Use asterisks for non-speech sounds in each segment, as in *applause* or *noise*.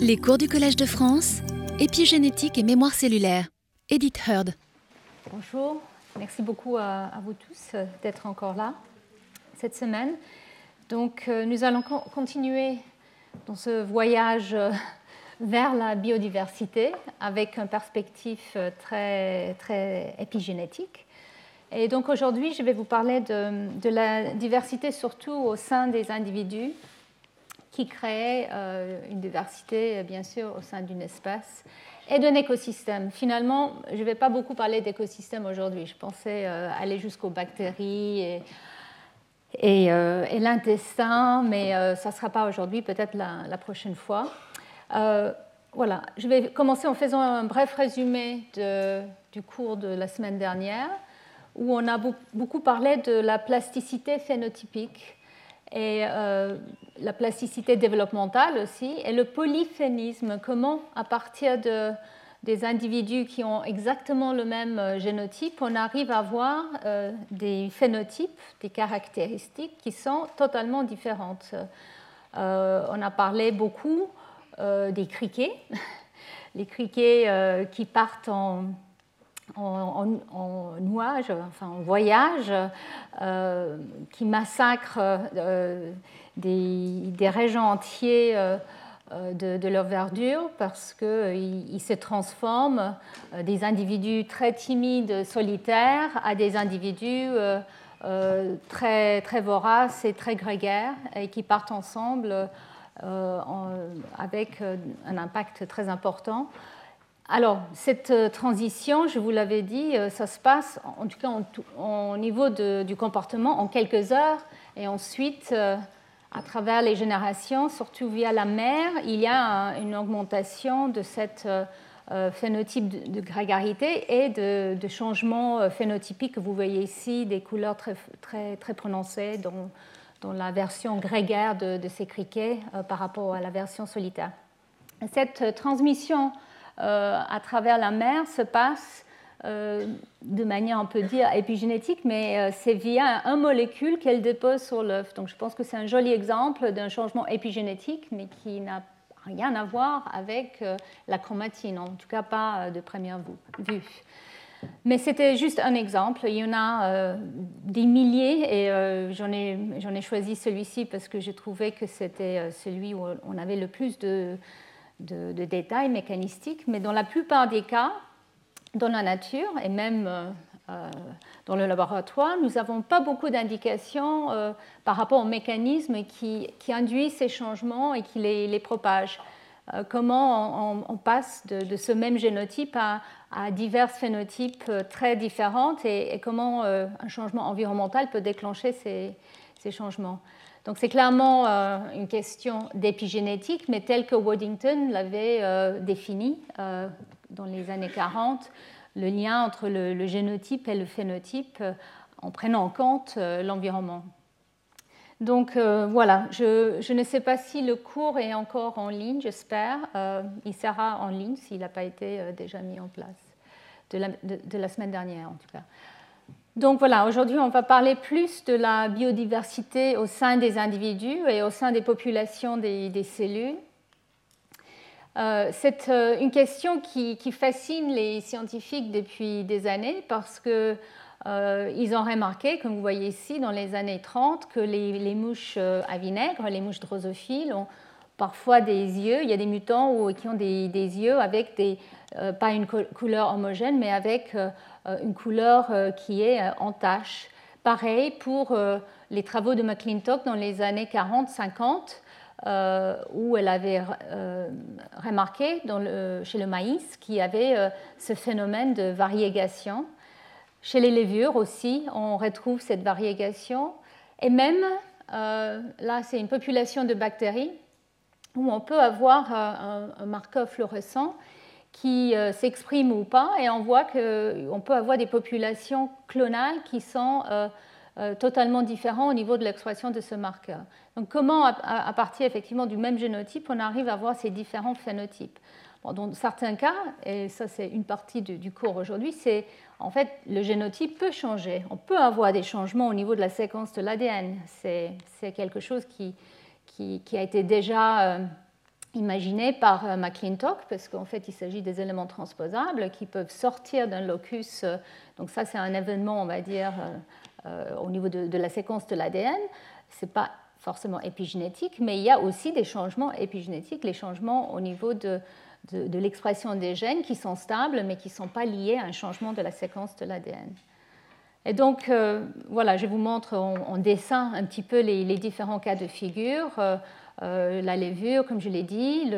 Les cours du Collège de France, épigénétique et mémoire cellulaire. Edith Heard. Bonjour, merci beaucoup à, vous tous euh, d'être encore là cette semaine. Donc, euh, nous allons continuer dans ce voyage euh, *laughs* vers la biodiversité avec une perspective très, très épigénétique. Et donc aujourd'hui, je vais vous parler de, de, la diversité surtout au sein des individus qui créent euh, une diversité, bien sûr, au sein d'une espèce et d'un écosystème. Finalement, je ne vais pas beaucoup parler d'écosystème aujourd'hui. Je pensais euh, aller jusqu'aux bactéries et, euh, l'intestin, mais ça ne sera pas aujourd'hui, peut-être la, prochaine fois. voilà, je vais commencer en faisant un bref résumé du cours de la semaine dernière où on a beaucoup parlé de la plasticité phénotypique et euh, la plasticité développementale aussi, et le polyphénisme, comment à partir de, des individus qui ont exactement le même euh, génotype, on arrive à avoir euh, des phénotypes, des caractéristiques qui sont totalement différentes. on a parlé beaucoup des criquets, *laughs* les criquets qui partent en en, voyage, euh, qui massacrent euh, des, régions entières euh, de, leur verdure parce qu'ils se transforment des individus très timides, solitaires, à des individus très, très voraces et très grégaires et qui partent ensemble avec un impact très important. Alors, cette euh, transition, je vous l'avais dit, euh, ça se passe, en tout cas au niveau du comportement, en quelques heures, et ensuite, euh, à travers les générations, surtout via la mère, il y a une augmentation de cette phénotype de, grégarité et de, changements phénotypiques que vous voyez ici, des couleurs très, très, prononcées dans, dans, la version grégaire de, ces criquets par rapport à la version solitaire. Cette transmission à travers la mer se passe euh, de manière, on peut dire, épigénétique, mais euh, c'est via un molécule qu'elle dépose sur l'œuf. Donc je pense que c'est un joli exemple d'un changement épigénétique, mais qui n'a rien à voir avec la chromatine, en tout cas pas de première vue. Mais c'était juste un exemple. Il y en a des milliers et j'en ai, ai, choisi celui-ci parce que j'ai trouvé que c'était celui où on avait le plus de, de, détails mécanistiques, mais dans la plupart des cas, dans la nature et même euh, euh, dans le laboratoire, nous n'avons pas beaucoup d'indications euh, par rapport aux mécanismes qui, induisent ces changements et qui les, propagent. comment on, passe de, ce même génotype à, divers phénotypes très différents et, comment un changement environnemental peut déclencher ces changements. Donc c'est clairement euh, une question d'épigénétique, mais telle que Waddington l'avait euh, défini euh, dans les années 40, le lien entre le, génotype et le phénotype en prenant en compte l'environnement. Donc voilà, je, ne sais pas si le cours est encore en ligne, j'espère. il sera en ligne s'il n'a pas été déjà mis en place, de la semaine dernière en tout cas. Donc voilà, aujourd'hui on va parler plus de la biodiversité au sein des individus et au sein des populations des, cellules. Euh, c'est euh, une question qui, fascine les scientifiques depuis des années parce qu'ils euh, ont remarqué, comme vous voyez ici, dans les années 30, que les, mouches à vinaigre, les mouches drosophiles, ont parfois des yeux. Il y a des mutants qui ont des, yeux avec des, pas une couleur homogène, mais avec euh, une couleur euh, qui est euh, en tache. Pareil pour les travaux de McClintock dans les années 40-50, où elle avait remarqué chez le maïs qu'il y avait ce phénomène de variégation. Chez les levures aussi, on retrouve cette variégation. Et même, là, c'est une population de bactéries où on peut avoir un marqueur fluorescent qui euh, s'expriment ou pas, et on voit qu'on peut avoir des populations clonales qui sont euh, euh, totalement différentes au niveau de l'expression de ce marqueur. Donc comment, à, partir effectivement du même génotype, on arrive à voir ces différents phénotypes? Dans certains cas, et ça c'est une partie du, cours aujourd'hui, c'est en fait le génotype peut changer. On peut avoir des changements au niveau de la séquence de l'ADN. C'est quelque chose qui, a été déjà imaginé par McClintock, parce qu'en fait, il s'agit des éléments transposables qui peuvent sortir d'un locus. Donc ça, c'est un événement, on va dire, au niveau de, la séquence de l'ADN. Ce n'est pas forcément épigénétique, mais il y a aussi des changements épigénétiques, les changements au niveau de, de, l'expression des gènes qui sont stables, mais qui ne sont pas liés à un changement de la séquence de l'ADN. Et donc, euh, voilà, je vous montre en, dessin un petit peu les, différents cas de figure. Euh, euh, la levure, comme je l'ai dit,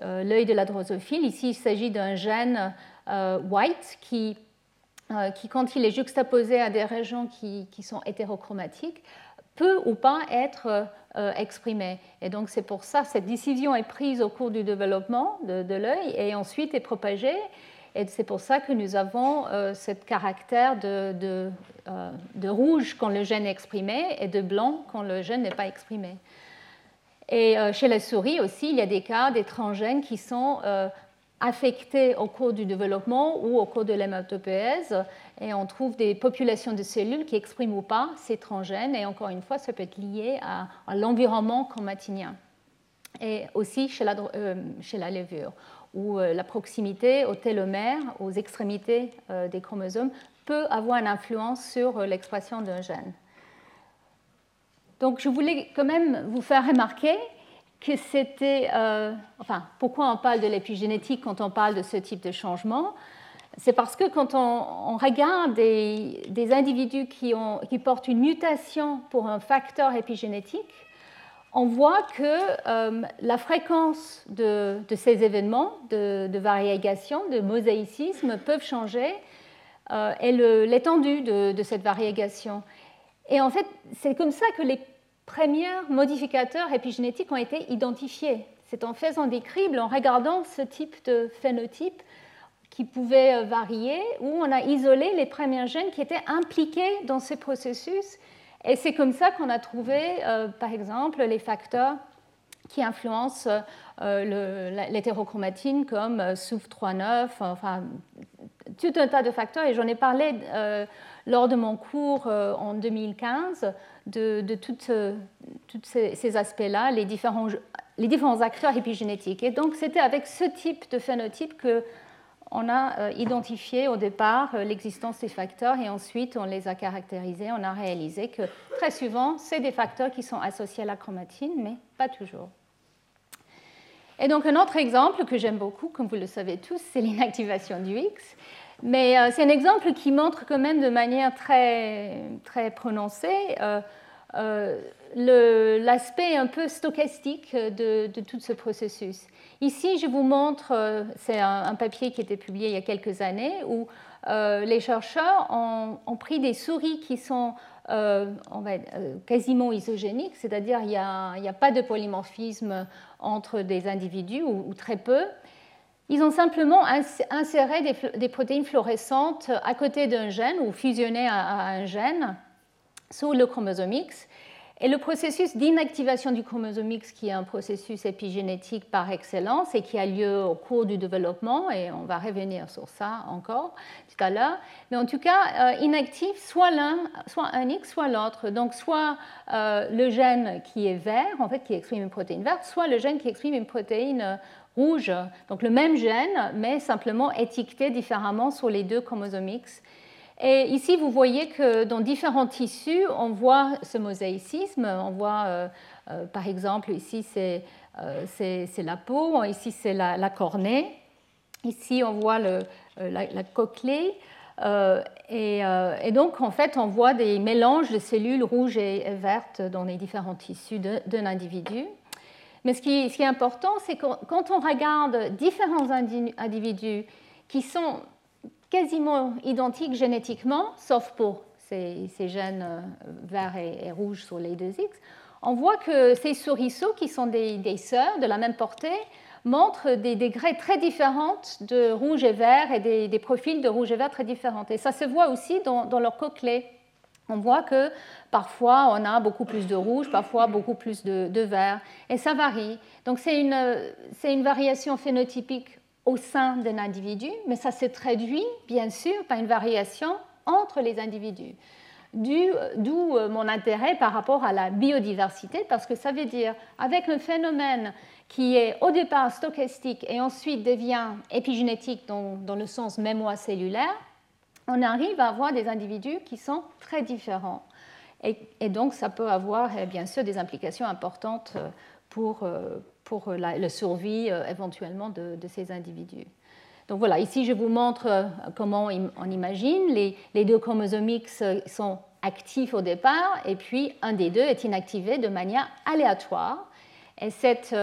l'œil de la drosophile. Ici, il s'agit d'un gène white qui, qui, quand il est juxtaposé à des régions qui, sont hétérochromatiques, peut ou pas être euh, exprimé. Et donc c'est pour ça que cette décision est prise au cours du développement de, l'œil et ensuite est propagée. Et c'est pour ça que nous avons euh, ce caractère euh, de, rouge quand le gène est exprimé et de blanc quand le gène n'est pas exprimé. Et chez la souris aussi, il y a des cas des transgènes qui sont affectés au cours du développement ou au cours de l'hématopéèse. Et on trouve des populations de cellules qui expriment ou pas ces transgènes. Et encore une fois, ça peut être lié à, l'environnement chromatinien. Et aussi chez la, euh, levure, où euh, la proximité au télomère, aux extrémités euh, des chromosomes, peut avoir une influence sur l'expression d'un gène. Donc je voulais quand même vous faire remarquer que c'était... enfin, pourquoi on parle de l'épigénétique quand on parle de ce type de changement? C'est parce que quand on, regarde des, individus qui, portent une mutation pour un facteur épigénétique, on voit que euh, la fréquence de, ces événements de, variégation, de mosaïcisme, peuvent changer euh, et l'étendue de, cette variégation. Et en fait, c'est comme ça que les premiers modificateurs épigénétiques ont été identifiés. C'est en faisant des cribles, en regardant ce type de phénotype, qui pouvaient euh, varier, où on a isolé les premiers gènes qui étaient impliqués dans ce processus. Et c'est comme ça qu'on a trouvé, euh, par exemple, les facteurs qui influencent euh, l'hétérochromatine comme SUF39, enfin tout un tas de facteurs. Et j'en ai parlé lors de mon cours en 2015 de, de tous ces, ces aspects-là, les différents, les différents acteurs épigénétiques. Et donc c'était avec ce type de phénotype que on a euh, identifié au départ euh, l'existence des facteurs et ensuite on les a caractérisés. On a réalisé que très souvent, c'est des facteurs qui sont associés à la chromatine, mais pas toujours. Et donc un autre exemple que j'aime beaucoup, comme vous le savez tous, c'est l'inactivation du X. Mais euh, c'est un exemple qui montre quand même de manière très, très prononcée l'aspect un peu stochastique de, tout ce processus. Ici, je vous montre, euh, c'est un, papier qui a été publié il y a quelques années, où euh, les chercheurs ont, pris des souris qui sont euh, quasiment isogéniques, c'est-à-dire il n'y a, pas de polymorphisme entre des individus ou, très peu. Ils ont simplement inséré des, protéines fluorescentes à côté d'un gène ou fusionné à, un gène sous le chromosome X et le processus d'inactivation du chromosome X, qui est un processus épigénétique par excellence et qui a lieu au cours du développement, et on va revenir sur ça encore tout à l'heure, mais en tout cas, euh, inactif soit l'un, soit un X, soit l'autre. Donc, soit euh, le gène qui est vert, en fait, qui exprime une protéine verte, soit le gène qui exprime une protéine euh, rouge. Donc, le même gène, mais simplement étiqueté différemment sur les deux chromosomes X. Et ici, vous voyez que dans différents tissus, on voit ce mosaïcisme. On voit, euh, euh, par exemple, ici, euh, c'est la peau, ici, c'est la, cornée. Ici, on voit le, la, cochlée. Et, donc, en fait, on voit des mélanges de cellules rouges et, vertes dans les différents tissus d'un individu. Mais ce qui, est important, c'est que quand on regarde différents individus qui sont quasiment identiques génétiquement, sauf pour ces, gènes euh, verts et, rouges sur les deux X, on voit que ces souriceaux, qui sont des, sœurs de la même portée, montrent des degrés très différents de rouge et vert et des, profils de rouge et vert très différents. Et ça se voit aussi dans, leur cochlée. On voit que parfois on a beaucoup plus de rouge, parfois beaucoup plus de, vert, et ça varie. Donc c'est une, une variation phénotypique au sein d'un individu, mais ça se traduit bien sûr par une variation entre les individus. D'où euh, mon intérêt par rapport à la biodiversité, parce que ça veut dire, avec un phénomène qui est au départ stochastique et ensuite devient épigénétique dans, dans le sens mémoire cellulaire, on arrive à avoir des individus qui sont très différents. Et, donc, ça peut avoir eh bien sûr des implications importantes euh, pour, euh, pour la, survie euh, éventuellement de, ces individus. Donc voilà, ici je vous montre comment on imagine. Les, les deux chromosomes X sont actifs au départ et puis un des deux est inactivé de manière aléatoire. Et cette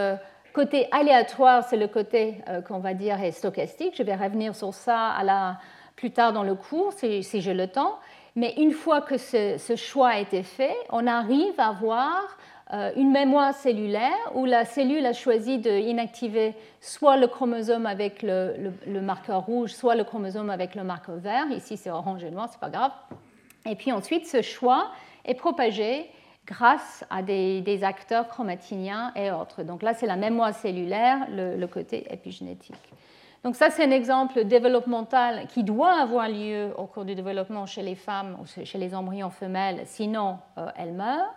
côté aléatoire, c'est le côté qu'on va dire est stochastique. Je vais revenir sur ça à la, plus tard dans le cours si, j'ai le temps. Mais une fois que ce, choix a été fait, on arrive à avoir euh, une mémoire cellulaire où la cellule a choisi d'inactiver soit le chromosome avec le, marqueur rouge, soit le chromosome avec le marqueur vert. Ici, c'est orange et noir, c'est pas grave. Et puis ensuite, ce choix est propagé grâce à des, acteurs chromatiniens et autres. Donc là, c'est la mémoire cellulaire, le côté épigénétique. Donc ça, c'est un exemple développemental qui doit avoir lieu au cours du développement chez les femmes ou chez les embryons femelles, sinon euh, elles meurent.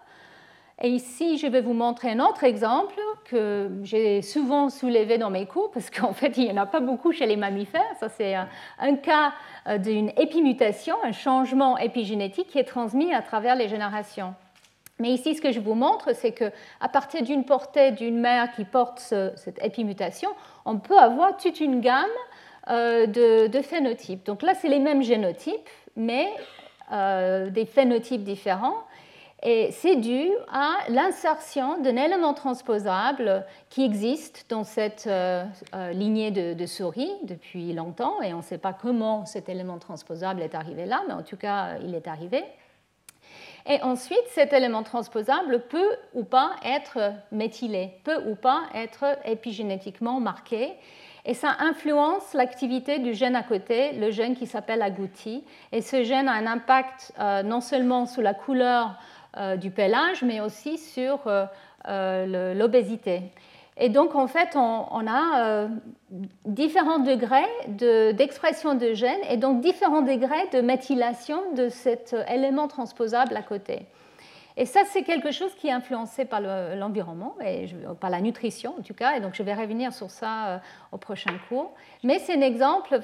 Et ici, je vais vous montrer un autre exemple que j'ai souvent soulevé dans mes cours, parce qu'en fait, il n'y en a pas beaucoup chez les mammifères. Ça, c'est un, cas euh, d'une épimutation, un changement épigénétique qui est transmis à travers les générations. Mais ici, ce que je vous montre, c'est qu'à partir d'une portée d'une mère qui porte cette épimutation, on peut avoir toute une gamme euh, de, phénotypes. Donc là, c'est les mêmes génotypes, mais euh, des phénotypes différents. Et c'est dû à l'insertion d'un élément transposable qui existe dans cette euh, lignée de, de, souris depuis longtemps. Et on ne sait pas comment cet élément transposable est arrivé là, mais en tout cas, il est arrivé. Et ensuite, cet élément transposable peut ou pas être méthylé, peut ou pas être épigénétiquement marqué. Et ça influence l'activité du gène à côté, le gène qui s'appelle agouti. Et ce gène a un impact euh, non seulement sur la couleur euh, du pelage, mais aussi sur euh, l'obésité. Et donc, en fait, on, a euh, différents degrés d'expression de, gènes et donc différents degrés de méthylation de cet élément transposable à côté. Et ça, c'est quelque chose qui est influencé par l'environnement, et par la nutrition en tout cas, et donc je vais revenir sur ça euh, au prochain cours. Mais c'est un exemple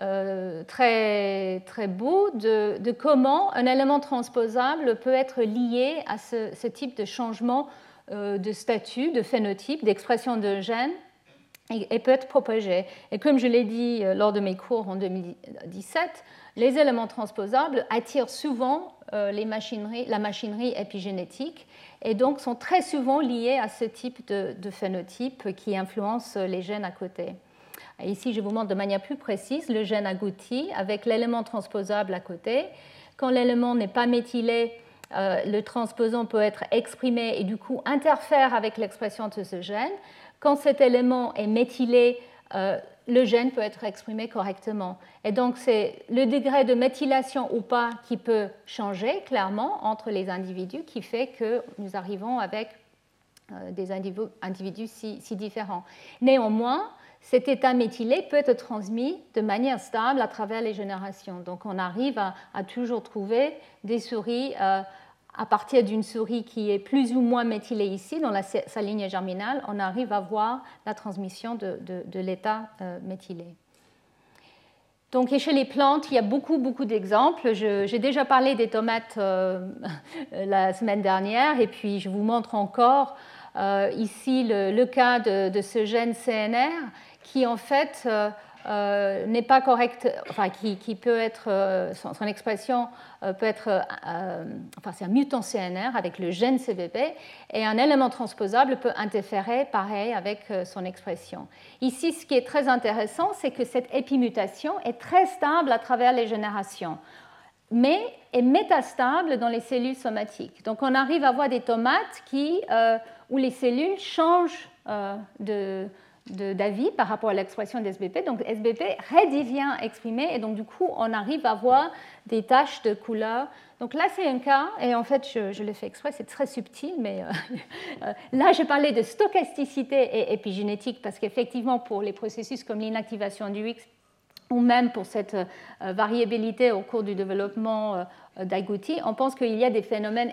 euh, très, très beau de, comment un élément transposable peut être lié à ce, type de changement de statut, de phénotype, d'expression de gènes et, peut être propagé. Et comme je l'ai dit euh, lors de mes cours en 2017, les éléments transposables attirent souvent euh, les machineries, la machinerie épigénétique et donc sont très souvent liés à ce type de, de phénotype qui influence les gènes à côté. ici, je vous montre de manière plus précise le gène agouti avec l'élément transposable à côté. Quand l'élément n'est pas méthylé, euh, le transposon peut être exprimé et du coup interfère avec l'expression de ce gène. Quand cet élément est méthylé, euh, le gène peut être exprimé correctement. Et donc c'est le degré de méthylation ou pas qui peut changer clairement entre les individus qui fait que nous arrivons avec euh, des individus, si, différents. Néanmoins, cet état méthylé peut être transmis de manière stable à travers les générations. Donc on arrive à, toujours trouver des souris euh, à partir d'une souris qui est plus ou moins méthylée ici, dans sa ligne germinale, on arrive à voir la transmission de, l'état euh, méthylé. Donc, chez les plantes, il y a beaucoup, beaucoup d'exemples. J'ai déjà parlé des tomates euh, *laughs* la semaine dernière, et puis je vous montre encore ici le, cas de, ce gène CNR qui, en fait, euh, n'est pas correct, enfin qui, peut être, euh, son, expression euh, peut être, enfin c'est un mutant CNR avec le gène CVP et un élément transposable peut interférer pareil avec son expression. Ici, ce qui est très intéressant, c'est que cette épimutation est très stable à travers les générations mais est métastable dans les cellules somatiques. Donc on arrive à avoir des tomates qui, où les cellules changent de, d'avis par rapport à l'expression d'SBP. Donc SBP redevient exprimé et donc du coup on arrive à voir des taches de couleur. Donc là c'est un cas, et en fait je, l'ai fait exprès, c'est très subtil, mais euh, *laughs* euh, là j'ai parlé de stochasticité et épigénétique parce qu'effectivement pour les processus comme l'inactivation du X ou même pour cette euh, variabilité au cours du développement d'agouti, on pense qu'il y a des phénomènes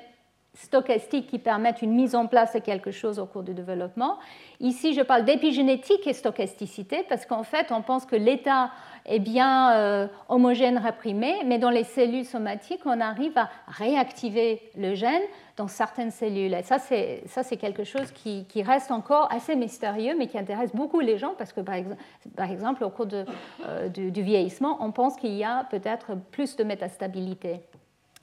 stochastiques qui permettent une mise en place de quelque chose au cours du développement. Ici, je parle d'épigénétique et stochasticité parce qu'en fait, on pense que l'état est bien euh, homogène réprimé, mais dans les cellules somatiques, on arrive à réactiver le gène dans certaines cellules. Et ça, c'est, quelque chose qui, reste encore assez mystérieux, mais qui intéresse beaucoup les gens parce que, par, exemple, au cours de, euh, du vieillissement, on pense qu'il y a peut-être plus de métastabilité.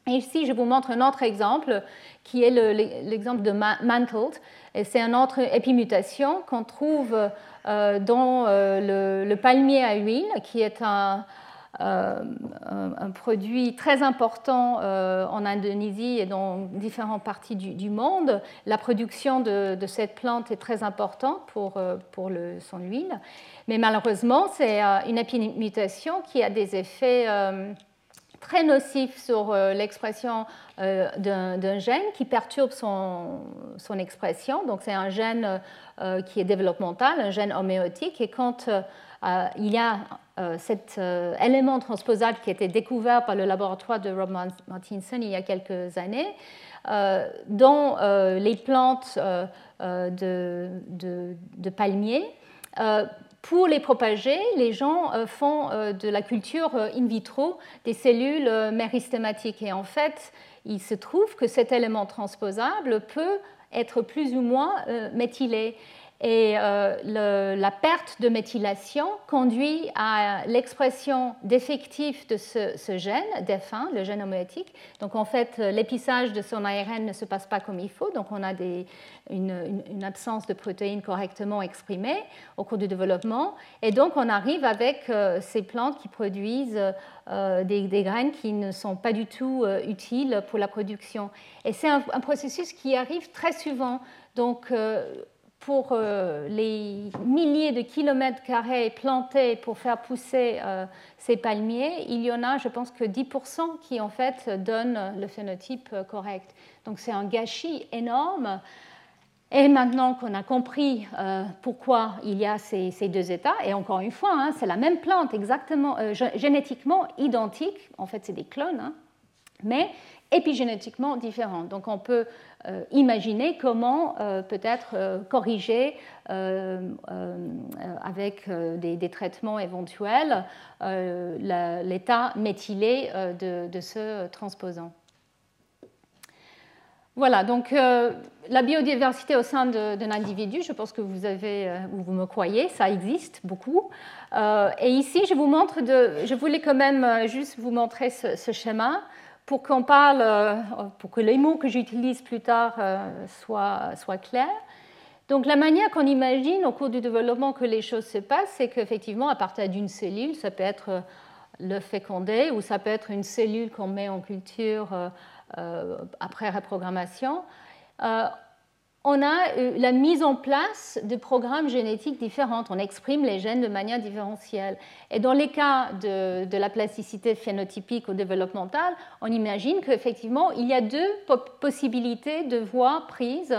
Et ici, je vous montre un autre exemple qui est l'exemple de Mantled. C'est une autre épimutation qu'on trouve euh, dans euh, le, palmier à huile, qui est un, euh, un produit très important en Indonésie et dans différentes parties du, monde. La production de, cette plante est très importante pour, son huile. Mais malheureusement, c'est une épimutation qui a des effets très nocif sur euh, l'expression euh, d'un gène qui perturbe son, expression. Donc c'est un gène euh, qui est développemental, un gène homéotique. Et quand il y a cet élément transposable qui a été découvert par le laboratoire de Rob Martinson il y a quelques années, dans les plantes de palmiers, pour les propager, les gens euh, font euh, de la culture euh, in vitro des cellules méristématiques. Et en fait, il se trouve que cet élément transposable peut être plus ou moins méthylé. Et euh, la perte de méthylation conduit à l'expression d'effectifs de ce, gène, DEF1, le gène homéotique. Donc en fait, l'épissage de son ARN ne se passe pas comme il faut, donc on a une, absence de protéines correctement exprimées au cours du développement. Et donc on arrive avec euh, ces plantes qui produisent euh, des, graines qui ne sont pas du tout utiles pour la production. Et c'est un, processus qui arrive très souvent. Donc pour euh, les milliers de kilomètres carrés plantés pour faire pousser euh, ces palmiers, il y en a, je pense que 10% qui en fait donnent le phénotype euh, correct. Donc c'est un gâchis énorme. Et maintenant qu'on a compris pourquoi il y a ces, deux états, et encore une fois, hein, c'est la même plante, exactement, génétiquement identique, en fait c'est des clones, hein, mais épigénétiquement différents. Donc on peut euh, imaginer comment euh, peut-être euh, corriger avec des, traitements éventuels l'état méthylé de, ce transposant. Voilà, donc la biodiversité au sein d'un individu, je pense que vous avez, ou vous me croyez, ça existe beaucoup. et ici, je vous montre, je voulais quand même juste vous montrer ce schéma pour qu'on parle, euh, pour que les mots que j'utilise plus tard euh, soient, soient, clairs. Donc la manière qu'on imagine au cours du développement que les choses se passent, c'est qu'effectivement, à partir d'une cellule, ça peut être euh, le fécondé ou ça peut être une cellule qu'on met en culture après reprogrammation on a euh, la mise en place de programmes génétiques différents. On exprime les gènes de manière différentielle. Et dans les cas de, la plasticité phénotypique ou développementale, on imagine qu'effectivement, il y a deux possibilités de voies prises,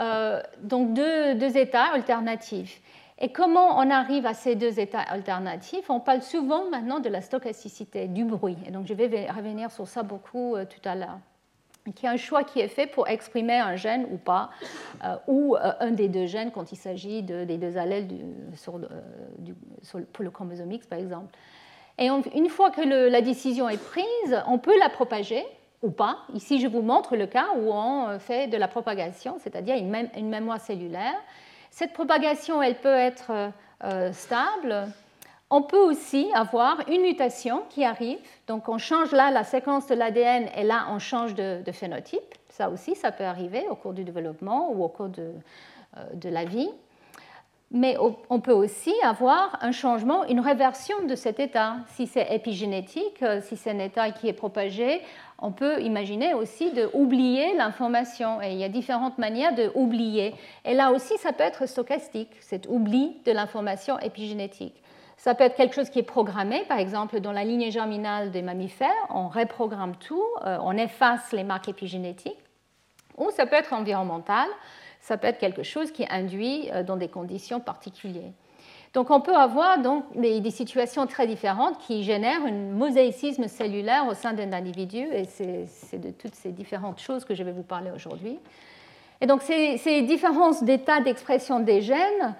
euh, donc deux, états alternatifs. Et comment on arrive à ces deux états alternatifs? On parle souvent maintenant de la stochasticité, du bruit. Et donc je vais revenir sur ça beaucoup euh, tout à l'heure qu'il y a un choix qui est fait pour exprimer un gène ou pas, euh, ou euh, un des deux gènes quand il s'agit des deux allèles sur, euh, pour le chromosome X, par exemple. Et une fois que la décision est prise, on peut la propager ou pas. Ici, je vous montre le cas où on fait de la propagation, c'est-à-dire une, mémoire cellulaire. Cette propagation, elle peut être stable, on peut aussi avoir une mutation qui arrive, donc on change là la séquence de l'ADN et là on change de, phénotype. Ça aussi, ça peut arriver au cours du développement ou au cours de, euh, de la vie. Mais on peut aussi avoir un changement, une réversion de cet état. Si c'est épigénétique, euh, si c'est un état qui est propagé, on peut imaginer aussi de oublier l'information. Et il y a différentes manières de oublier. Et là aussi, ça peut être stochastique, cet oubli de l'information épigénétique. Ça peut être quelque chose qui est programmé, par exemple dans la lignée germinale des mammifères, on reprogramme tout, euh, on efface les marques épigénétiques, ou ça peut être environnemental, ça peut être quelque chose qui est induit euh, dans des conditions particulières. Donc on peut avoir donc, des, situations très différentes qui génèrent un mosaïcisme cellulaire au sein d'un individu, et c'est de toutes ces différentes choses que je vais vous parler aujourd'hui. Et donc ces, ces différences d'état d'expression des gènes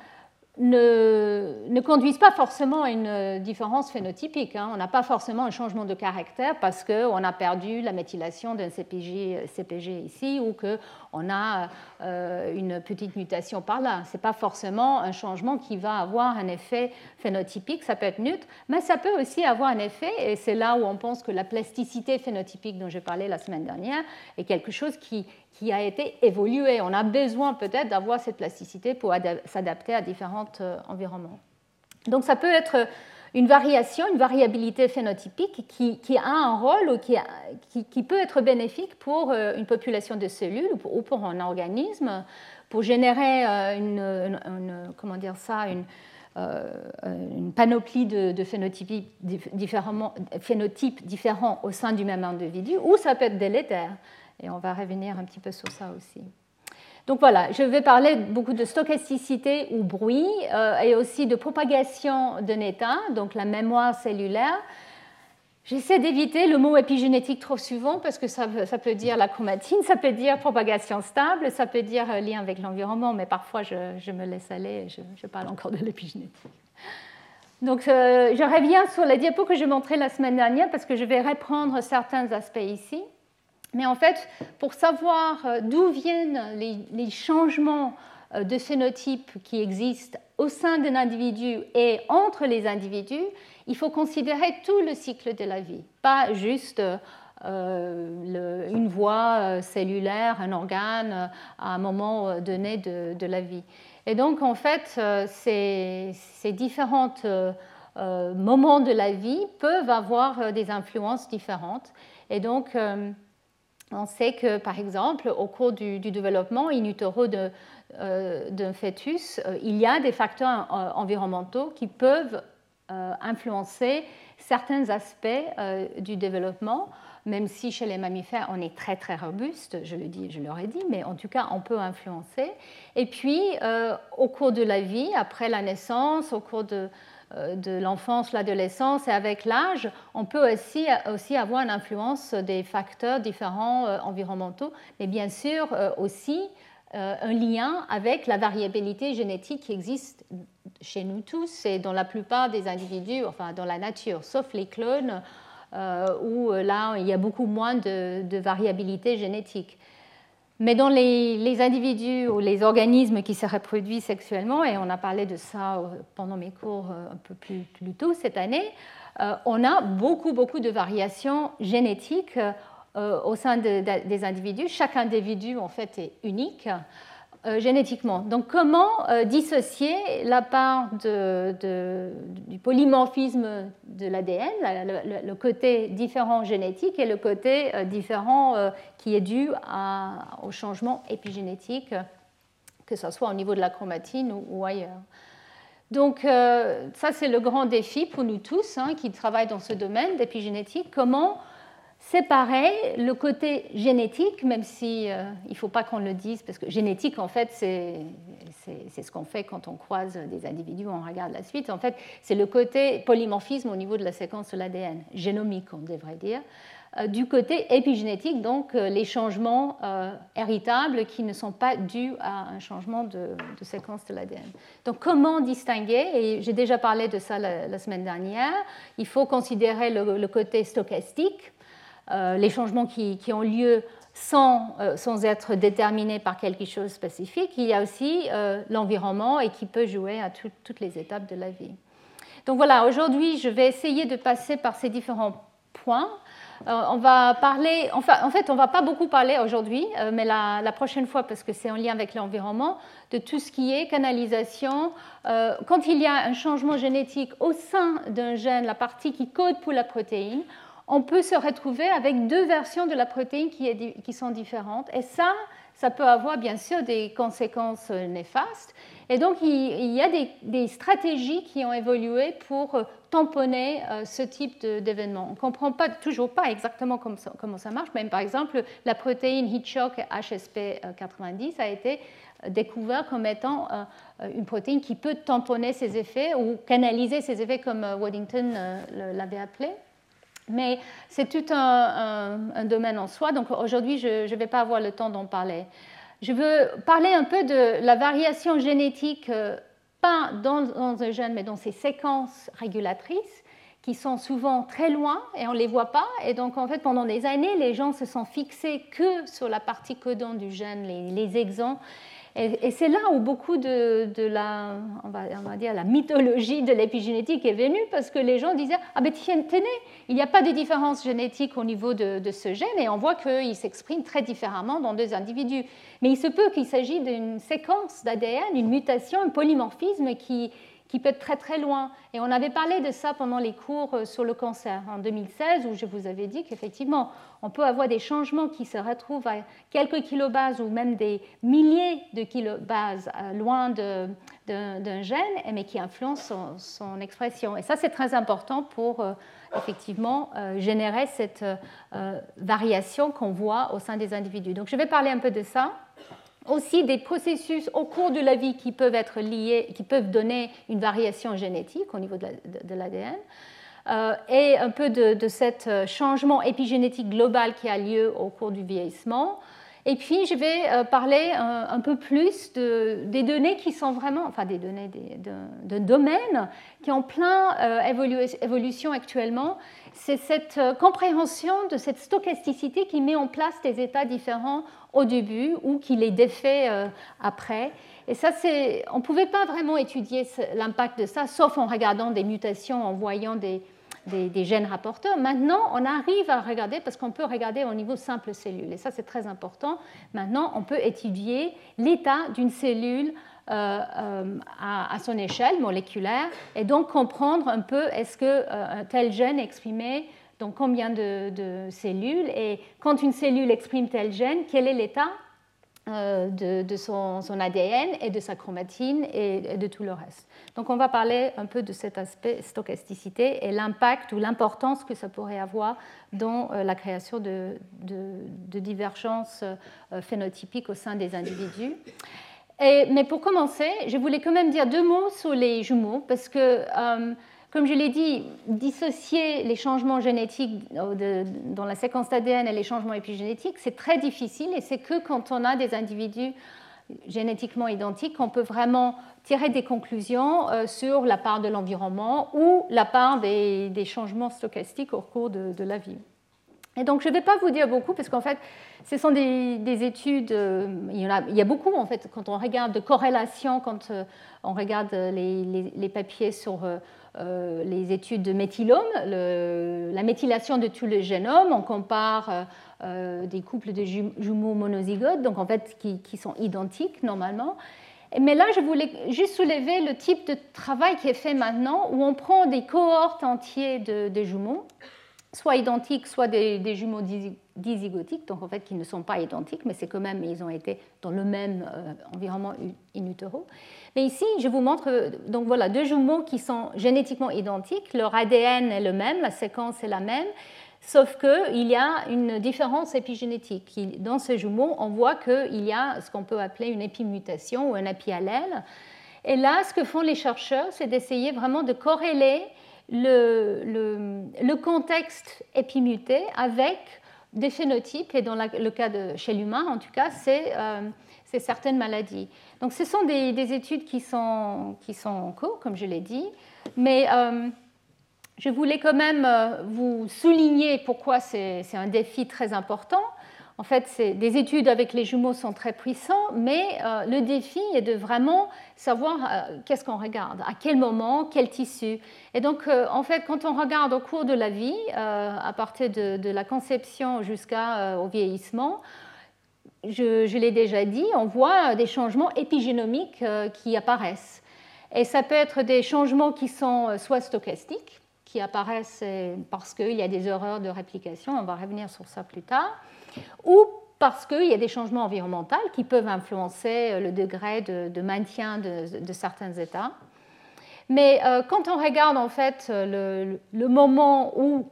ne, conduisent pas forcément à une différence phénotypique. Hein. On n'a pas forcément un changement de caractère parce qu'on a perdu la méthylation d'un CPG, CPG, ici ou qu'on a euh, une petite mutation par là. Ce n'est pas forcément un changement qui va avoir un effet phénotypique, ça peut être neutre, mais ça peut aussi avoir un effet, et c'est là où on pense que la plasticité phénotypique dont j'ai parlé la semaine dernière est quelque chose qui, qui a été évolué. On a besoin peut-être d'avoir cette plasticité pour s'adapter à différents euh, environnements. Donc ça peut être une variation, une variabilité phénotypique qui, a un rôle ou qui, peut être bénéfique pour euh, une population de cellules ou pour, un organisme, pour générer euh, une, comment dire ça, une, panoplie de, phénotypes différents au sein du même individu, ou ça peut être délétère. Et on va revenir un petit peu sur ça aussi. Donc voilà, je vais parler beaucoup de stochasticité ou bruit euh, et aussi de propagation d'un état, donc la mémoire cellulaire. J'essaie d'éviter le mot épigénétique trop souvent parce que ça, peut dire la chromatine, ça peut dire propagation stable, ça peut dire euh, lien avec l'environnement, mais parfois je, me laisse aller et je, parle encore de l'épigénétique. Donc euh, je reviens sur la diapo que je montrais la semaine dernière parce que je vais reprendre certains aspects ici. Mais en fait, pour savoir euh, d'où viennent les, changements euh, de phénotype qui existent au sein d'un individu et entre les individus, il faut considérer tout le cycle de la vie, pas juste euh, une voie cellulaire, un organe à un moment donné de, la vie. Et donc, en fait, ces, ces différents moments de la vie peuvent avoir des influences différentes. Et donc, on sait que, par exemple, au cours du, développement in euh, d'un fœtus, euh, il y a des facteurs euh, environnementaux qui peuvent influencer certains aspects du développement, même si chez les mammifères, on est très très robuste, je le dis, je l'aurais dit, mais en tout cas, on peut influencer. Et puis, au cours de la vie, après la naissance, au cours de, de l'enfance, l'adolescence et avec l'âge, on peut aussi, aussi, avoir une influence des facteurs différents euh, environnementaux, mais bien sûr euh, aussi un lien avec la variabilité génétique qui existe chez nous tous et dans la plupart des individus, enfin dans la nature, sauf les clones, où là il y a beaucoup moins de variabilité génétique. Mais dans les, individus ou les organismes qui se reproduisent sexuellement, et on a parlé de ça euh, pendant mes cours euh, un peu plus, tôt cette année, euh, on a beaucoup, beaucoup de variations génétiques au sein des individus. Chaque individu, en fait, est unique. Euh, génétiquement. Donc comment euh, dissocier la part du polymorphisme de l'ADN, le, côté différent génétique et le côté euh, différent qui est dû au changement épigénétique, que ce soit au niveau de la chromatine ou, ailleurs. Donc ça c'est le grand défi pour nous tous hein, qui travaillent dans ce domaine d'épigénétique, comment séparer le côté génétique, même si euh, il ne faut pas qu'on le dise, parce que génétique, en fait, c'est ce qu'on fait quand on croise des individus, on regarde la suite. En fait, c'est le côté polymorphisme au niveau de la séquence de l'ADN, génomique, on devrait dire. Euh, du côté épigénétique, donc euh, les changements héritables qui ne sont pas dus à un changement de, séquence de l'ADN. Donc comment distinguer Et j'ai déjà parlé de ça la, semaine dernière. Il faut considérer le côté stochastique, les changements qui, ont lieu sans, euh, sans, être déterminés par quelque chose de spécifique. Il y a aussi euh, l'environnement et qui peut jouer à toutes les étapes de la vie. Donc voilà, aujourd'hui, je vais essayer de passer par ces différents points. on va parler, enfin, en fait, on ne va pas beaucoup parler aujourd'hui, mais la, prochaine fois, parce que c'est en lien avec l'environnement, de tout ce qui est canalisation. quand il y a un changement génétique au sein d'un gène, la partie qui code pour la protéine, on peut se retrouver avec deux versions de la protéine qui, sont différentes. Et ça, ça peut avoir bien sûr des conséquences néfastes. Et donc, il, y a des, stratégies qui ont évolué pour tamponner euh, ce type d'événement. On ne comprend toujours pas exactement comment ça, marche. Même par exemple, la protéine heat shock HSP90 a été découvert comme étant une protéine qui peut tamponner ces effets ou canaliser ces effets comme Waddington l'avait appelé. Mais c'est tout un, domaine en soi, donc aujourd'hui je ne vais pas avoir le temps d'en parler. Je veux parler un peu de la variation génétique, pas dans, un gène, mais dans ses séquences régulatrices qui sont souvent très loin et on ne les voit pas. Et donc, en fait, pendant des années, les gens se sont fixés que sur la partie codant du gène, les, les exons. Et, c'est là où beaucoup de, la, on va, dire, la mythologie de l'épigénétique est venue, parce que les gens disaient Ah ben tenez, il n'y a pas de différence génétique au niveau de, de ce gène, et on voit qu'il s'exprime très différemment dans deux individus. Mais il se peut qu'il s'agisse d'une séquence d'ADN, une mutation, un polymorphisme qui, qui peut être très très loin. Et on avait parlé de ça pendant les cours euh, sur le cancer en 2016, où je vous avais dit qu'effectivement, on peut avoir des changements qui se retrouvent à quelques kilobases ou même des milliers de kilobases euh, loin d'un gène, mais qui influencent son, expression. Et ça, c'est très important pour euh, effectivement générer cette variation qu'on voit au sein des individus. Donc je vais parler un peu de ça aussi des processus au cours de la vie qui peuvent être liés, qui peuvent donner une variation génétique au niveau de l'ADN, euh, et un peu de, de ce changement épigénétique global qui a lieu au cours du vieillissement. Et puis, je vais euh, parler un, peu plus de, des données qui sont vraiment, enfin des données de, domaines qui ont plein euh, évolution actuellement. C'est cette compréhension de cette stochasticité qui met en place des états différents au début ou qu'il est défait euh, après. Et ça, on ne pouvait pas vraiment étudier l'impact de ça, sauf en regardant des mutations, en voyant des, des, gènes rapporteurs. Maintenant, on arrive à regarder, parce qu'on peut regarder au niveau simple cellule, et ça c'est très important. Maintenant, on peut étudier l'état d'une cellule euh, euh, à, son échelle moléculaire, et donc comprendre un peu est-ce qu'un tel gène est exprimé donc combien de, cellules, et quand une cellule exprime tel gène, quel est l'état euh, de, son, ADN et de sa chromatine et, de tout le reste. Donc on va parler un peu de cet aspect stochasticité et l'impact ou l'importance que ça pourrait avoir dans euh, la création de, divergences euh, phénotypiques au sein des individus. mais pour commencer, je voulais quand même dire deux mots sur les jumeaux, parce que comme je l'ai dit, dissocier les changements génétiques dans la séquence d'ADN et les changements épigénétiques, c'est très difficile et c'est que quand on a des individus génétiquement identiques qu'on peut vraiment tirer des conclusions euh, sur la part de l'environnement ou la part des, changements stochastiques au cours de, la vie. Et donc, je ne vais pas vous dire beaucoup, parce qu'en fait, ce sont des, études, euh, il, y a, il, y a, beaucoup, en fait, quand on regarde de corrélation, quand euh, on regarde les, papiers sur euh, les études de méthylome, la méthylation de tout le génome. On compare des couples de jumeaux monozygotes, donc en fait qui, sont identiques normalement. Mais là, je voulais juste soulever le type de travail qui est fait maintenant, où on prend des cohortes entières de, jumeaux, soit identiques, soit des, jumeaux dizygotiques, donc en fait qui ne sont pas identiques, mais c'est quand même, ils ont été dans le même environnement in utero. Mais ici, je vous montre euh, donc voilà, deux jumeaux qui sont génétiquement identiques. Leur ADN est le même, la séquence est la même, sauf qu'il y a une différence épigénétique. Dans ces jumeaux, on voit qu'il y a ce qu'on peut appeler une épimutation ou un épiallèle. Et là, ce que font les chercheurs, c'est d'essayer vraiment de corréler le, le, contexte épimuté avec des phénotypes, et dans le cas de chez l'humain, en tout cas, c'est euh, certaines maladies. Donc ce sont des, études qui sont, qui sont, en cours, comme je l'ai dit, mais euh, je voulais quand même euh, vous souligner pourquoi c'est un défi très important. En fait, des études avec les jumeaux sont très puissants, mais euh, le défi est de vraiment savoir qu'est-ce qu'on regarde, à quel moment, quel tissu. Et donc, en fait, quand on regarde au cours de la vie, à partir de, la conception jusqu'au vieillissement, je, l'ai déjà dit, on voit des changements épigénomiques euh, qui apparaissent. Et ça peut être des changements qui sont euh, soit stochastiques, qui apparaissent euh, parce qu'il y a des erreurs de réplication, on va revenir sur ça plus tard, ou parce qu'il y a des changements environnementaux qui peuvent influencer le degré de, maintien de, certains états. Mais quand on regarde en fait le, moment où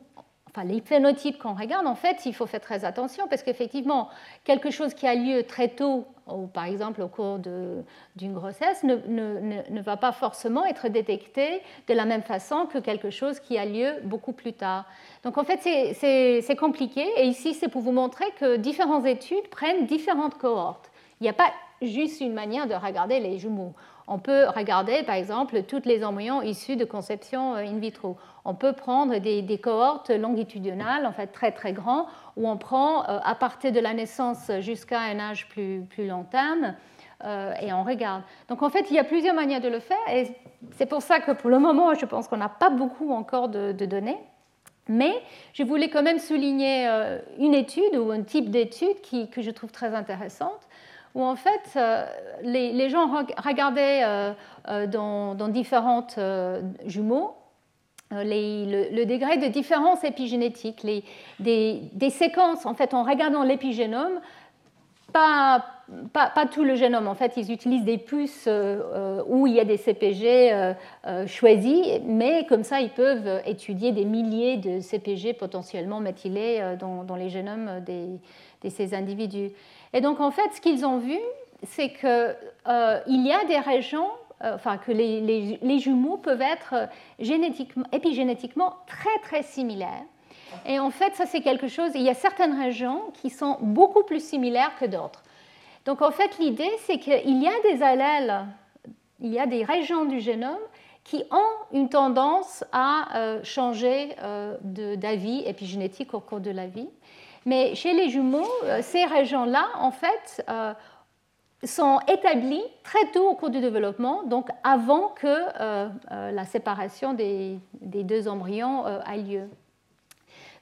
les phénotypes qu'on regarde, en fait, il faut faire très attention parce qu'effectivement, quelque chose qui a lieu très tôt, ou par exemple au cours d'une grossesse, ne, ne, va pas forcément être détecté de la même façon que quelque chose qui a lieu beaucoup plus tard. Donc en fait, c'est compliqué. Et ici, c'est pour vous montrer que différentes études prennent différentes cohortes. Il n'y a pas juste une manière de regarder les jumeaux. On peut regarder, par exemple, tous les embryons issus de conception euh, in vitro. On peut prendre des, cohortes longitudinales, en fait très très grands, où on prend euh, à partir de la naissance jusqu'à un âge plus, plus long terme, euh, et on regarde. Donc en fait, il y a plusieurs manières de le faire, et c'est pour ça que pour le moment, je pense qu'on n'a pas beaucoup encore de, données. Mais je voulais quand même souligner une étude ou un type d'étude que je trouve très intéressante où en fait euh, les, gens regardaient euh, euh, dans, dans différentes jumeaux le, degré de différence épigénétique, les, des, séquences, en fait, en regardant l'épigénome, pas, pas, tout le génome. En fait, ils utilisent des puces où il y a des CPG choisis, mais comme ça, ils peuvent étudier des milliers de CPG potentiellement méthylés dans, les génomes de ces individus. Et donc, en fait, ce qu'ils ont vu, c'est qu'il euh, y a des régions, euh, enfin, que les, jumeaux peuvent être génétiquement, épigénétiquement très, très similaires. Et en fait, ça, c'est quelque chose, il y a certaines régions qui sont beaucoup plus similaires que d'autres. Donc, en fait, l'idée, c'est qu'il y a des allèles, il y a des régions du génome qui ont une tendance à euh, changer d'avis épigénétique au cours de la vie. Mais chez les jumeaux, euh, ces régions-là, en fait, euh, sont établies très tôt au cours du développement, donc avant que euh, la séparation des, deux embryons ait lieu.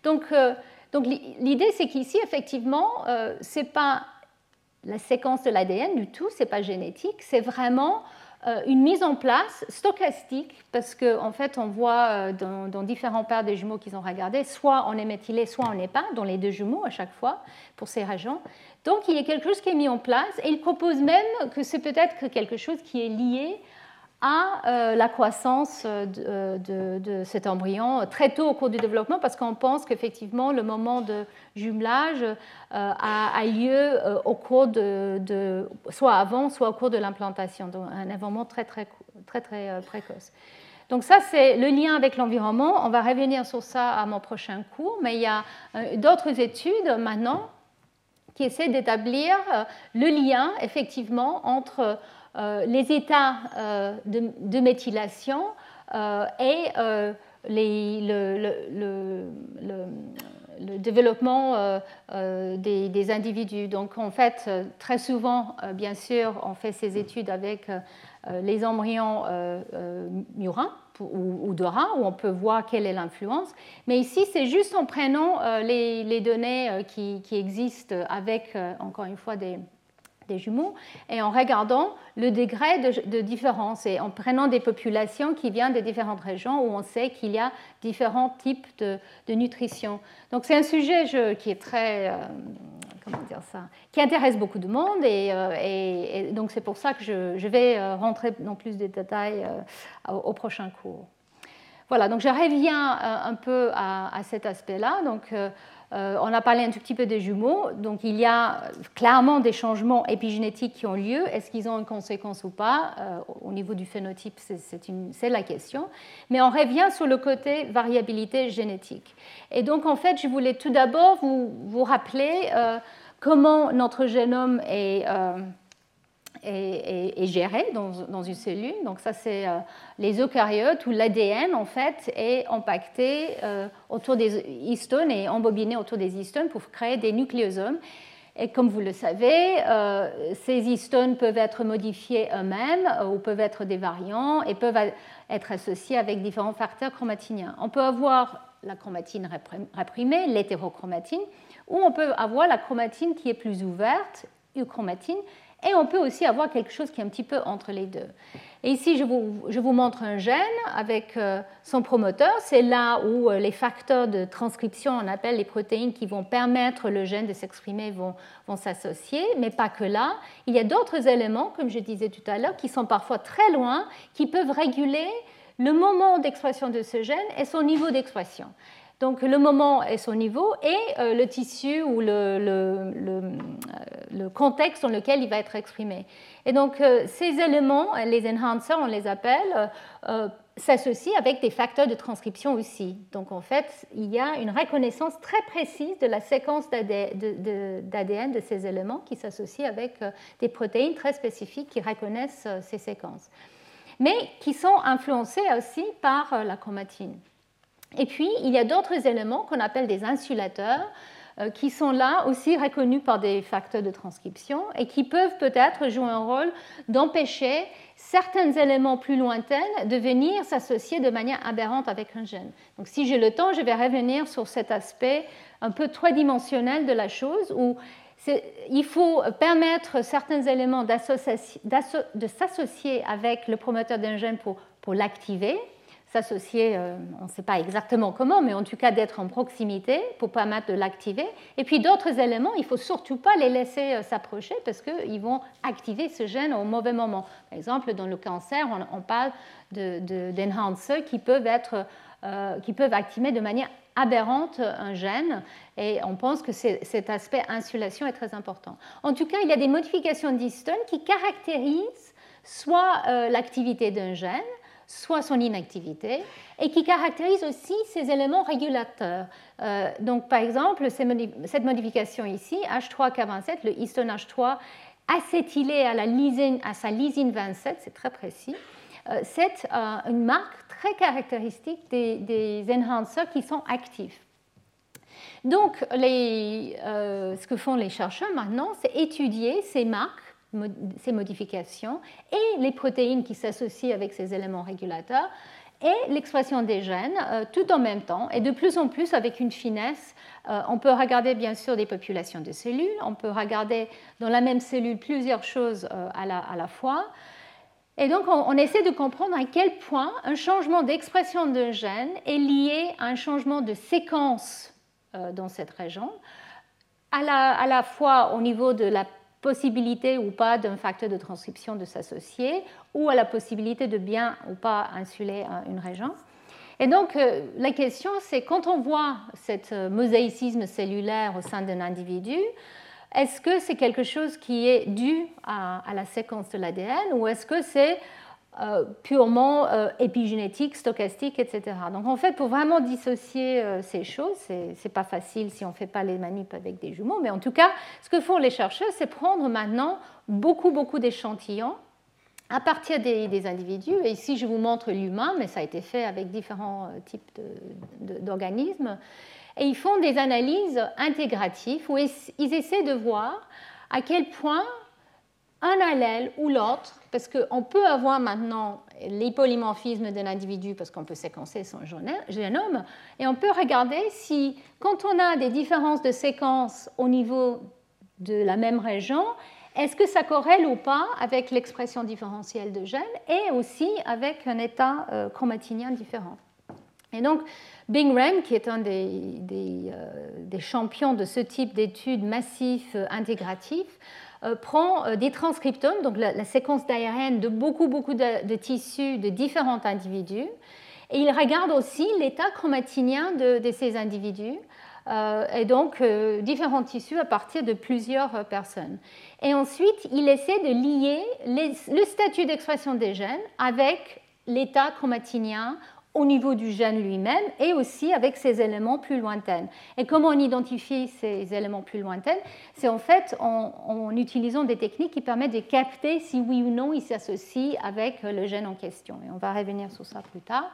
Donc, donc l'idée, c'est qu'ici, effectivement, ce n'est pas la séquence de l'ADN du tout, ce n'est pas génétique, c'est vraiment euh, une mise en place stochastique, parce qu'en en fait, on voit euh, dans, différents paires des jumeaux qu'ils ont regardés, soit on est méthylé, soit on n'est pas, dans les deux jumeaux à chaque fois, pour ces régions. Donc il y a quelque chose qui est mis en place, et il propose même que c'est peut-être quelque chose qui est lié à euh, la croissance euh, de, cet embryon très tôt au cours du développement parce qu'on pense qu'effectivement le moment de jumelage euh, a, lieu au cours de, soit avant soit au cours de l'implantation donc un événement très très très très précoce. Donc ça c'est le lien avec l'environnement. On va revenir sur ça à mon prochain cours mais il y a d'autres études maintenant qui essaient d'établir le lien effectivement entre euh, les états euh, de, méthylation euh, et le, développement des, individus. Donc en fait, très souvent, bien sûr, on fait ces études avec les embryons murins ou, de rats, où on peut voir quelle est l'influence. Mais ici, c'est juste en prenant les, données qui, existent avec, encore une fois, des, des jumeaux, et en regardant le degré de, différence, et en prenant des populations qui viennent des différentes régions où on sait qu'il y a différents types de, nutrition. Donc c'est un sujet qui est très... Euh, comment dire ça Qui intéresse beaucoup de monde, et, euh, donc c'est pour ça que je, vais euh, rentrer dans plus de détails au, prochain cours. Voilà, donc je reviens un peu à, à cet aspect-là. Donc on a parlé un tout petit peu des jumeaux, donc il y a clairement des changements épigénétiques qui ont lieu. Est-ce qu'ils ont une conséquence ou pas euh, Au niveau du phénotype, c'est la question. Mais on revient sur le côté variabilité génétique. Et donc en fait, je voulais tout d'abord vous, rappeler euh, comment notre génome est est, géré dans, une cellule. Donc ça, c'est euh, les eucaryotes où l'ADN, en fait, est impacté euh, autour des histones et embobiné autour des histones pour créer des nucléosomes. Et comme vous le savez, euh, ces histones peuvent être modifiés eux-mêmes ou peuvent être des variants et peuvent être associés avec différents facteurs chromatiniens. On peut avoir la chromatine réprimée, l'hétérochromatine, ou on peut avoir la chromatine qui est plus ouverte, euchromatine, et on peut aussi avoir quelque chose qui est un petit peu entre les deux. Et ici, je vous, je vous montre un gène avec euh, son promoteur. C'est là où euh, les facteurs de transcription, on appelle les protéines qui vont permettre le gène de s'exprimer, vont, vont s'associer. Mais pas que là. Il y a d'autres éléments, comme je disais tout à l'heure, qui sont parfois très loin, qui peuvent réguler le moment d'expression de ce gène et son niveau d'expression. Donc le moment est son niveau et euh, le tissu ou le, le, contexte dans lequel il va être exprimé. Et donc ces éléments, les enhancers, on les appelle, s'associe avec des facteurs de transcription aussi. Donc en fait, il y a une reconnaissance très précise de la séquence d'ADN de, ces éléments qui s'associe avec euh, des protéines très spécifiques qui reconnaissent euh, ces séquences, mais qui sont influencées aussi par euh, la chromatine. Et puis, il y a d'autres éléments qu'on appelle des insulateurs qui sont là aussi reconnus par des facteurs de transcription et qui peuvent peut-être jouer un rôle d'empêcher certains éléments plus lointains de venir s'associer de manière aberrante avec un gène. Donc si j'ai le temps, je vais revenir sur cet aspect un peu trois-dimensionnel de la chose où il faut permettre certains éléments de s'associer avec le promoteur d'un gène pour, pour l'activer, s'associer, euh, on ne sait pas exactement comment, mais en tout cas d'être en proximité pour permettre de l'activer. Et puis d'autres éléments, il ne faut surtout pas les laisser euh, s'approcher parce qu'ils vont activer ce gène au mauvais moment. Par exemple, dans le cancer, on, parle d'enhancers de, qui, peuvent être, euh, qui peuvent activer de manière aberrante un gène et on pense que cet aspect insulation est très important. En tout cas, il y a des modifications d'histone qui caractérisent soit l'activité d'un gène, soit son inactivité, et qui caractérise aussi ces éléments régulateurs. Euh, donc, par exemple, cette modification ici, H3K27, le histone H3 acétylé à, la lysine, à sa lysine 27, c'est très précis, euh, c'est euh, une marque très caractéristique des, des, enhancers qui sont actifs. Donc, ce que font les chercheurs maintenant, c'est étudier ces marques ces modifications et les protéines qui s'associent avec ces éléments régulateurs et l'expression des gènes euh, tout en même temps et de plus en plus avec une finesse. Euh, on peut regarder bien sûr des populations de cellules, on peut regarder dans la même cellule plusieurs choses euh, à, la, à, la, fois. Et donc on, essaie de comprendre à quel point un changement d'expression d'un gène est lié à un changement de séquence dans cette région, à la, à la fois au niveau de la possibilité ou pas d'un facteur de transcription de s'associer, ou à la possibilité de bien ou pas insuler une région. Et donc, euh, la question, c'est quand on voit cet euh, mosaïcisme cellulaire au sein d'un individu, est-ce que c'est quelque chose qui est dû à, à la séquence de l'ADN ou est-ce que c'est euh, purement euh, épigénétique, stochastique, etc. Donc en fait, pour vraiment dissocier euh, ces choses, c'est pas facile si on ne fait pas les manips avec des jumeaux, mais en tout cas, ce que font les chercheurs, c'est prendre maintenant beaucoup, beaucoup d'échantillons à partir des, individus. Et ici, je vous montre l'humain, mais ça a été fait avec différents types d'organismes. et ils font des analyses intégratives où ils essaient de voir à quel point un allèle ou l'autre, parce qu'on peut avoir maintenant les polymorphismes d'un individu parce qu'on peut séquencer son génome, et on peut regarder si, quand on a des différences de séquences au niveau de la même région, est-ce que ça corrèle ou pas avec l'expression différentielle de gènes et aussi avec un état euh, chromatinien différent. Et donc, Bing Ren, qui est un des, euh, des champions de ce type d'études massives euh, intégratives, prend euh, des transcriptomes, donc la, séquence d'ARN de beaucoup, beaucoup de, tissus de différents individus, et il regarde aussi l'état chromatinien de, ces individus, euh, et donc différents tissus à partir de plusieurs personnes. Et ensuite, il essaie de lier le statut d'expression des gènes avec l'état chromatinien au niveau du gène lui-même et aussi avec ces éléments plus lointains. Et comment on identifie ces éléments plus lointains? C'est en fait en, utilisant des techniques qui permettent de capter si oui ou non ils s'associent avec le gène en question. Et on va revenir sur ça plus tard.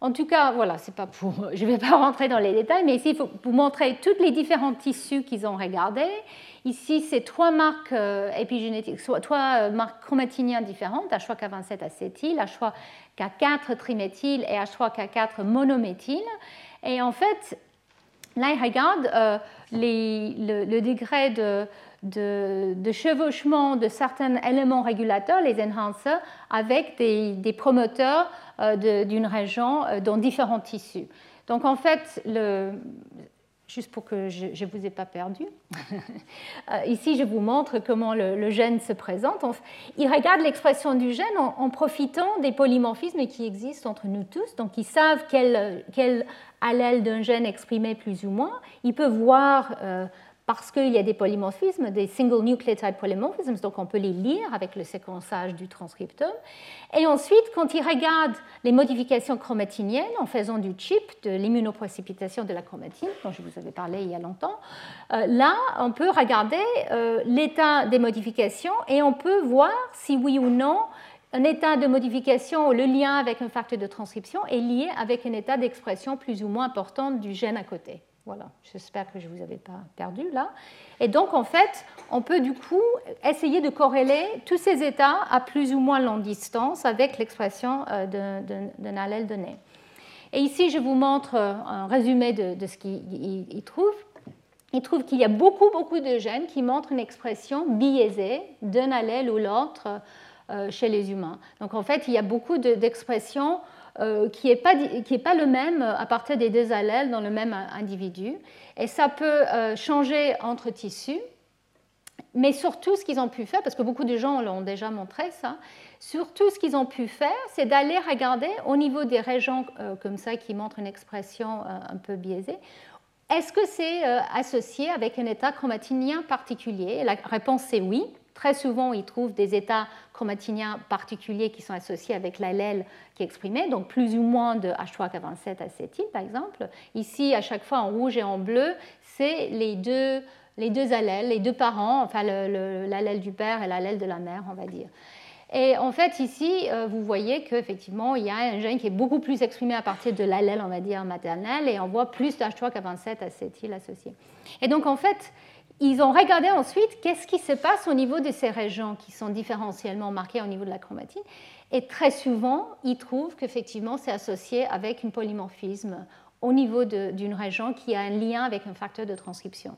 En tout cas, voilà, c'est pas pour, *laughs* je ne vais pas rentrer dans les détails, mais ici, il faut vous montrer tous les différents tissus qu'ils ont regardés. Ici, c'est trois marques euh, épigénétiques, trois euh, marques chromatiniennes différentes, H3K27 acétyl, H3K4 triméthyl et H3K4 monométhyl. Et en fait, là, ils regardent euh, le, degré de, de, chevauchement de certains éléments régulateurs, les enhancers, avec des, promoteurs d'une région dans différents tissus. Donc en fait, juste pour que je ne vous ai pas perdu. *laughs* Euh, ici, je vous montre comment le, gène se présente. Il regarde l'expression du gène en, profitant des polymorphismes qui existent entre nous tous. Donc, ils savent quel, allèle d'un gène exprimé plus ou moins. Ils peuvent voir euh, parce qu'il y a des polymorphismes, des single nucleotide polymorphisms, donc on peut les lire avec le séquençage du transcriptome. Et ensuite, quand ils regardent les modifications chromatiniennes en faisant du chip, de l'immunoprécipitation de la chromatine, dont je vous avais parlé il y a longtemps, euh, là, on peut regarder euh, l'état des modifications et on peut voir si oui ou non un état de modification le lien avec un facteur de transcription est lié avec un état d'expression plus ou moins important du gène à côté. Voilà, j'espère que je ne vous avais pas perdu là. Et donc, en fait, on peut du coup essayer de corréler tous ces états à plus ou moins longue distance avec l'expression d'un allèle donné. Et ici, je vous montre euh, un résumé de, ce qu'il trouve. Il trouve qu'il y a beaucoup, beaucoup de gènes qui montrent une expression biaisée d'un allèle ou l'autre euh, chez les humains. Donc, en fait, il y a beaucoup d'expressions qui n'est pas, pas, le même à partir des deux allèles dans le même individu. Et ça peut euh, changer entre tissus. Mais surtout, ce qu'ils ont pu faire, parce que beaucoup de gens l'ont déjà montré ça, surtout ce qu'ils ont pu faire, c'est d'aller regarder au niveau des régions euh, comme ça qui montrent une expression un peu biaisée, est-ce que c'est associé avec un état chromatinien particulier? La réponse c'est oui. Très souvent, ils trouvent des états chromatiniens particuliers qui sont associés avec l'allèle qui est exprimé, donc plus ou moins de H3K27 acétyl, par exemple. Ici, à chaque fois, en rouge et en bleu, c'est les deux, les deux allèles, les deux parents, enfin l'allèle du père et l'allèle de la mère, on va dire. Et en fait, ici, euh, vous voyez qu'effectivement, il y a un gène qui est beaucoup plus exprimé à partir de l'allèle, on va dire, maternel, et on voit plus d'H3K27 acétyl associé. Et donc, en fait, ils ont regardé ensuite qu'est-ce qui se passe au niveau de ces régions qui sont différentiellement marquées au niveau de la chromatine. Et très souvent, ils trouvent qu'effectivement, c'est associé avec un polymorphisme au niveau d'une région qui a un lien avec un facteur de transcription.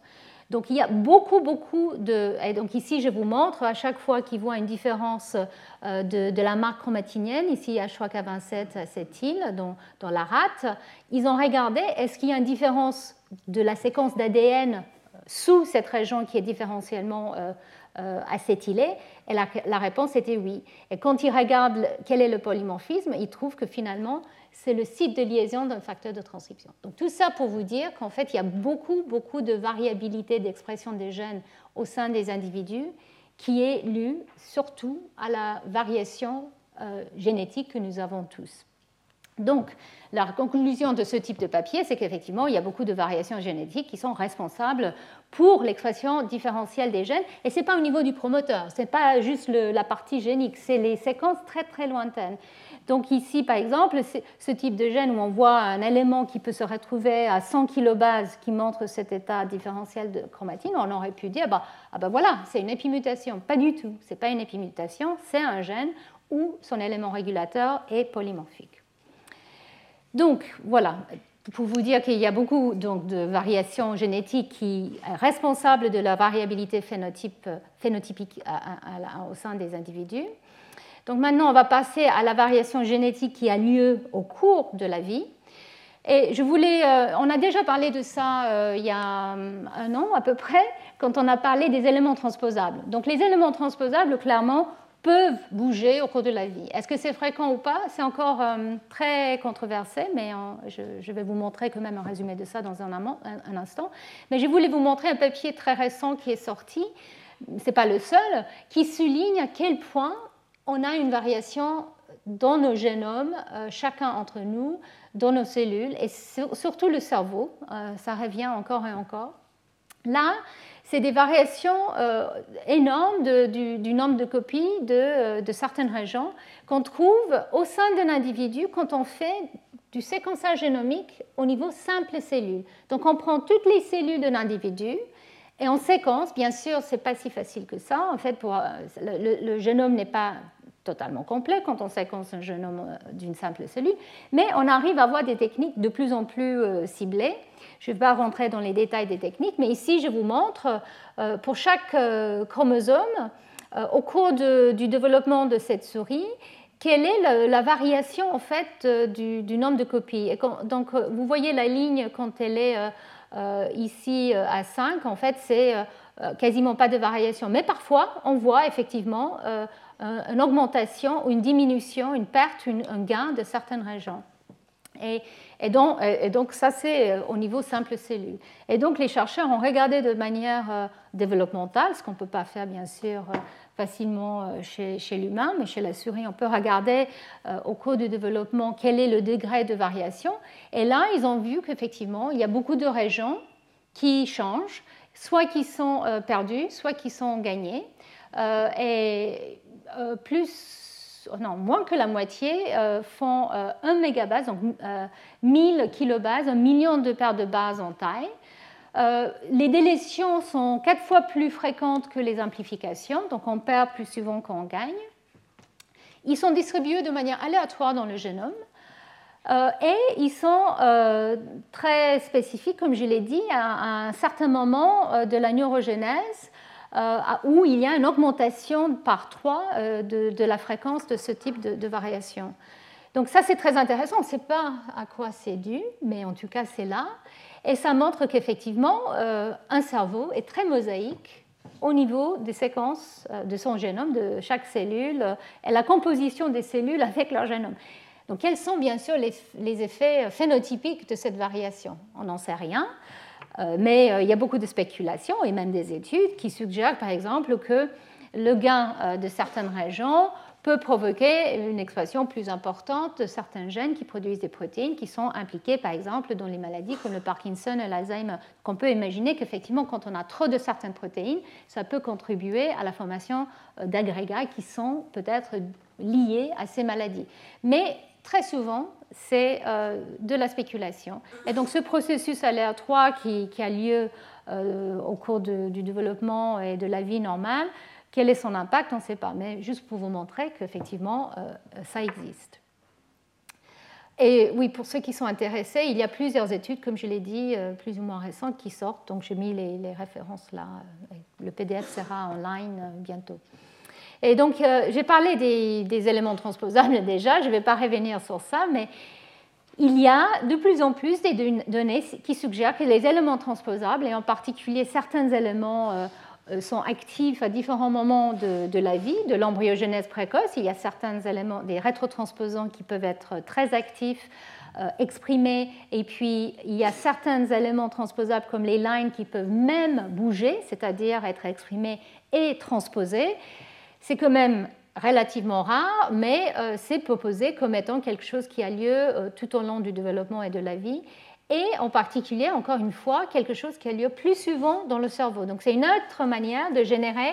Donc il y a beaucoup, beaucoup de... Et donc ici, je vous montre à chaque fois qu'ils voient une différence euh, de, la marque chromatinienne, ici H3K27 acétyl dans, dans la rate, ils ont regardé est-ce qu'il y a une différence de la séquence d'ADN sous cette région qui est différentiellement euh, euh, acétylée Et la, réponse était oui. Et quand il regarde quel est le polymorphisme, il trouve que finalement, c'est le site de liaison d'un facteur de transcription. Donc tout ça pour vous dire qu'en fait, il y a beaucoup, beaucoup de variabilité d'expression des gènes au sein des individus qui est lue surtout à la variation euh, génétique que nous avons tous. Donc, la conclusion de ce type de papier, c'est qu'effectivement, il y a beaucoup de variations génétiques qui sont responsables pour l'expression différentielle des gènes. Et ce n'est pas au niveau du promoteur, ce n'est pas juste la partie génique, c'est les séquences très très lointaines. Donc ici, par exemple, ce type de gène où on voit un élément qui peut se retrouver à 100 kilobases qui montre cet état différentiel de chromatine, on aurait pu dire, bah, ah bah voilà, c'est une épimutation. Pas du tout, ce n'est pas une épimutation, c'est un gène où son élément régulateur est polymorphique. Donc voilà, pour vous dire qu'il y a beaucoup donc, de variations génétiques qui sont responsables de la variabilité phénotypique au sein des individus. Donc maintenant, on va passer à la variation génétique qui a lieu au cours de la vie. Et je voulais, euh, on a déjà parlé de ça euh, il y a un an à peu près, quand on a parlé des éléments transposables. Donc les éléments transposables, clairement, peuvent bouger au cours de la vie. Est-ce que c'est fréquent ou pas? C'est encore euh, très controversé, mais euh, je, vais vous montrer quand même un résumé de ça dans un, instant. Mais je voulais vous montrer un papier très récent qui est sorti, ce n'est pas le seul, qui souligne à quel point on a une variation dans nos génomes, euh, chacun entre nous, dans nos cellules, et surtout le cerveau. ça revient encore et encore. Là, c'est des variations euh, énormes du, nombre de copies euh, de, certaines régions qu'on trouve au sein d'un individu quand on fait du séquençage génomique au niveau simple cellule. Donc on prend toutes les cellules d'un individu et on séquence. Bien sûr, ce n'est pas si facile que ça. En fait, euh, le génome n'est pas totalement complet quand on séquence un génome d'une simple cellule, mais on arrive à avoir des techniques de plus en plus ciblées je ne vais pas rentrer dans les détails des techniques, mais ici, je vous montre euh, pour chaque euh, chromosome, euh, au cours du développement de cette souris, quelle est la, variation en fait du, nombre de copies. donc, vous voyez la ligne quand elle est ici à 5, en fait, c'est quasiment pas de variation. Mais parfois, on voit effectivement une augmentation une diminution, une perte, un gain de certaines régions. Et, donc, ça, c'est au niveau simple cellule. Et donc, les chercheurs ont regardé de manière développementale, ce qu'on ne peut pas faire, bien sûr, facilement euh, chez, l'humain, mais chez la souris, on peut regarder euh, au cours du développement quel est le degré de variation. Et là, ils ont vu qu'effectivement, il y a beaucoup de régions qui changent, soit qui sont euh, perdues, soit qui sont gagnées. et plus, non, moins que la moitié font 1 mégabase, donc 1000 kilobases, un million de paires de bases en taille. Euh, les délétions sont quatre fois plus fréquentes que les amplifications, donc on perd plus souvent qu'on gagne. Ils sont distribués de manière aléatoire dans le génome. Euh, et ils sont euh, très spécifiques, comme je l'ai dit, à, un certain moment de la neurogénèse où il y a une augmentation par 3 de, la fréquence de ce type de, variation. Donc ça, c'est très intéressant. On ne sait pas à quoi c'est dû, mais en tout cas, c'est là. Et ça montre qu'effectivement, euh, un cerveau est très mosaïque au niveau des séquences euh, de son génome, de chaque cellule, euh, et la composition des cellules avec leur génome. Donc, quels sont bien sûr les, effets phénotypiques de cette variation? On n'en sait rien, mais il y a beaucoup de spéculations et même des études qui suggèrent, par exemple, que le gain de certaines régions peut provoquer une expression plus importante de certains gènes qui produisent des protéines qui sont impliquées, par exemple, dans les maladies comme le Parkinson et l'Alzheimer. On peut imaginer qu'effectivement, quand on a trop de certaines protéines, ça peut contribuer à la formation euh, d'agrégats qui sont peut-être liés à ces maladies. Mais très souvent, c'est euh, de la spéculation. Et donc ce processus aléatoire qui, qui a lieu euh, au cours du développement et de la vie normale quel est son impact? On ne sait pas, mais juste pour vous montrer qu'effectivement, euh, ça existe. Et oui, pour ceux qui sont intéressés, il y a plusieurs études, comme je l'ai dit, plus ou moins récentes, qui sortent. Donc j'ai mis les, références là. Le PDF sera en ligne bientôt. Et donc j'ai parlé des, éléments transposables *laughs* déjà, je ne vais pas revenir sur ça, mais il y a de plus en plus des données qui suggèrent que les éléments transposables, et en particulier certains éléments euh, sont actifs à différents moments de, la vie, de l'embryogenèse précoce. Il y a certains éléments, des rétrotransposants qui peuvent être très actifs, euh, exprimés, et puis il y a certains éléments transposables comme les lines qui peuvent même bouger, c'est-à-dire être exprimés et transposés. C'est quand même relativement rare, mais euh, c'est proposé comme étant quelque chose qui a lieu tout au long du développement et de la vie et en particulier, encore une fois, quelque chose qui a lieu plus souvent dans le cerveau. Donc c'est une autre manière de générer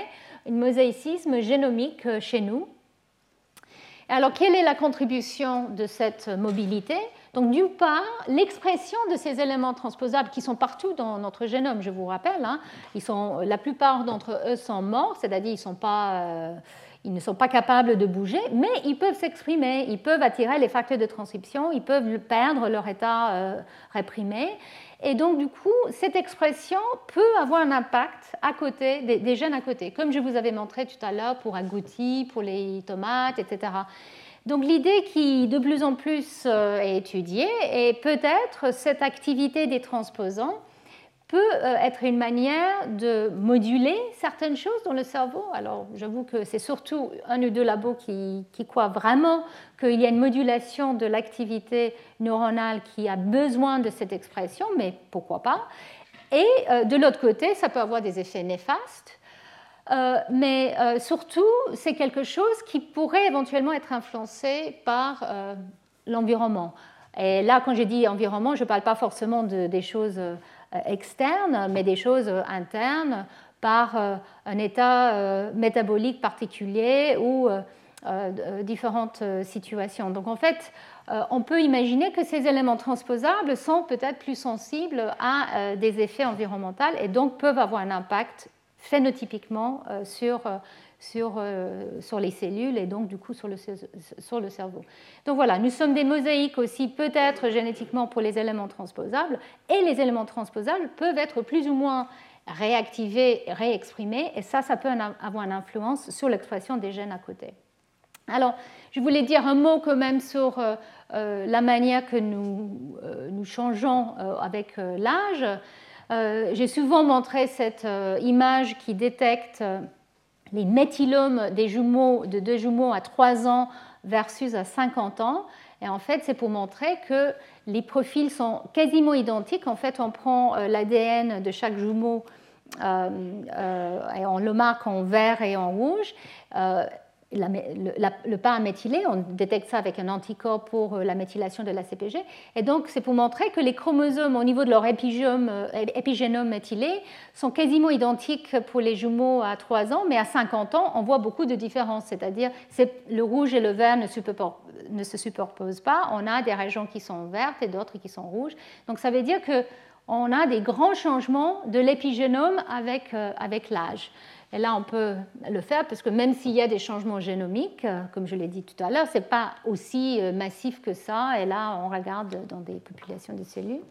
un mosaïcisme génomique euh, chez nous. Alors quelle est la contribution de cette mobilité? Donc d'une part, l'expression de ces éléments transposables qui sont partout dans notre génome, je vous rappelle, hein, la plupart d'entre eux sont morts, c'est-à-dire ils ne sont pas... Euh, ils ne sont pas capables de bouger, mais ils peuvent s'exprimer, ils peuvent attirer les facteurs de transcription, ils peuvent perdre leur état euh, réprimé. Et donc, du coup, cette expression peut avoir un impact à côté, des, gènes à côté, comme je vous avais montré tout à l'heure pour agouti, pour les tomates, etc. Donc, l'idée qui de plus en plus euh, est étudiée est peut-être cette activité des transposants peut euh, être une manière de moduler certaines choses dans le cerveau. Alors, j'avoue que c'est surtout un ou deux labos qui, croient vraiment qu'il y a une modulation de l'activité neuronale qui a besoin de cette expression, mais pourquoi pas? Et euh, de l'autre côté, ça peut avoir des effets néfastes. Euh, mais surtout, c'est quelque chose qui pourrait éventuellement être influencé par l'environnement. Et là, quand je dis environnement, je ne parle pas forcément de, des choses euh, externes, mais des choses internes par euh, un état euh, métabolique particulier ou différentes situations. Donc en fait, on peut imaginer que ces éléments transposables sont peut-être plus sensibles à des effets environnementaux et donc peuvent avoir un impact phénotypiquement sur sur, euh, sur les cellules et donc du coup sur le, sur le cerveau. Donc voilà, nous sommes des mosaïques aussi peut-être génétiquement pour les éléments transposables et les éléments transposables peuvent être plus ou moins réactivés, réexprimés et ça, ça peut avoir une influence sur l'expression des gènes à côté. Alors, je voulais dire un mot quand même sur euh, euh, la manière que nous, nous changeons avec l'âge. J'ai souvent montré cette image qui détecte les méthylomes des jumeaux, de deux jumeaux à 3 ans versus à 50 ans. Et en fait, c'est pour montrer que les profils sont quasiment identiques. En fait, on prend l'ADN de chaque jumeau euh, euh, et on le marque en vert et en rouge. Euh, le, pas méthylé, on détecte ça avec un anticorps pour la méthylation de la CPG. Et donc, c'est pour montrer que les chromosomes au niveau de leur épigénome, épigénome méthylé sont quasiment identiques pour les jumeaux à 3 ans, mais à 50 ans, on voit beaucoup de différences. C'est-à-dire, le rouge et le vert ne, se superposent pas. On a des régions qui sont vertes et d'autres qui sont rouges. Donc, ça veut dire que on a des grands changements de l'épigénome avec, euh, avec l'âge. Et là, on peut le faire parce que même s'il y a des changements génomiques, euh, comme je l'ai dit tout à l'heure, ce n'est pas aussi euh, massif que ça. Et là, on regarde dans des populations de cellules.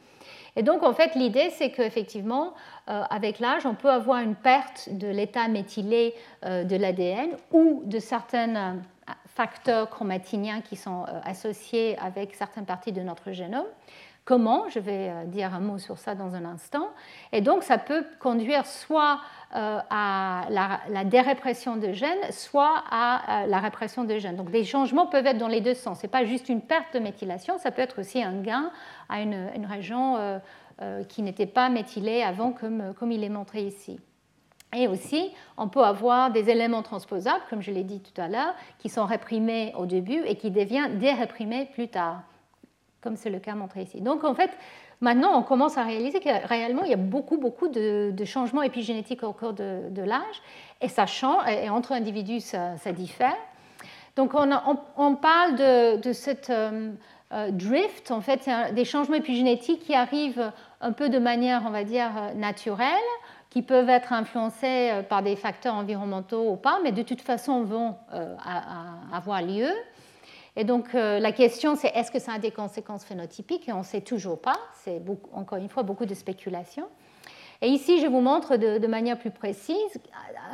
Et donc, en fait, l'idée, c'est qu'effectivement, avec l'âge, on peut avoir une perte de l'état méthylé de l'ADN ou de certains facteurs chromatiniens qui sont associés avec certaines parties de notre génome. Comment Je vais euh, dire un mot sur ça dans un instant. Et donc, ça peut conduire soit euh, à la, dérépression de gènes, soit à euh, la répression de gènes. Donc, les changements peuvent être dans les deux sens. Ce n'est pas juste une perte de méthylation, ça peut être aussi un gain à une, région qui n'était pas méthylée avant, comme, comme il est montré ici. Et aussi, on peut avoir des éléments transposables, comme je l'ai dit tout à l'heure, qui sont réprimés au début et qui deviennent déréprimés plus tard comme c'est le cas montré ici. Donc en fait, maintenant on commence à réaliser que réellement il y a beaucoup, beaucoup de, changements épigénétiques au cours de, l'âge, et ça change, et entre individus ça, diffère. Donc on, parle de, de cette euh, euh, drift, en fait, des changements épigénétiques qui arrivent un peu de manière, on va dire, euh, naturelle, qui peuvent être influencés par des facteurs environnementaux ou pas, mais de toute façon vont avoir lieu. Et donc euh, la question c'est est-ce que ça a des conséquences phénotypiques? Et on ne sait toujours pas, c'est encore une fois beaucoup de spéculation. Et ici, je vous montre de, manière plus précise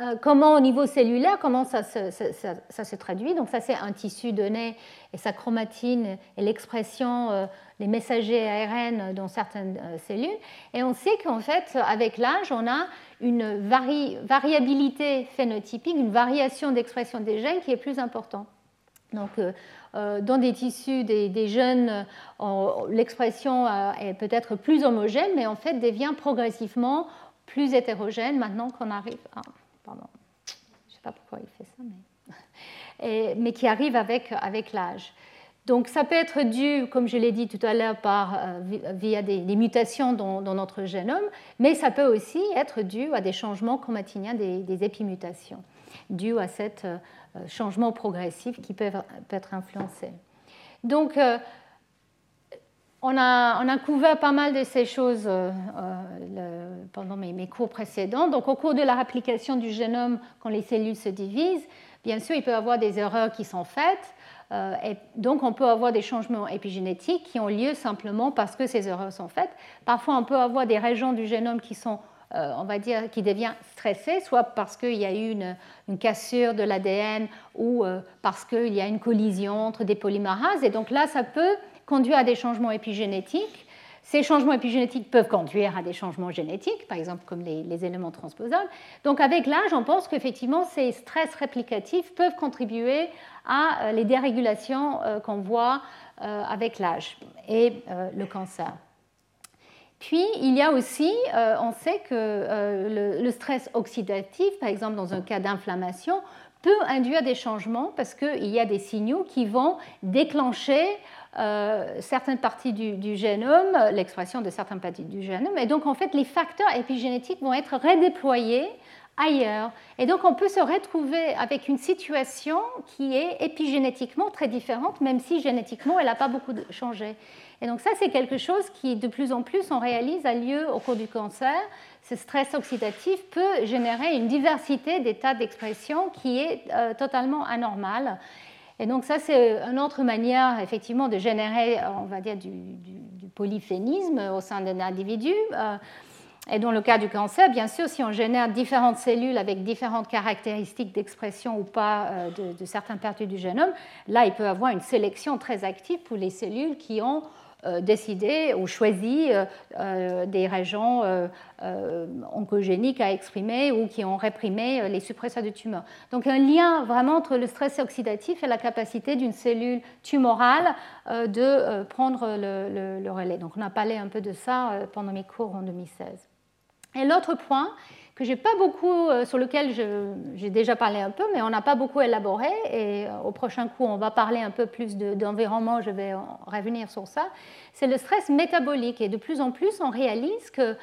euh, comment au niveau cellulaire, comment ça se, traduit. Donc ça c'est un tissu donné et sa chromatine et l'expression, euh, les messagers ARN dans certaines cellules. Et on sait qu'en fait, avec l'âge, on a une variabilité phénotypique, une variation d'expression des gènes qui est plus importante. Donc, euh, dans des tissus des, jeunes, euh, l'expression euh, est peut-être plus homogène, mais en fait devient progressivement plus hétérogène maintenant qu'on arrive. Pardon, je ne sais pas pourquoi il fait ça, *laughs* mais, qui arrive avec, avec l'âge. Donc ça peut être dû, comme je l'ai dit tout à l'heure, par, via des, mutations dans, notre génome, mais ça peut aussi être dû à des changements chromatiniens des, des épimutations, dû à cette euh, changements progressifs qui peuvent, être influencés. Donc, euh, on a, on a, couvert pas mal de ces choses euh, pendant mes, cours précédents. Donc, au cours de la réplication du génome, quand les cellules se divisent, bien sûr, il peut y avoir des erreurs qui sont faites. et donc, on peut avoir des changements épigénétiques qui ont lieu simplement parce que ces erreurs sont faites. Parfois, on peut avoir des régions du génome qui sont on va dire, qui devient stressé, soit parce qu'il y a eu une, cassure de l'ADN ou euh, parce qu'il y a une collision entre des polymarases. Et donc là, ça peut conduire à des changements épigénétiques. Ces changements épigénétiques peuvent conduire à des changements génétiques, par exemple comme les, éléments transposables. Donc avec l'âge, on pense qu'effectivement, ces stress réplicatifs peuvent contribuer à euh, les dérégulations qu'on voit avec l'âge et le cancer. Puis, il y a aussi, euh, on sait que euh, le, stress oxydatif, par exemple dans un cas d'inflammation, peut induire des changements parce qu'il y a des signaux qui vont déclencher euh, certaines parties du, du génome, l'expression de certaines parties du génome. Et donc, en fait, les facteurs épigénétiques vont être redéployés ailleurs. Et donc, on peut se retrouver avec une situation qui est épigénétiquement très différente, même si génétiquement, elle n'a pas beaucoup changé. Et donc ça, c'est quelque chose qui, de plus en plus, on réalise a lieu au cours du cancer. Ce stress oxydatif peut générer une diversité d'états d'expression qui est euh, totalement anormale. Et donc ça, c'est une autre manière, effectivement, de générer, on va dire, du, polyphénisme au sein d'un individu. Euh, et dans le cas du cancer, bien sûr, si on génère différentes cellules avec différentes caractéristiques d'expression ou pas euh, de, de certaines parties du génome, là, il peut avoir une sélection très active pour les cellules qui ont décidé ou choisi des régions oncogéniques à exprimer ou qui ont réprimé les suppresseurs de tumeurs. Donc un lien vraiment entre le stress oxydatif et la capacité d'une cellule tumorale de prendre le, relais. Donc on a parlé un peu de ça pendant mes cours en 2016. Et l'autre point, que j'ai pas beaucoup, euh, sur lequel j'ai déjà parlé un peu, mais on n'a pas beaucoup élaboré. Et euh, au prochain coup, on va parler un peu plus d'environnement. je vais revenir sur ça. C'est le stress métabolique. Et de plus en plus, on réalise que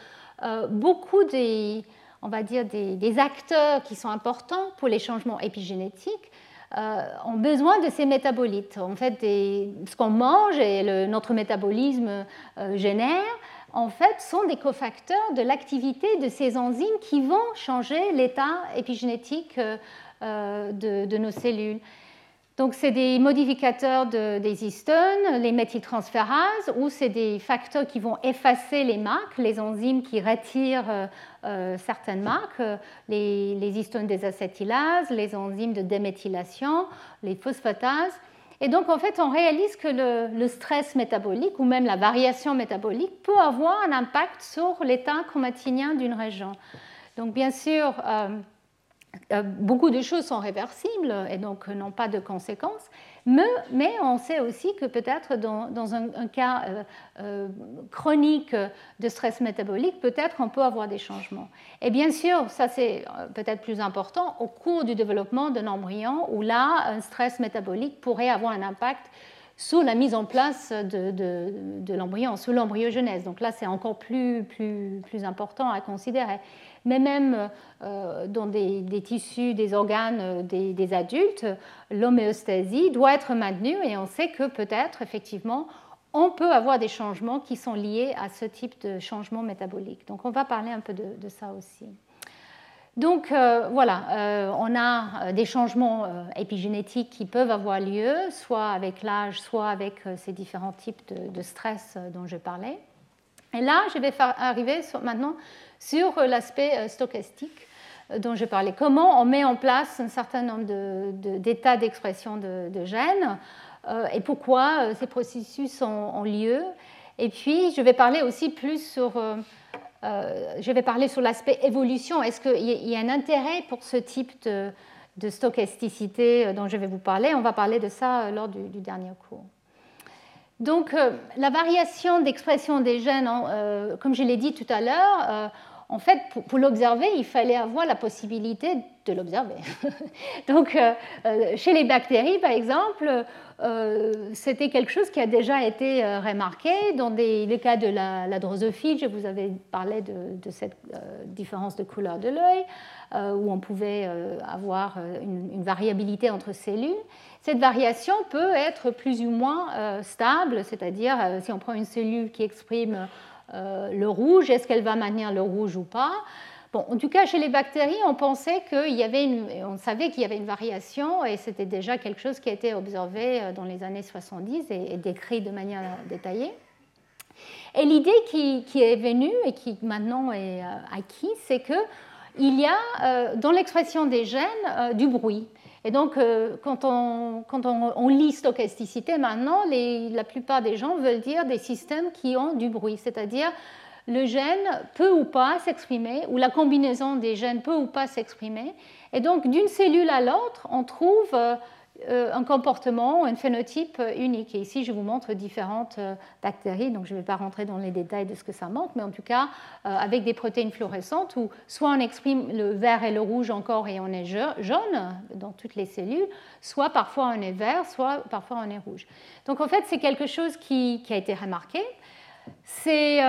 euh, beaucoup des, on va dire des, acteurs qui sont importants pour les changements épigénétiques ont besoin de ces métabolites. En fait, ce qu'on mange et notre métabolisme génère en fait, sont des cofacteurs de l'activité de ces enzymes qui vont changer l'état épigénétique euh, euh, de, nos cellules. Donc, c'est des modificateurs des histones, les méthyltransférases, ou c'est des facteurs qui vont effacer les marques, les enzymes qui retirent euh, certaines marques, les, les histones des acétylases, les enzymes de déméthylation, les phosphatases. Et donc, en fait, on réalise que le, stress métabolique ou même la variation métabolique peut avoir un impact sur l'état chromatinien d'une région. Donc, bien sûr, euh, beaucoup de choses sont réversibles et donc n'ont pas de conséquences, mais, on sait aussi que peut-être dans, un, cas euh, euh, chronique de stress métabolique, peut-être on peut avoir des changements. Et bien sûr, ça c'est euh, peut-être plus important au cours du développement d'un embryon, où là, un stress métabolique pourrait avoir un impact sur la mise en place de, l'embryon, sur l'embryogenèse. Donc là, c'est encore plus, plus, plus important à considérer mais même euh, dans des, tissus, des organes euh, des, adultes, l'homéostasie doit être maintenue et on sait que peut-être, effectivement, on peut avoir des changements qui sont liés à ce type de changement métabolique. Donc on va parler un peu de, ça aussi. Donc euh, voilà, on a des changements épigénétiques qui peuvent avoir lieu, soit avec l'âge, soit avec ces différents types de, stress dont je parlais. Et là, je vais arriver maintenant sur l'aspect euh, stochastique euh, dont je parlais. Comment on met en place un certain nombre d'états d'expression de, gènes euh, et pourquoi ces processus ont, lieu. Et puis, je vais parler aussi plus sur, je vais parler sur l'aspect évolution. Est-ce qu'il y, a un intérêt pour ce type de, stochasticité dont je vais vous parler? On va parler de ça lors du, dernier cours. Donc, la variation d'expression des gènes, comme je l'ai dit tout à l'heure, en fait, pour, l'observer, il fallait avoir la possibilité de l'observer. *laughs* Donc, euh, euh, chez les bactéries, par exemple, euh, c'était quelque chose qui a déjà été remarqué dans des, les cas de la, drosophile. Je vous avais parlé de, cette différence de couleur de l'œil, où on pouvait avoir une, variabilité entre cellules. Cette variation peut être plus ou moins stable, c'est-à-dire si on prend une cellule qui exprime le rouge, est-ce qu'elle va maintenir le rouge ou pas? Bon, en tout cas, chez les bactéries, on pensait qu'il y avait une, on savait qu'il y avait une variation et c'était déjà quelque chose qui a été observé euh, dans les années 70 et, décrit de manière détaillée. Et l'idée qui, est venue et qui maintenant est euh, acquise, c'est qu'il y a dans l'expression des gènes du bruit. Et donc, euh, quand, on, lit stochasticité maintenant, la plupart des gens veulent dire des systèmes qui ont du bruit, c'est-à-dire le gène peut ou pas s'exprimer, ou la combinaison des gènes peut ou pas s'exprimer. Et donc, d'une cellule à l'autre, on trouve euh, un comportement, un phénotype unique. Et ici, je vous montre différentes euh, bactéries, donc je ne vais pas rentrer dans les détails de ce que ça montre, mais en tout cas, euh, avec des protéines fluorescentes où soit on exprime le vert et le rouge encore et on est jaune dans toutes les cellules, soit parfois on est vert, soit parfois on est rouge. Donc en fait, c'est quelque chose qui, qui, a été remarqué. C'est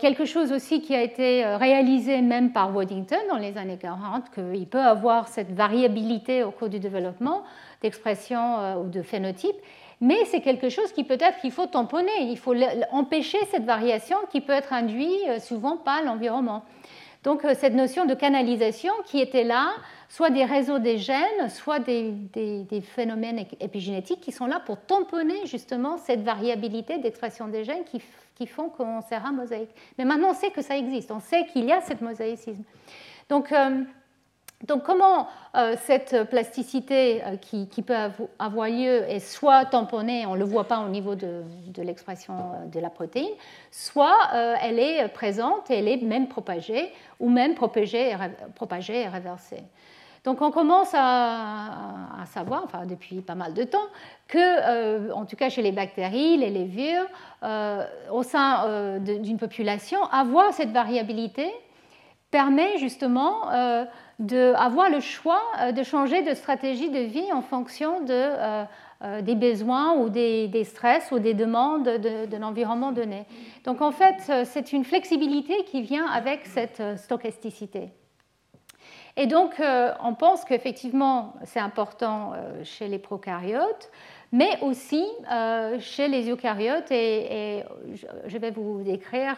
quelque chose aussi qui a été réalisé même par Waddington dans les années 40, qu'il peut avoir cette variabilité au cours du développement d'expression euh, ou de phénotype, mais c'est quelque chose qui peut-être qu'il faut tamponner, il faut empêcher cette variation qui peut être induite euh, souvent par l'environnement. Donc euh, cette notion de canalisation qui était là, soit des réseaux des gènes, soit des, phénomènes épigénétiques qui sont là pour tamponner justement cette variabilité d'expression des gènes qui, font qu'on sert mosaïque. Mais maintenant on sait que ça existe, on sait qu'il y a cette mosaïcisme. Donc Donc comment euh, cette plasticité euh, qui, peut avoir lieu est soit tamponnée, on ne le voit pas au niveau de, l'expression euh, de la protéine, soit elle est présente et elle est même propagée, ou même propagée et, propagée et réversée. Donc on commence à, savoir, enfin depuis pas mal de temps, que, en tout cas chez les bactéries, les levures, au sein d'une population, avoir cette variabilité permet justement d'avoir le choix euh, de changer de stratégie de vie en fonction de, euh, des besoins ou des, stress ou des demandes de, l'environnement donné. Donc en fait, c'est une flexibilité qui vient avec cette stochasticité. Et donc, on pense qu'effectivement, c'est important chez les prokaryotes, mais aussi chez les eucaryotes, et, je vais vous décrire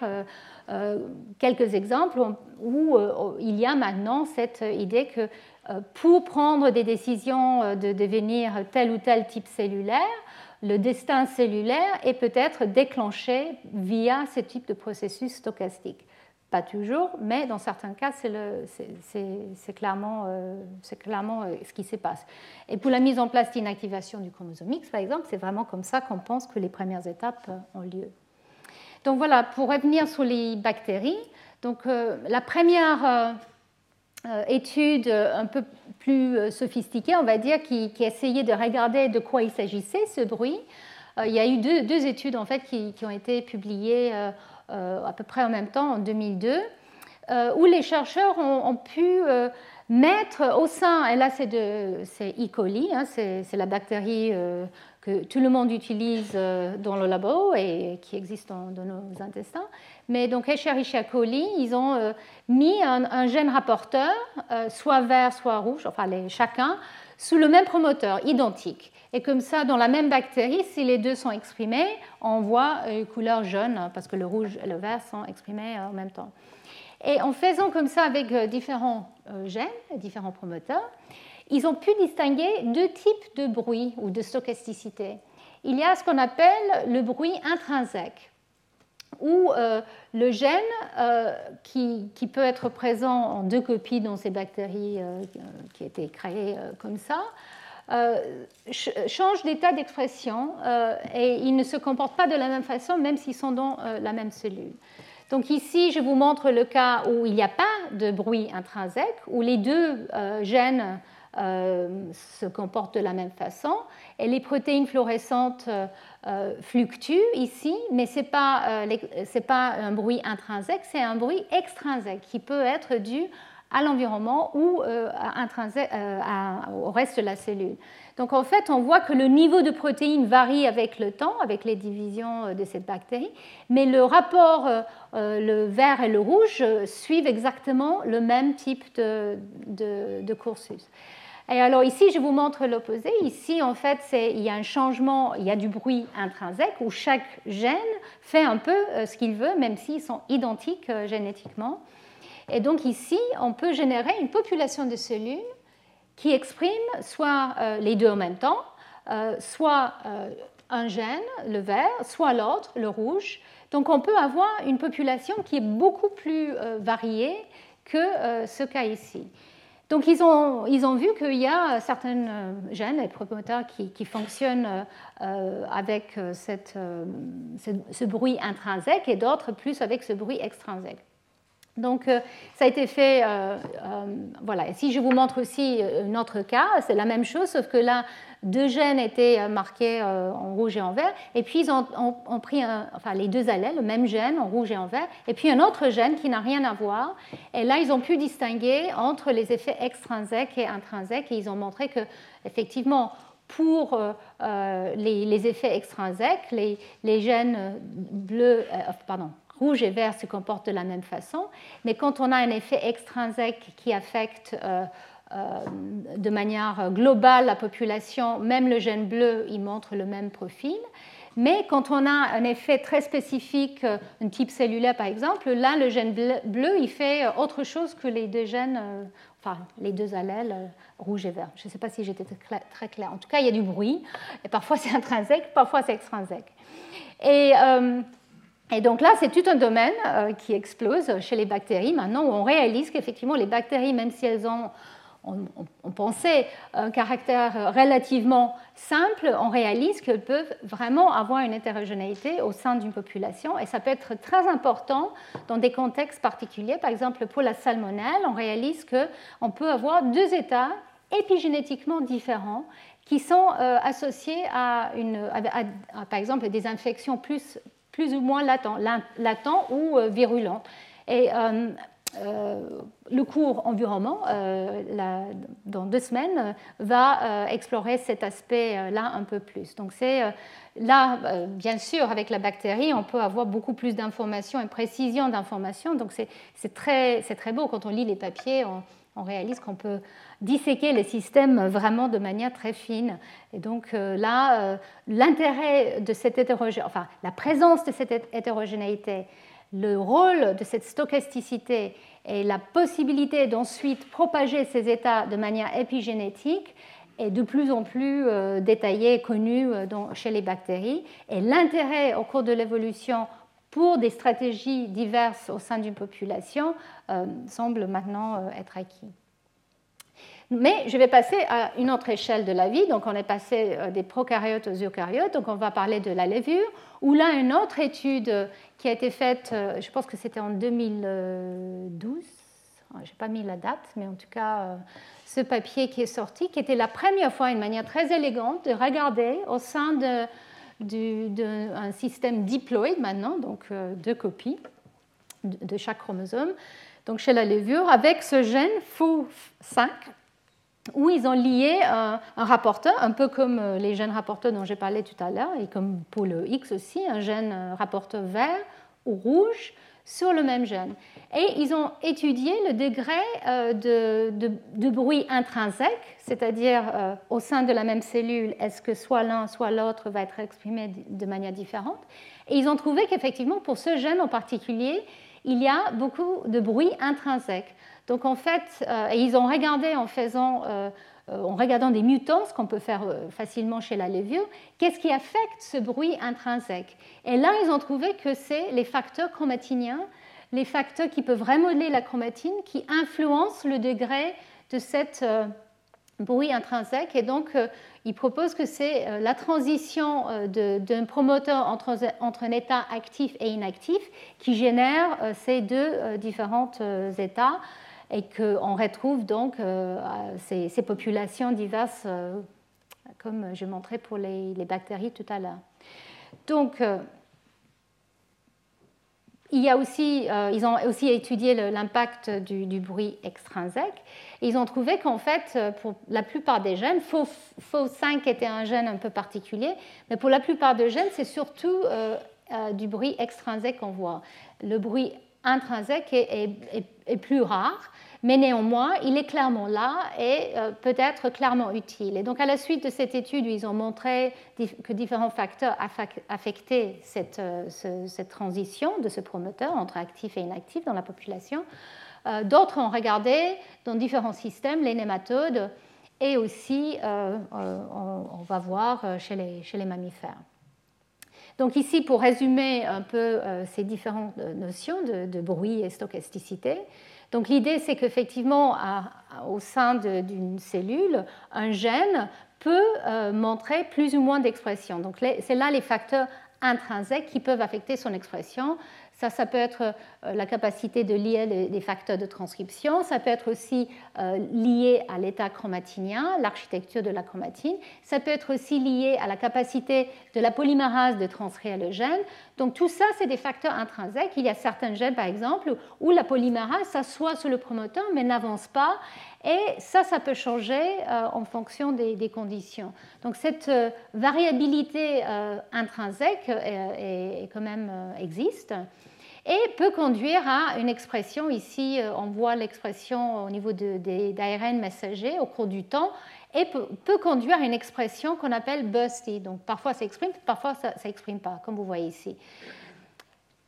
euh, quelques exemples où, euh, il y a maintenant cette idée que euh, pour prendre des décisions de devenir tel ou tel type cellulaire, le destin cellulaire est peut-être déclenché via ce type de processus stochastique. Pas toujours, mais dans certains cas, c'est clairement, clairement, ce qui se passe. Et pour la mise en place d'inactivation du chromosome X, par exemple, c'est vraiment comme ça qu'on pense que les premières étapes ont lieu. Donc voilà, pour revenir sur les bactéries, donc, euh, la première euh, euh, étude un peu plus sophistiquée, on va dire, qui, essayait de regarder de quoi il s'agissait, ce bruit, il y a eu deux, études en fait qui, ont été publiées à peu près en même temps, en 2002, où les chercheurs ont, pu mettre au sein, et là c'est E. coli, hein, c'est la bactérie que tout le monde utilise euh, dans le labo et qui existe dans, nos intestins. Mais donc Escherichia coli, ils ont euh, mis un, gène rapporteur, euh, soit vert, soit rouge, enfin les, chacun, sous le même promoteur, identique. Et comme ça, dans la même bactérie, si les deux sont exprimés, on voit une couleur jaune, parce que le rouge et le vert sont exprimés en même temps. Et en faisant comme ça avec différents gènes, différents promoteurs, ils ont pu distinguer deux types de bruit ou de stochasticité. Il y a ce qu'on appelle le bruit intrinsèque, où euh, le gène euh, qui, peut être présent en deux copies dans ces bactéries euh, qui étaient créées comme ça, change d'état d'expression et ils ne se comportent pas de la même façon même s'ils sont dans la même cellule. Donc ici, je vous montre le cas où il n'y a pas de bruit intrinsèque, où les deux gènes euh, se comportent de la même façon. Les protéines fluorescentes euh, fluctuent ici, mais ce n'est pas, euh, pas un bruit intrinsèque, c'est un bruit extrinsèque qui peut être dû à l'environnement ou au reste de la cellule. Donc en fait, on voit que le niveau de protéines varie avec le temps, avec les divisions de cette bactérie, mais le rapport, le vert et le rouge, suivent exactement le même type de, de cursus. Et alors ici, je vous montre l'opposé. Ici, en fait, il y a un changement, il y a du bruit intrinsèque où chaque gène fait un peu euh, ce qu'il veut, même s'ils sont identiques euh, génétiquement. Et donc ici, on peut générer une population de cellules qui expriment soit euh, les deux en même temps, soit un gène, le vert, soit l'autre, le rouge. Donc on peut avoir une population qui est beaucoup plus variée que ce cas ici. Donc ils ont, vu qu'il y a certains euh, gènes et promoteurs qui, qui fonctionnent euh, avec euh, cette, ce, bruit intrinsèque et d'autres plus avec ce bruit extrinsèque. Donc ça a été fait, voilà. Et si je vous montre aussi un autre cas, c'est la même chose, sauf que là, deux gènes étaient euh, marqués euh, en rouge et en vert, et puis ils ont, pris enfin, les deux allèles, le même gène en rouge et en vert, et puis un autre gène qui n'a rien à voir. Et là, ils ont pu distinguer entre les effets extrinsèques et intrinsèques, et ils ont montré que, effectivement, pour euh, les, effets extrinsèques, les gènes bleus, pardon, rouge et vert se comportent de la même façon, mais quand on a un effet extrinsèque qui affecte euh, de manière globale la population, même le gène bleu, il montre le même profil. Mais quand on a un effet très spécifique, euh, un type cellulaire par exemple, là, le gène bleu, il fait autre chose que les deux gènes, euh, enfin, les deux allèles rouge et vert. Je ne sais pas si j'étais très claire. En tout cas, il y a du bruit, et parfois *laughs* c'est intrinsèque, parfois c'est extrinsèque. Et, et, donc là, c'est tout un domaine qui explose chez les bactéries maintenant, on réalise qu'effectivement, les bactéries, même si elles ont on, pensait un caractère relativement simple, on réalise qu'elles peuvent vraiment avoir une hétérogénéité au sein d'une population et ça peut être très important dans des contextes particuliers. Par exemple, pour la salmonelle, on réalise qu'on peut avoir deux états épigénétiquement différents qui sont euh, associés à, une, par exemple, des infections plus, plus ou moins latentes ou euh, virulentes. Et euh, le cours environnement, dans deux semaines, va explorer cet aspect-là un peu plus. Donc c'est là, bien sûr, avec la bactérie, on peut avoir beaucoup plus d'informations et précision d'informations. Donc c'est très, très beau quand on lit les papiers. On réalise qu'on peut disséquer les systèmes vraiment de manière très fine. Et donc euh, là, euh, l'intérêt de cette hétérogénéité, enfin la présence de cette hétérogénéité, le rôle de cette stochasticité et la possibilité d'ensuite propager ces états de manière épigénétique est de plus en plus euh, détaillé et connu chez les bactéries. Et l'intérêt au cours de l'évolution pour des stratégies diverses au sein d'une population semble maintenant être acquis. Mais je vais passer à une autre échelle de la vie. Donc, on est passé euh, des prokaryotes aux eucaryotes. Donc, on va parler de la levure. Ou là, une autre étude qui a été faite, je pense que c'était en 2012. Je n'ai pas mis la date, mais en tout cas, ce papier qui est sorti, qui était la première fois, une manière très élégante, de regarder au sein d'un système diploïde maintenant, donc euh, deux copies de chaque chromosome, donc chez la levure, avec ce gène FO5, où ils ont lié un, rapporteur, un peu comme euh, les gènes rapporteurs dont j'ai parlé tout à l'heure, et comme pour le X aussi, un gène euh, rapporteur vert ou rouge sur le même gène. Et ils ont étudié le degré euh, de, bruit intrinsèque, c'est-à-dire euh, au sein de la même cellule, est-ce que soit l'un, soit l'autre va être exprimé de manière différente. Et ils ont trouvé qu'effectivement, pour ce gène en particulier, il y a beaucoup de bruit intrinsèque. Donc en fait, euh, ils ont regardé en faisant en regardant des mutants, ce qu'on peut faire facilement chez la levure, qu'est-ce qui affecte ce bruit intrinsèque? Et là, ils ont trouvé que c'est les facteurs chromatiniens les facteurs qui peuvent remodeler la chromatine, qui influencent le degré de euh, bruit intrinsèque. Et donc, euh, il propose que c'est euh, la transition d'un promoteur entre, entre, un état actif et inactif qui génère ces deux différents états et qu'on retrouve donc ces, ces, populations diverses, comme je montrais pour les, bactéries tout à l'heure. Donc, il y a aussi, euh, ils ont aussi étudié l'impact du, bruit extrinsèque. ils ont trouvé qu'en fait, euh, pour la plupart des gènes, FO5 était un gène un peu particulier, mais pour la plupart des gènes, c'est surtout euh, du bruit extrinsèque qu'on voit. Le bruit intrinsèque est plus rare mais néanmoins, il est clairement là et euh, peut être clairement utile. Et donc, à la suite de cette étude ils ont montré que différents facteurs affectaient cette, euh, cette transition de ce promoteur entre actif et inactif dans la population, euh, d'autres ont regardé dans différents systèmes les nématodes et aussi, on, va voir, chez les, chez les mammifères. Donc ici, pour résumer un peu ces différentes notions de, de bruit et stochasticité, donc l'idée, c'est qu'effectivement, au sein d'une cellule, un gène peut euh, montrer plus ou moins d'expression. Donc c'est là les facteurs intrinsèques qui peuvent affecter son expression. Ça, ça peut être euh, la capacité de lier les facteurs de transcription, ça peut être aussi euh, lié à l'état chromatinien, l'architecture de la chromatine, ça peut être aussi lié à la capacité de la polymérase de transcrire le gène. Donc tout ça, c'est des facteurs intrinsèques. Il y a certains gènes, par exemple, où la polymérase s'assoit sur le promoteur mais n'avance pas. Et ça, ça peut changer euh, en fonction des, conditions. Donc cette variabilité intrinsèque quand même existe et peut conduire à une expression, ici euh, on voit l'expression au niveau d'ARN messager au cours du temps, et peut, conduire à une expression qu'on appelle busty. Donc parfois ça exprime, parfois ça n'exprime pas, comme vous voyez ici.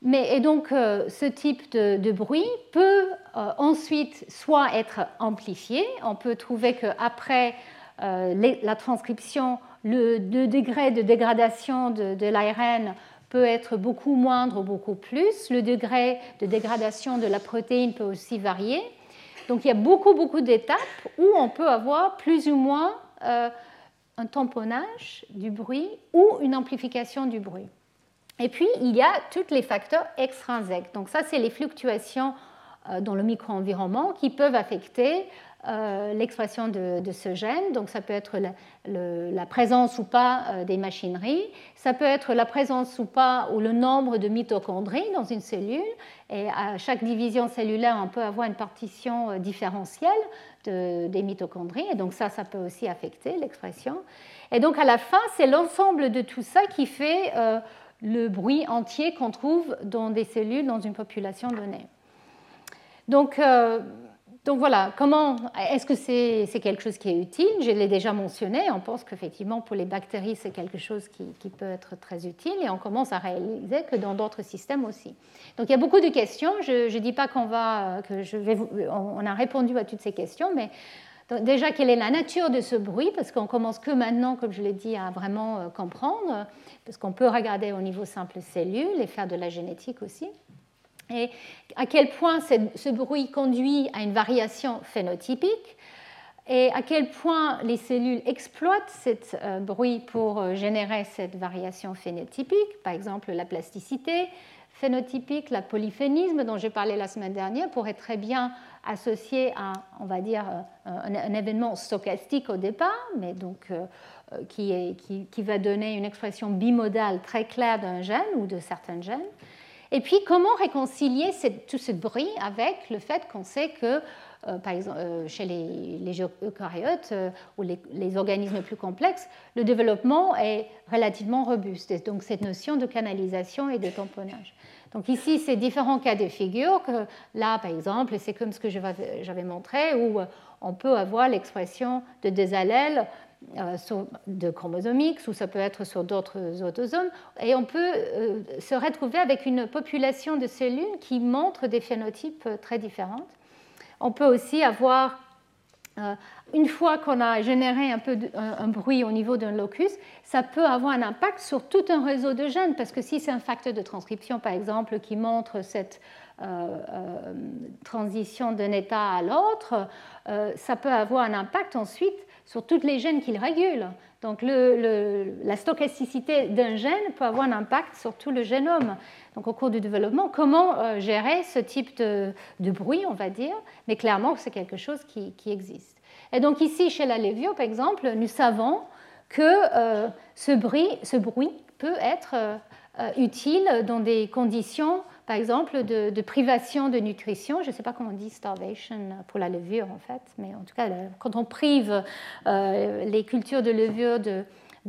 Mais, et donc euh, ce type de, bruit peut euh, ensuite soit être amplifié, on peut trouver qu'après la transcription, le, degré de dégradation de l'ARN peut être beaucoup moindre ou beaucoup plus. Le degré de dégradation de la protéine peut aussi varier. Donc il y a beaucoup, beaucoup d'étapes où on peut avoir plus ou moins un tamponnage du bruit ou une amplification du bruit. Et puis, il y a tous les facteurs extrinsèques. Donc ça, c'est les fluctuations dans le micro-environnement qui peuvent affecter euh, l'expression de, ce gène. Donc ça peut être la, présence ou pas euh, des machineries, ça peut être la présence ou pas ou le nombre de mitochondries dans une cellule. Et à chaque division cellulaire, on peut avoir une partition euh, différentielle des mitochondries. Et donc ça, ça peut aussi affecter l'expression. Et donc à la fin, c'est l'ensemble de tout ça qui fait le bruit entier qu'on trouve dans des cellules dans une population donnée. Donc, donc voilà, comment est-ce que c'est quelque chose qui est utile? Je l'ai déjà mentionné. On pense qu'effectivement pour les bactéries c'est quelque chose qui, peut être très utile et on commence à réaliser que dans d'autres systèmes aussi. Donc il y a beaucoup de questions. Je ne dis pas qu'on va que je vais on a répondu à toutes ces questions, mais déjà quelle est la nature de ce bruit? Parce qu'on commence que maintenant, comme je l'ai dit, à vraiment euh, comprendre, parce qu'on peut regarder au niveau simple cellule et faire de la génétique aussi et à quel point ce bruit conduit à une variation phénotypique et à quel point les cellules exploitent ce euh, bruit pour euh, générer cette variation phénotypique, par exemple la plasticité phénotypique, la polyphénisme dont j'ai parlé la semaine dernière pourrait très bien associer à, on va dire, euh, un, événement stochastique au départ, mais donc qui va donner une expression bimodale très claire d'un gène ou de certains gènes. Et puis, comment réconcilier tout ce bruit avec le fait qu'on sait que, euh, par exemple, euh, chez les, eucaryotes euh, ou les, organismes plus complexes, le développement est relativement robuste. Et donc, cette notion de canalisation et de tamponnage. Donc ici, c'est différents cas de figure. Là, par exemple, c'est comme ce que j'avais montré, où on peut avoir l'expression de deux allèles de chromosomiques, ou ça peut être sur d'autres autosomes, et on peut euh, se retrouver avec une population de cellules qui montrent des phénotypes très différents. On peut aussi avoir, euh, une fois qu'on a généré un peu un, bruit au niveau d'un locus, ça peut avoir un impact sur tout un réseau de gènes, parce que si c'est un facteur de transcription, par exemple, qui montre cette transition d'un état à l'autre, ça peut avoir un impact ensuite sur toutes les gènes qu'il régule. Donc la stochasticité d'un gène peut avoir un impact sur tout le génome. Donc au cours du développement, comment euh, gérer ce type de, bruit, on va dire, mais clairement c'est quelque chose qui, existe. Et donc ici, chez la lévio, par exemple, nous savons que euh, ce, bruit, ce, bruit, peut être euh, utile dans des conditions par exemple, de, privation de nutrition. Je ne sais pas comment on dit starvation pour la levure, en fait, mais en tout cas, quand on prive euh, les cultures de levure de,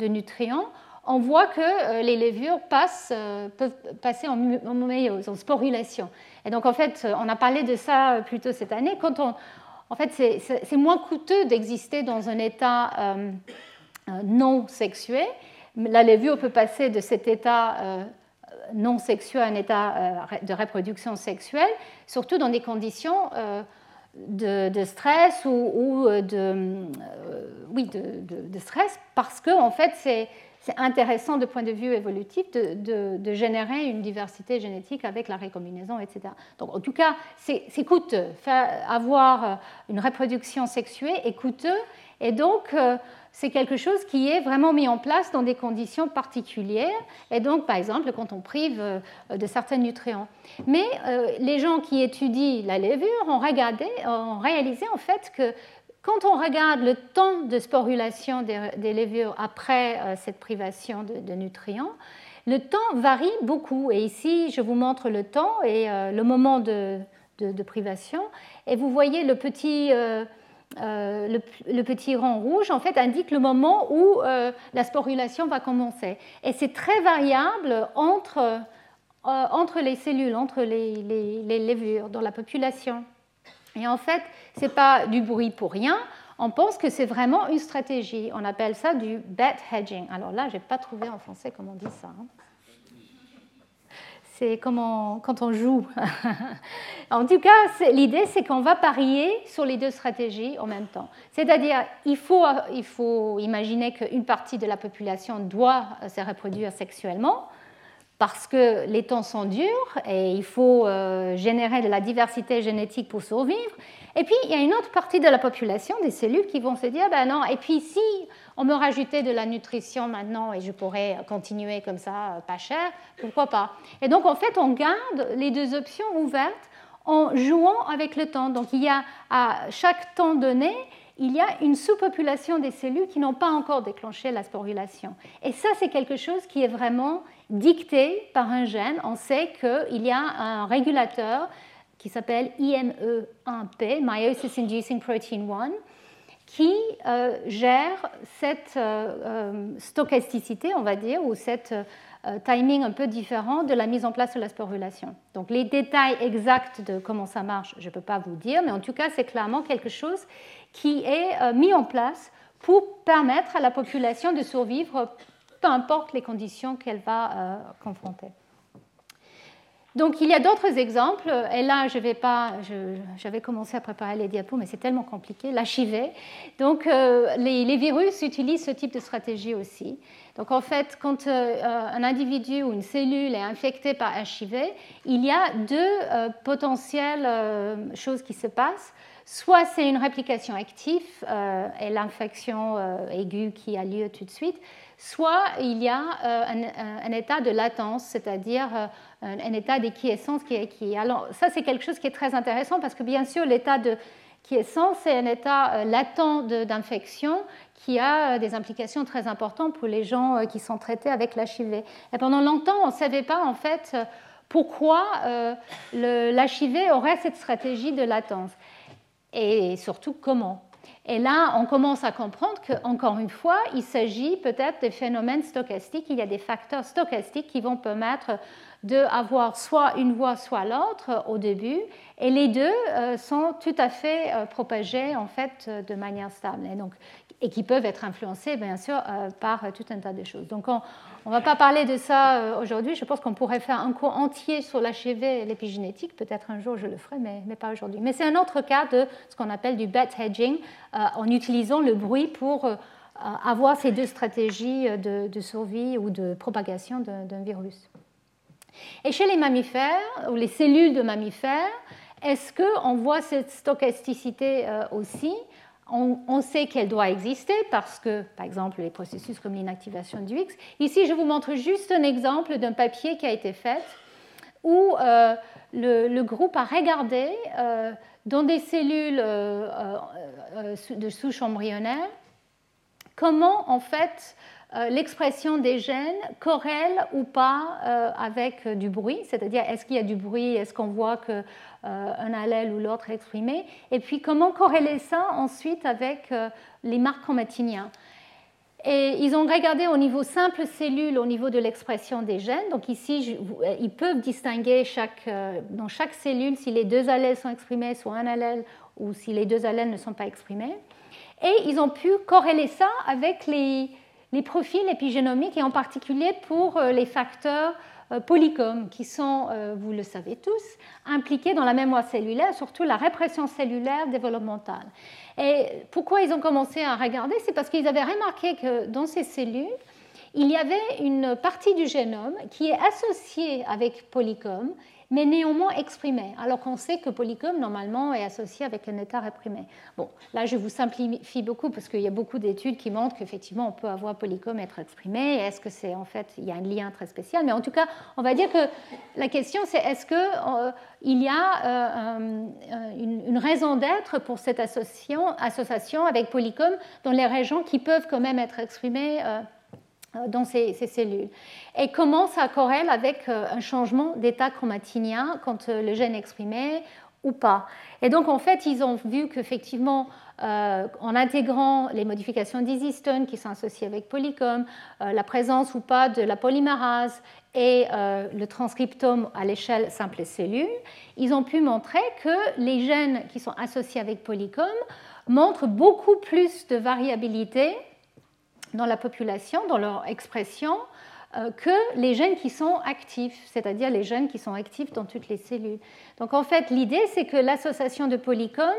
nutriments, on voit que euh, les levures euh, peuvent passer en, méiose, en sporulation. Et donc, en fait, on a parlé de ça plus tôt cette année. Quand on, en fait, c'est moins coûteux d'exister dans un état non sexué. La levure peut passer de cet état non sexueux à un état euh, de reproduction sexuelle, surtout dans des conditions euh, de, stress ou, euh, de, oui, de, stress, parce que en fait, c'est intéressant de point de vue évolutif de, générer une diversité génétique avec la récombinaison, etc. Donc, en tout cas, c'est coûteux. avoir une reproduction sexuée est coûteux, et donc c'est quelque chose qui est vraiment mis en place dans des conditions particulières, et donc par exemple quand on prive euh, de certains nutriments. Mais euh, les gens qui étudient la levure ont, regardé, ont réalisé en fait que quand on regarde le temps de sporulation des, levures après euh, cette privation de, nutriments, le temps varie beaucoup. Et ici, je vous montre le temps et le moment de, privation. Et vous voyez le petit euh, le, petit rond rouge en fait indique le moment où euh, la sporulation va commencer. Et c'est très variable entre, euh, entre les cellules, entre les, les, levures dans la population. Et en fait, ce n'est pas du bruit pour rien. On pense que c'est vraiment une stratégie. On appelle ça du bet hedging. Alors là, je n'ai pas trouvé en français comment on dit ça. Hein c'est comment, quand on joue. *laughs* en tout cas, l'idée, c'est qu'on va parier sur les deux stratégies en même temps. C'est-à-dire, il faut imaginer qu'une partie de la population doit se reproduire sexuellement parce que les temps sont durs et il faut euh, générer de la diversité génétique pour survivre. Et puis, il y a une autre partie de la population, des cellules, qui vont se dire, ben non, et puis si on me rajoutait de la nutrition maintenant et je pourrais continuer comme ça, euh, pas cher, pourquoi pas? Et donc, en fait, on garde les deux options ouvertes en jouant avec le temps. Donc, il y a à chaque temps donné, il y a une sous-population des cellules qui n'ont pas encore déclenché la sporulation. Et ça, c'est quelque chose qui est vraiment dicté par un gène. On sait qu'il y a un régulateur qui s'appelle IME1P, Meiosis Inducing Protein 1, qui euh, gère cette euh, euh, stochasticité, on va dire, ou cette timing un peu différent de la mise en place de la sporulation. Donc les détails exacts de comment ça marche, je ne peux pas vous dire, mais en tout cas, c'est clairement quelque chose qui est mis en place pour permettre à la population de survivre, peu importe les conditions qu'elle va confronter. Donc il y a d'autres exemples, et là je vais pas, j'avais commencé à préparer les diapos, mais c'est tellement compliqué, l'HIV. Donc euh, les, virus utilisent ce type de stratégie aussi. Donc en fait, quand euh, un individu ou une cellule est infectée par HIV, il y a deux euh, potentielles choses qui se passent. Soit c'est une réplication active et l'infection aiguë qui a lieu tout de suite, soit il y a un, état de latence, c'est-à-dire un, état d'équiescence qui est. Alors ça c'est quelque chose qui est très intéressant parce que bien sûr l'état de c'est un état euh, latent d'infection qui a euh, des implications très importantes pour les gens euh, qui sont traités avec l'HIV. Et pendant longtemps on ne savait pas en fait pourquoi l'HIV aurait cette stratégie de latence et surtout comment. Et là, on commence à comprendre qu'encore une fois, il s'agit peut-être des phénomènes stochastiques. Il y a des facteurs stochastiques qui vont permettre d'avoir soit une voie, soit l'autre au début, et les deux euh, sont tout à fait euh, propagés en fait de manière stable, et, donc, et qui peuvent être influencés bien sûr euh, par tout un tas de choses. Donc on ne va pas parler de ça aujourd'hui, je pense qu'on pourrait faire un cours entier sur l'HIV et l'épigénétique, peut-être un jour je le ferai, mais, pas aujourd'hui. Mais c'est un autre cas de ce qu'on appelle du bet hedging, en utilisant le bruit pour avoir ces deux stratégies de, survie ou de propagation d'un virus. Et chez les mammifères, ou les cellules de mammifères, est-ce qu'on voit cette stochasticité euh, aussi? On, sait qu'elle doit exister parce que, par exemple, les processus comme l'inactivation du X. Ici, je vous montre juste un exemple d'un papier qui a été fait où euh, le, groupe a regardé euh, dans des cellules de souche embryonnaire comment, en fait, euh, l'expression des gènes corrèle ou pas euh, avec du bruit, c'est-à-dire est-ce qu'il y a du bruit, est-ce qu'on voit qu'un euh, allèle ou l'autre exprimé, et puis comment corréler ça ensuite avec les marques chromatiniens? Et ils ont regardé au niveau simple cellule, au niveau de l'expression des gènes. Donc ici, ils peuvent distinguer dans chaque cellule si les deux allèles sont exprimés, soit un allèle, ou si les deux allèles ne sont pas exprimés. Et ils ont pu corréler ça avec les, les profils épigénomiques et en particulier pour euh, les facteurs euh, polycomes qui sont, euh, vous le savez tous, impliqués dans la mémoire cellulaire, surtout la répression cellulaire développementale. Et pourquoi ils ont commencé à regarder C'est parce qu'ils avaient remarqué que dans ces cellules, il y avait une partie du génome qui est associée avec polycom mais néanmoins exprimé, alors qu'on sait que polycom, normalement, est associé avec un état réprimé. Bon, là, je vous simplifie beaucoup parce qu'il y a beaucoup d'études qui montrent qu'effectivement, on peut avoir polycom être exprimé. Est-ce que c'est, en fait, il y a un lien très spécial? Mais en tout cas, on va dire que la question, c'est est-ce qu'il euh, y a euh, une, raison d'être pour cette association, avec polycom dans les régions qui peuvent quand même être exprimées euh, dans ces, cellules? Et comment ça corrèle avec euh, un changement d'état chromatinien quand euh, le gène est exprimé ou pas. Et donc, en fait, ils ont vu qu'effectivement, en intégrant les modifications d'Easystone qui sont associées avec Polycom, la présence ou pas de la polymérase et le transcriptome à l'échelle simple cellule, ils ont pu montrer que les gènes qui sont associés avec Polycom montrent beaucoup plus de variabilité dans la population, dans leur expression, euh, que les gènes qui sont actifs, c'est-à-dire les gènes qui sont actifs dans toutes les cellules. Donc en fait, l'idée, c'est que l'association de polycomes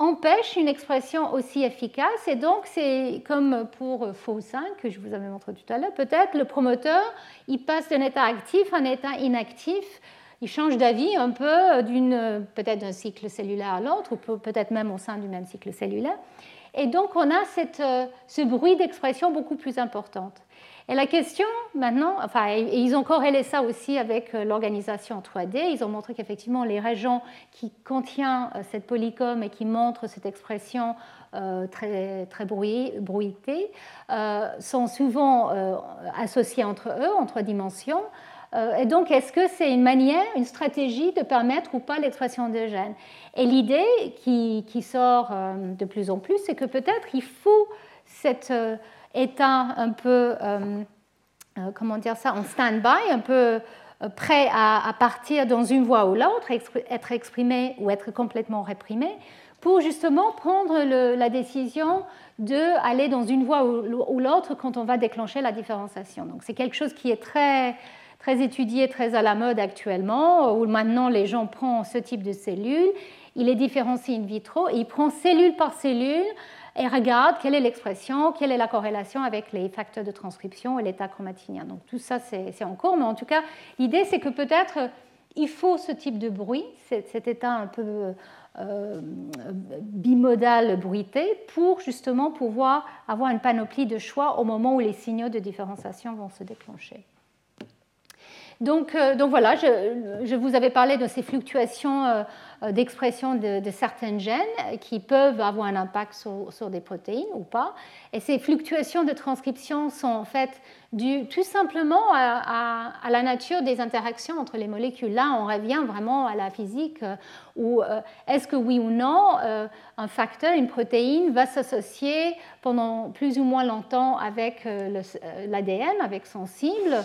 empêche une expression aussi efficace. Et donc, c'est comme pour FO5 que je vous avais montré tout à l'heure, peut-être le promoteur, il passe d'un état actif à un état inactif. Il change d'avis un peu d'une peut-être d'un cycle cellulaire à l'autre, ou peut-être même au sein du même cycle cellulaire. Et donc, on a cette, ce bruit d'expression beaucoup plus importante. Et la question maintenant, enfin, ils ont corrélé ça aussi avec euh, l'organisation 3D. Ils ont montré qu'effectivement, les régions qui contiennent euh, cette polycom et qui montrent cette expression euh, très, très bruitée sont souvent associées entre eux, en trois dimensions. et donc, est-ce que c'est une manière, une stratégie de permettre ou pas l'expression des gènes? Et l'idée qui, sort de plus en plus, c'est que peut-être il faut cette état un peu, euh, euh, comment dire ça, en stand-by, un peu euh, prêt à, partir dans une voie ou l'autre, être exprimé ou être complètement réprimé, pour justement prendre la décision d'aller dans une voie ou, l'autre quand on va déclencher la différenciation. Donc c'est quelque chose qui est très, très étudié, très à la mode actuellement, où maintenant les gens prennent ce type de cellules, ils les différencient in vitro, et ils prennent cellule par cellule et regarde quelle est l'expression, quelle est la corrélation avec les facteurs de transcription et l'état chromatinien. Donc tout ça, c'est en cours, mais en tout cas, l'idée, c'est que peut-être il faut ce type de bruit, cet état un peu euh, bimodal bruité, pour justement pouvoir avoir une panoplie de choix au moment où les signaux de différenciation vont se déclencher. Donc, euh, donc voilà, je, vous avais parlé de ces fluctuations euh, euh, d'expression de, certains gènes qui peuvent avoir un impact sur, des protéines ou pas. Et ces fluctuations de transcription sont en fait dues tout simplement à, la nature des interactions entre les molécules. Là, on revient vraiment à la physique où est-ce que oui ou non un facteur, une protéine va s'associer pendant plus ou moins longtemps avec l'ADN, avec son cible.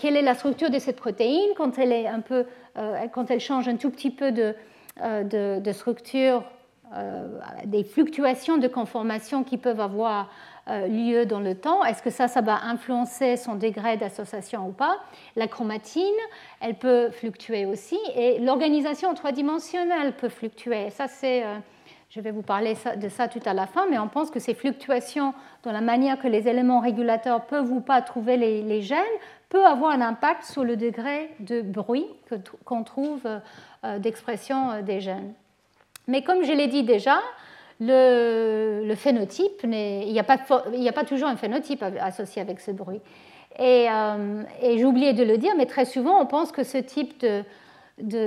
Quelle est la structure de cette protéine quand elle est un peu, quand elle change un tout petit peu de, euh, euh, des fluctuations de conformation qui peuvent avoir euh, lieu dans le temps? Est-ce que ça, ça va influencer son degré d'association ou pas? La chromatine, elle peut fluctuer aussi, et l'organisation trois-dimensionnelle peut fluctuer. Ça, c'est je vais vous parler de ça tout à la fin, mais on pense que ces fluctuations dans la manière que les éléments régulateurs peuvent ou pas trouver les, gènes peut avoir un impact sur le degré de bruit qu'on trouve euh, d'expression euh, des gènes. Mais comme je l'ai dit déjà, le, phénotype, il n'y a, pas toujours un phénotype associé avec ce bruit. Et, euh, j'ai oublié de le dire, mais très souvent, on pense que ce type de,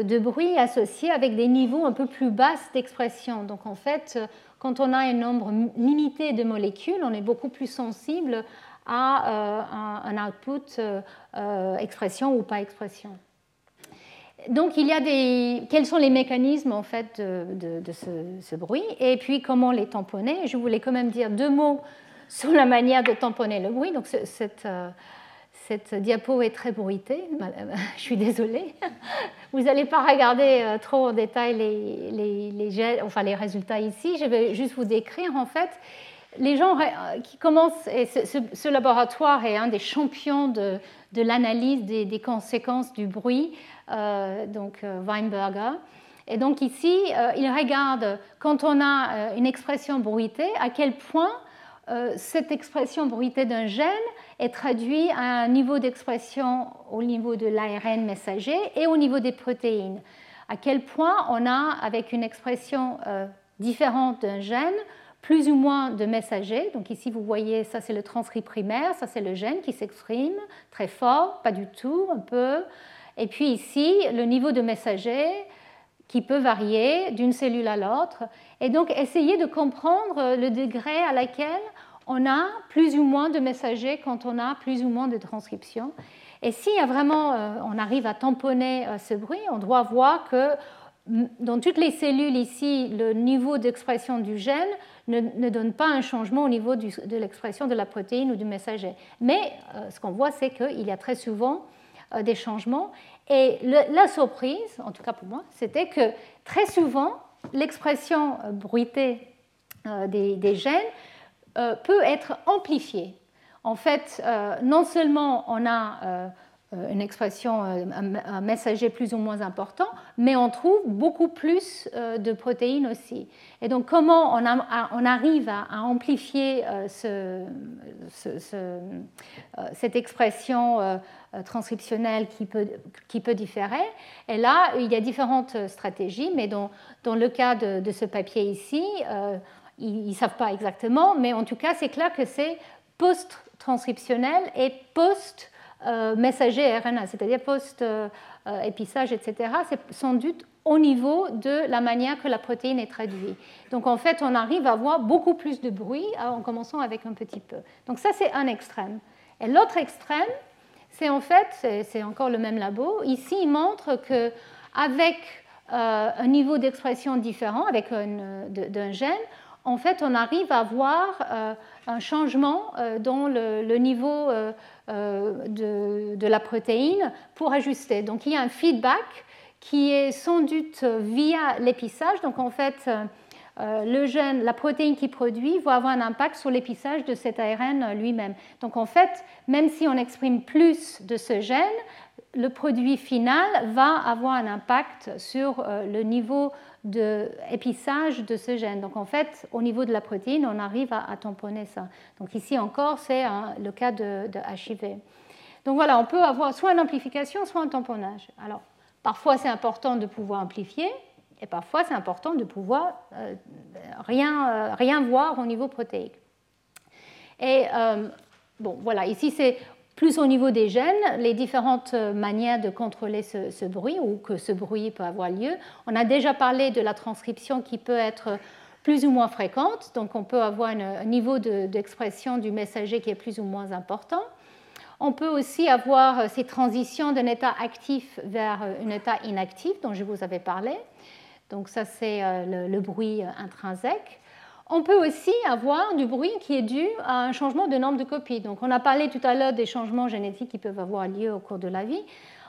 de, bruit est associé avec des niveaux un peu plus bas d'expression. Donc en fait, quand on a un nombre limité de molécules, on est beaucoup plus sensible à un, output expression ou pas expression donc, il y a des... quels sont les mécanismes en fait de, ce, bruit et puis comment les tamponner. Je voulais quand même dire deux mots *laughs* sur la manière de tamponner le bruit. Donc, cette, euh, cette diapo est très bruitée. *laughs* Je suis désolée. *laughs* Vous n'allez pas regarder euh, trop en détail les, les, les résultats ici. Je vais juste vous décrire en fait les gens euh, qui commencent, et ce, laboratoire est un des champions de, l'analyse des, des, conséquences du bruit euh, donc euh, Weinberger. Et donc ici, euh, il regarde quand on a une expression bruitée, à quel point cette expression bruitée d'un gène est traduite à un niveau d'expression au niveau de l'ARN messager et au niveau des protéines. À quel point on a, avec une expression différente d'un gène, plus ou moins de messagers. Donc ici, vous voyez, ça c'est le transcrit primaire, ça c'est le gène qui s'exprime très fort, pas du tout, un peu. Et puis ici, le niveau de messager qui peut varier d'une cellule à l'autre. Et donc, essayer de comprendre le degré à laquelle on a plus ou moins de messagers quand on a plus ou moins de transcription. Et si vraiment euh, on arrive à tamponner euh, ce bruit, on doit voir que dans toutes les cellules ici, le niveau d'expression du gène ne, donne pas un changement au niveau de l'expression de la protéine ou du messager. Mais euh, ce qu'on voit, c'est qu'il y a très souvent euh, des changements. Et la surprise, en tout cas pour moi, c'était que très souvent, l'expression euh, bruitée euh, des, gènes peut être amplifiée. En fait, non seulement on a une expression, euh, un messager plus ou moins important, mais on trouve beaucoup plus euh, de protéines aussi. Et donc comment on, arrive à, amplifier cette expression transcriptionnelle qui peut, qui peut différer? Et là, il y a différentes stratégies, mais dans, dans le cas de, ce papier ici, ils ne savent pas exactement, mais en tout cas, c'est clair que c'est post-transcriptionnel et post- euh, messager RNA, c'est-à-dire post-épissage, etc., c'est sans doute au niveau de la manière que la protéine est traduite. Donc en fait, on arrive à avoir beaucoup plus de bruit en commençant avec un petit peu. Donc ça, c'est un extrême. Et l'autre extrême, c'est en fait, c'est encore le même labo. Ici, il montre qu'avec euh, un niveau d'expression différent, avec un gène, en fait, on arrive à voir euh, un changement euh, dans le, niveau euh, de, la protéine pour ajuster. Donc, il y a un feedback qui est sans doute via l'épissage. Donc, en fait, le gène, la protéine qui produit va avoir un impact sur l'épissage de cet ARN lui-même. Donc, en fait, même si on exprime plus de ce gène, le produit final va avoir un impact sur le niveau d'épissage de ce gène. Donc en fait, au niveau de la protéine, on arrive à, tamponner ça. Donc ici encore, c'est le cas de, HIV. Donc voilà, on peut avoir soit une amplification, soit un tamponnage. Alors, parfois c'est important de pouvoir amplifier, et parfois c'est important de pouvoir euh, rien, euh, rien voir au niveau protéique. Et euh, bon, voilà, ici c'est plus au niveau des gènes, les différentes euh, manières de contrôler ce, bruit ou que ce bruit peut avoir lieu. On a déjà parlé de la transcription qui peut être plus ou moins fréquente, donc on peut avoir un niveau d'expression du messager qui est plus ou moins important. On peut aussi avoir euh, ces transitions d'un état actif vers euh, un état inactif dont je vous avais parlé. Donc ça, c'est le, bruit intrinsèque. On peut aussi avoir du bruit qui est dû à un changement de nombre de copies. Donc, on a parlé tout à l'heure des changements génétiques qui peuvent avoir lieu au cours de la vie.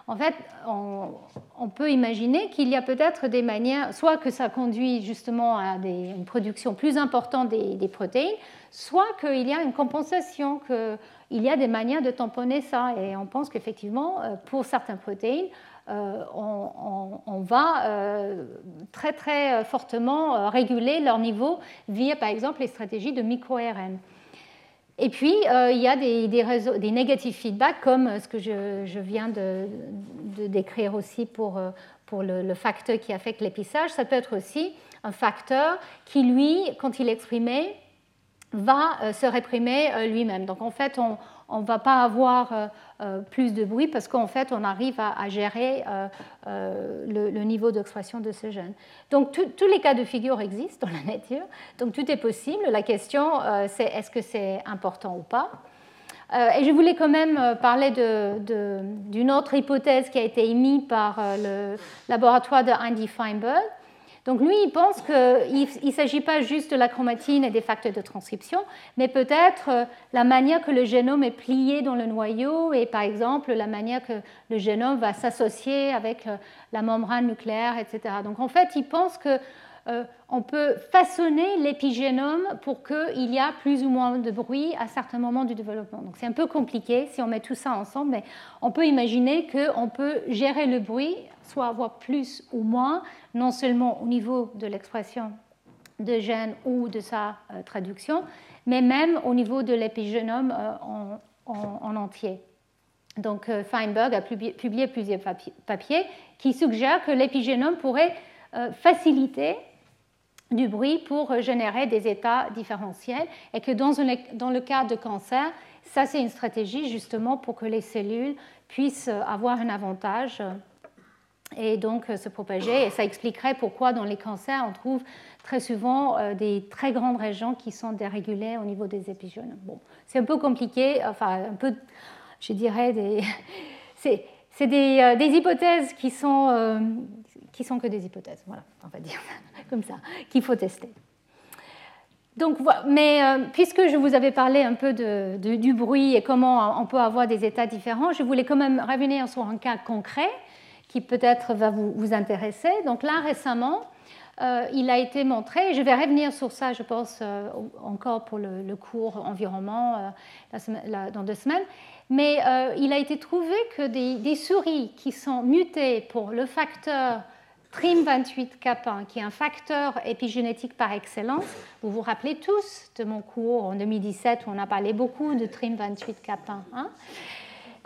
En fait, on, peut imaginer qu'il y a peut-être des manières, soit que ça conduit justement à une production plus importante des, protéines, soit qu'il y a une compensation, qu'il y a des manières de tamponner ça. Et on pense qu'effectivement, euh, pour certaines protéines, euh, on, va euh, très très fortement euh, réguler leur niveau via par exemple les stratégies de micro-RN. Et puis, il y a des, des, réseaux, comme ce que je, viens de, décrire aussi pour, pour le, facteur qui affecte l'épissage. Ça peut être aussi un facteur qui, lui, quand il est exprimé, va se réprimer lui-même. Donc, en fait, on ne va pas avoir euh, plus de bruit parce qu'en fait, on arrive à, gérer euh, euh, le, niveau d'expression de ce gène. Donc, tous les cas de figure existent dans la nature, donc tout est possible. La question, c'est est-ce que c'est important ou pas? Et je voulais quand même parler d'une autre hypothèse qui a été émise par le laboratoire de Andy Feinberg, donc lui, il pense qu'il ne s'agit pas juste de la chromatine et des facteurs de transcription, mais peut-être euh, la manière que le génome est plié dans le noyau et par exemple la manière que le génome va s'associer avec euh, la membrane nucléaire, etc. Donc en fait, il pense que on peut façonner l'épigénome pour qu'il y ait plus ou moins de bruit à certains moments du développement. Donc c'est un peu compliqué si on met tout ça ensemble, mais on peut imaginer qu'on peut gérer le bruit, soit avoir plus ou moins, non seulement au niveau de l'expression de gènes ou de sa euh, traduction, mais même au niveau de l'épigénome euh, en, entier. Donc Feinberg a publié plusieurs papiers qui suggèrent que l'épigénome pourrait faciliter du bruit pour générer des états différentiels et que dans, dans le cas de cancer, ça c'est une stratégie justement pour que les cellules puissent avoir un avantage et donc se propager. Et ça expliquerait pourquoi dans les cancers on trouve très souvent euh, des très grandes régions qui sont dérégulées au niveau des épigènes. Bon, c'est un peu compliqué, enfin un peu, je dirais, des... *laughs* c'est des, euh, des, hypothèses qui sont, euh, qui sont que des hypothèses, voilà, on va dire *laughs* comme ça, qu'il faut tester. Donc, mais euh, puisque je vous avais parlé un peu de, du bruit et comment on peut avoir des états différents, je voulais quand même revenir sur un cas concret qui peut-être va vous, intéresser. Donc là, récemment, euh, il a été montré, je vais revenir sur ça, je pense, euh, encore pour le, cours environnement dans deux semaines, mais il a été trouvé que des, souris qui sont mutées pour le facteur TRIM28K1, qui est un facteur épigénétique par excellence, vous vous rappelez tous de mon cours en 2017 où on a parlé beaucoup de TRIM28K1. Hein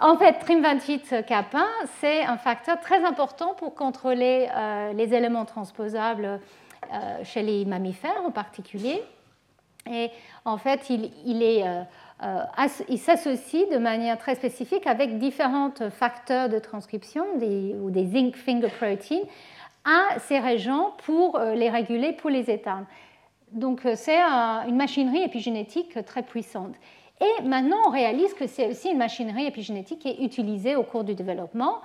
en fait, TRIM28K1, c'est un facteur très important pour contrôler euh, les éléments transposables euh, chez les mammifères en particulier. Et en fait, euh, il s'associe de manière très spécifique avec différents facteurs de transcription ou des zinc finger proteins à ces régions pour les réguler, pour les éteindre. Donc c'est une machinerie épigénétique très puissante. Et maintenant, on réalise que c'est aussi une machinerie épigénétique qui est utilisée au cours du développement.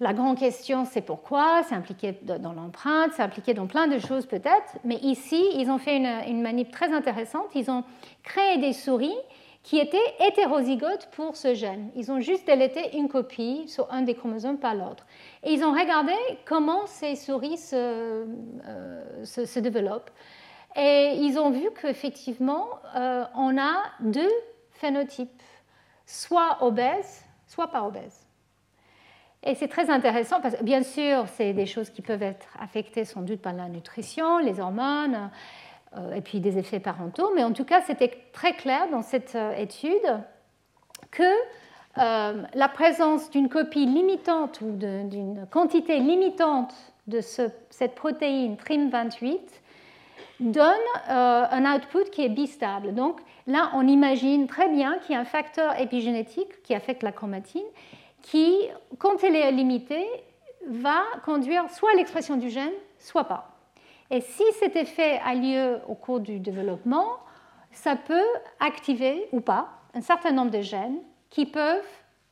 La grande question, c'est pourquoi, c'est impliqué dans l'empreinte, c'est impliqué dans plein de choses peut-être, mais ici, ils ont fait une, manip très intéressante. Ils ont créé des souris qui étaient hétérozygotes pour ce gène. Ils ont juste délété une copie sur un des chromosomes par l'autre. Et ils ont regardé comment ces souris se, euh, se, développent. Et ils ont vu qu'effectivement, euh, on a deux phénotype, soit obèse, soit pas obèse. Et c'est très intéressant parce que bien sûr, c'est des choses qui peuvent être affectées sans doute par la nutrition, les hormones, et puis des effets parentaux, mais en tout cas, c'était très clair dans cette euh, étude que euh, la présence d'une copie limitante ou d'une quantité limitante de cette protéine TRIM28 donne un output qui est bistable. Donc, Là, on imagine très bien qu'il y a un facteur épigénétique qui affecte la chromatine qui, quand elle est limitée, va conduire soit à l'expression du gène, soit pas. Et si cet effet a lieu au cours du développement, ça peut activer ou pas un certain nombre de gènes qui peuvent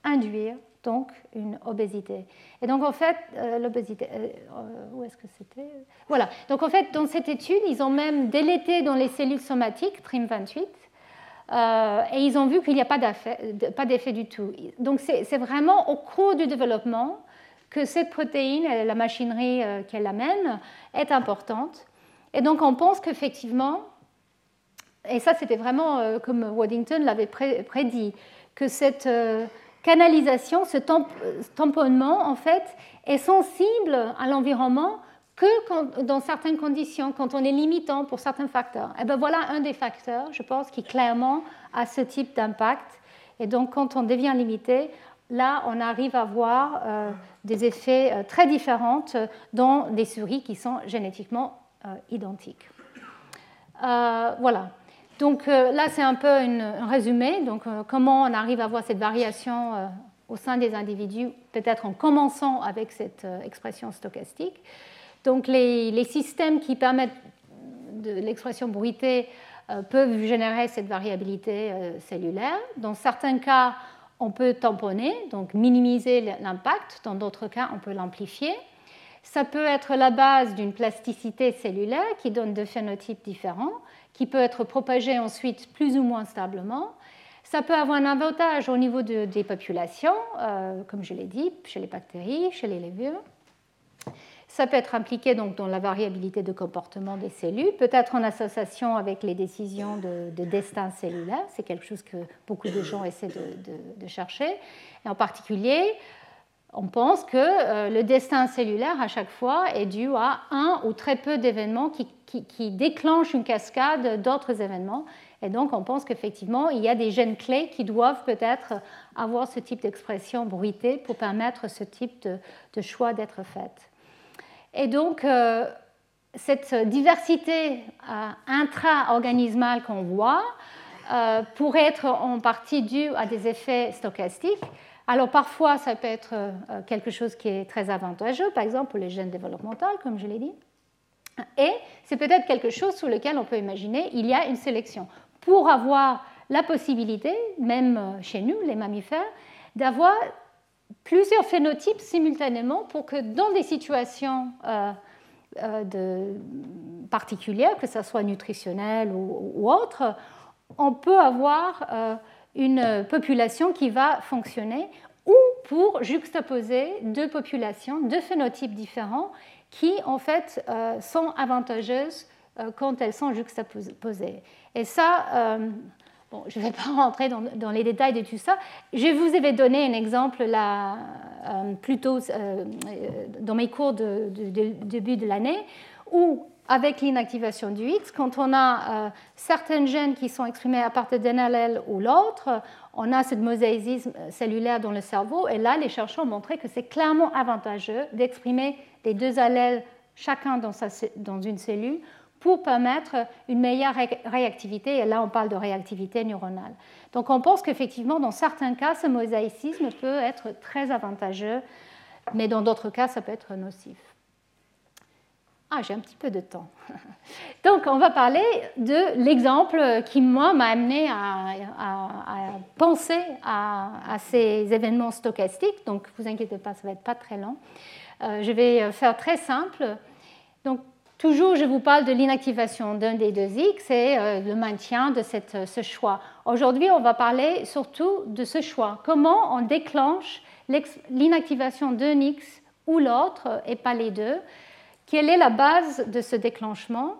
induire donc une obésité. Et donc en fait, euh, l'obésité, euh, euh, où est-ce que c'était? Voilà. Donc en fait, dans cette étude, ils ont même délété dans les cellules somatiques TRIM28 euh, et ils ont vu qu'il n'y a pas d'effet du tout. Donc c'est vraiment au cours du développement que cette protéine, la machinerie euh, qu'elle amène, est importante. Et donc on pense qu'effectivement, et ça c'était vraiment euh, comme Waddington l'avait prédit, que cette canalisation, ce tamponnement en fait est sensible à l'environnement que dans certaines conditions, quand on est limitant pour certains facteurs. Et eh bien voilà un des facteurs, je pense, qui clairement a ce type d'impact. Et donc quand on devient limité, là, on arrive à voir euh, des effets euh, très différents dans des souris qui sont génétiquement euh, identiques. voilà. Donc là, c'est un peu un résumé. Donc comment on arrive à voir cette variation au sein des individus, peut-être en commençant avec cette expression stochastique. Donc les, systèmes qui permettent de l'expression bruitée peuvent générer cette variabilité cellulaire. Dans certains cas, on peut tamponner, donc minimiser l'impact. Dans d'autres cas, on peut l'amplifier. Ça peut être la base d'une plasticité cellulaire qui donne deux phénotypes différents, qui peut être propagée ensuite plus ou moins stablement. Ça peut avoir un avantage au niveau des populations, euh, comme je l'ai dit, chez les bactéries, chez les levures. Ça peut être impliqué donc dans la variabilité de comportement des cellules, peut-être en association avec les décisions de, destin cellulaire. C'est quelque chose que beaucoup de gens essaient de, chercher. Et en particulier, on pense que euh, le destin cellulaire, à chaque fois, est dû à un ou très peu d'événements qui, qui, déclenchent une cascade d'autres événements. Et donc, on pense qu'effectivement, il y a des gènes clés qui doivent peut-être avoir ce type d'expression bruitée pour permettre ce type de choix d'être fait. Et donc, euh, cette diversité euh, intra-organismale qu'on voit euh, pourrait être en partie due à des effets stochastiques. Alors parfois, ça peut être quelque chose qui est très avantageux, par exemple pour les gènes développementaux, comme je l'ai dit. Et c'est peut-être quelque chose sur lequel on peut imaginer il y a une sélection pour avoir la possibilité, même chez nous, les mammifères, d'avoir plusieurs phénotypes simultanément pour que dans des situations euh, euh, particulières, que ce soit nutritionnelles ou, autres, on peut avoir euh, une population qui va fonctionner ou pour juxtaposer deux populations, deux phénotypes différents qui en fait sont avantageuses quand elles sont juxtaposées. Et ça, Bon, je ne vais *laughs* pas rentrer dans, les détails de tout ça. Je vous avais donné un exemple là, euh, plus tôt euh, dans mes cours de, début de l'année, où avec l'inactivation du X, quand on a euh, certains gènes qui sont exprimés à partir d'un allèle ou l'autre, on a ce mosaïsme cellulaire dans le cerveau. Et là, les chercheurs ont montré que c'est clairement avantageux d'exprimer les deux allèles chacun dans une cellule pour permettre une meilleure réactivité. Et là, on parle de réactivité neuronale. Donc, on pense qu'effectivement, dans certains cas, ce mosaïcisme peut être très avantageux, mais dans d'autres cas, ça peut être nocif. Ah, j'ai un petit peu de temps. *laughs* Donc, on va parler de l'exemple qui, moi, m'a amené à, penser à, ces événements stochastiques. Donc, vous inquiétez pas, ça va être pas très long. Euh, je vais faire très simple. Donc, toujours, je vous parle de l'inactivation d'un des deux X et euh, le maintien de cette, ce choix. Aujourd'hui, on va parler surtout de ce choix. Comment on déclenche l'inactivation d'un X ou l'autre et pas les deux? Quelle est la base de ce déclenchement?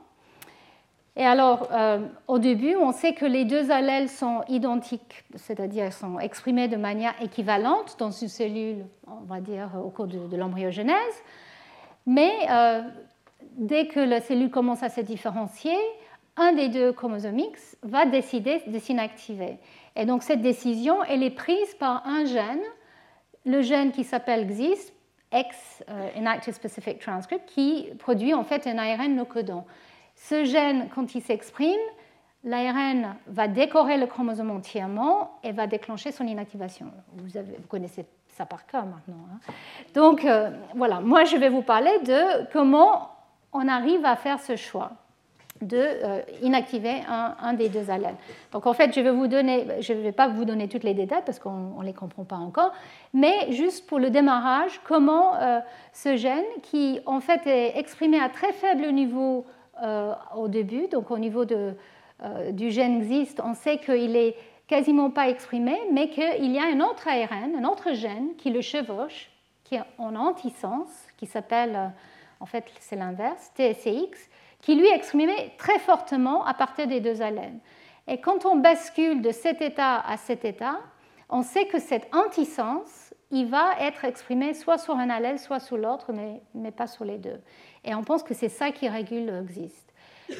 Et alors, euh, au début, on sait que les deux allèles sont identiques, c'est-à-dire sont exprimés de manière équivalente dans une cellule, on va dire, au cours de, l'embryogenèse. Mais euh, dès que la cellule commence à se différencier, un des deux chromosomes X va décider de s'inactiver. Et donc cette décision, elle est prise par un gène, le gène qui s'appelle XIS, X euh, Inactive Specific Transcript, qui produit en fait un ARN no codant. Ce gène, quand il s'exprime, l'ARN va décorer le chromosome entièrement et va déclencher son inactivation. Vous, connaissez ça par cœur maintenant. Hein. Donc euh, voilà, moi je vais vous parler de comment on arrive à faire ce choix de euh, inactiver un, des deux allèles. Donc en fait, je ne vais pas vous donner toutes les détails parce qu'on ne les comprend pas encore, mais juste pour le démarrage, comment euh, ce gène, qui en fait est exprimé à très faible niveau euh, au début, donc au niveau de, du gène existe, on sait qu'il est quasiment pas exprimé, mais qu'il y a un autre ARN, un autre gène qui le chevauche, qui est en antisens, qui s'appelle, en fait c'est l'inverse, TSX, qui lui est exprimé très fortement à partir des deux allèles. Et quand on bascule de cet état à cet état, on sait que cet antisens, il va être exprimé soit sur un allèle, soit sur l'autre, mais, mais, pas sur les deux. Et on pense que c'est ça qui régule existe.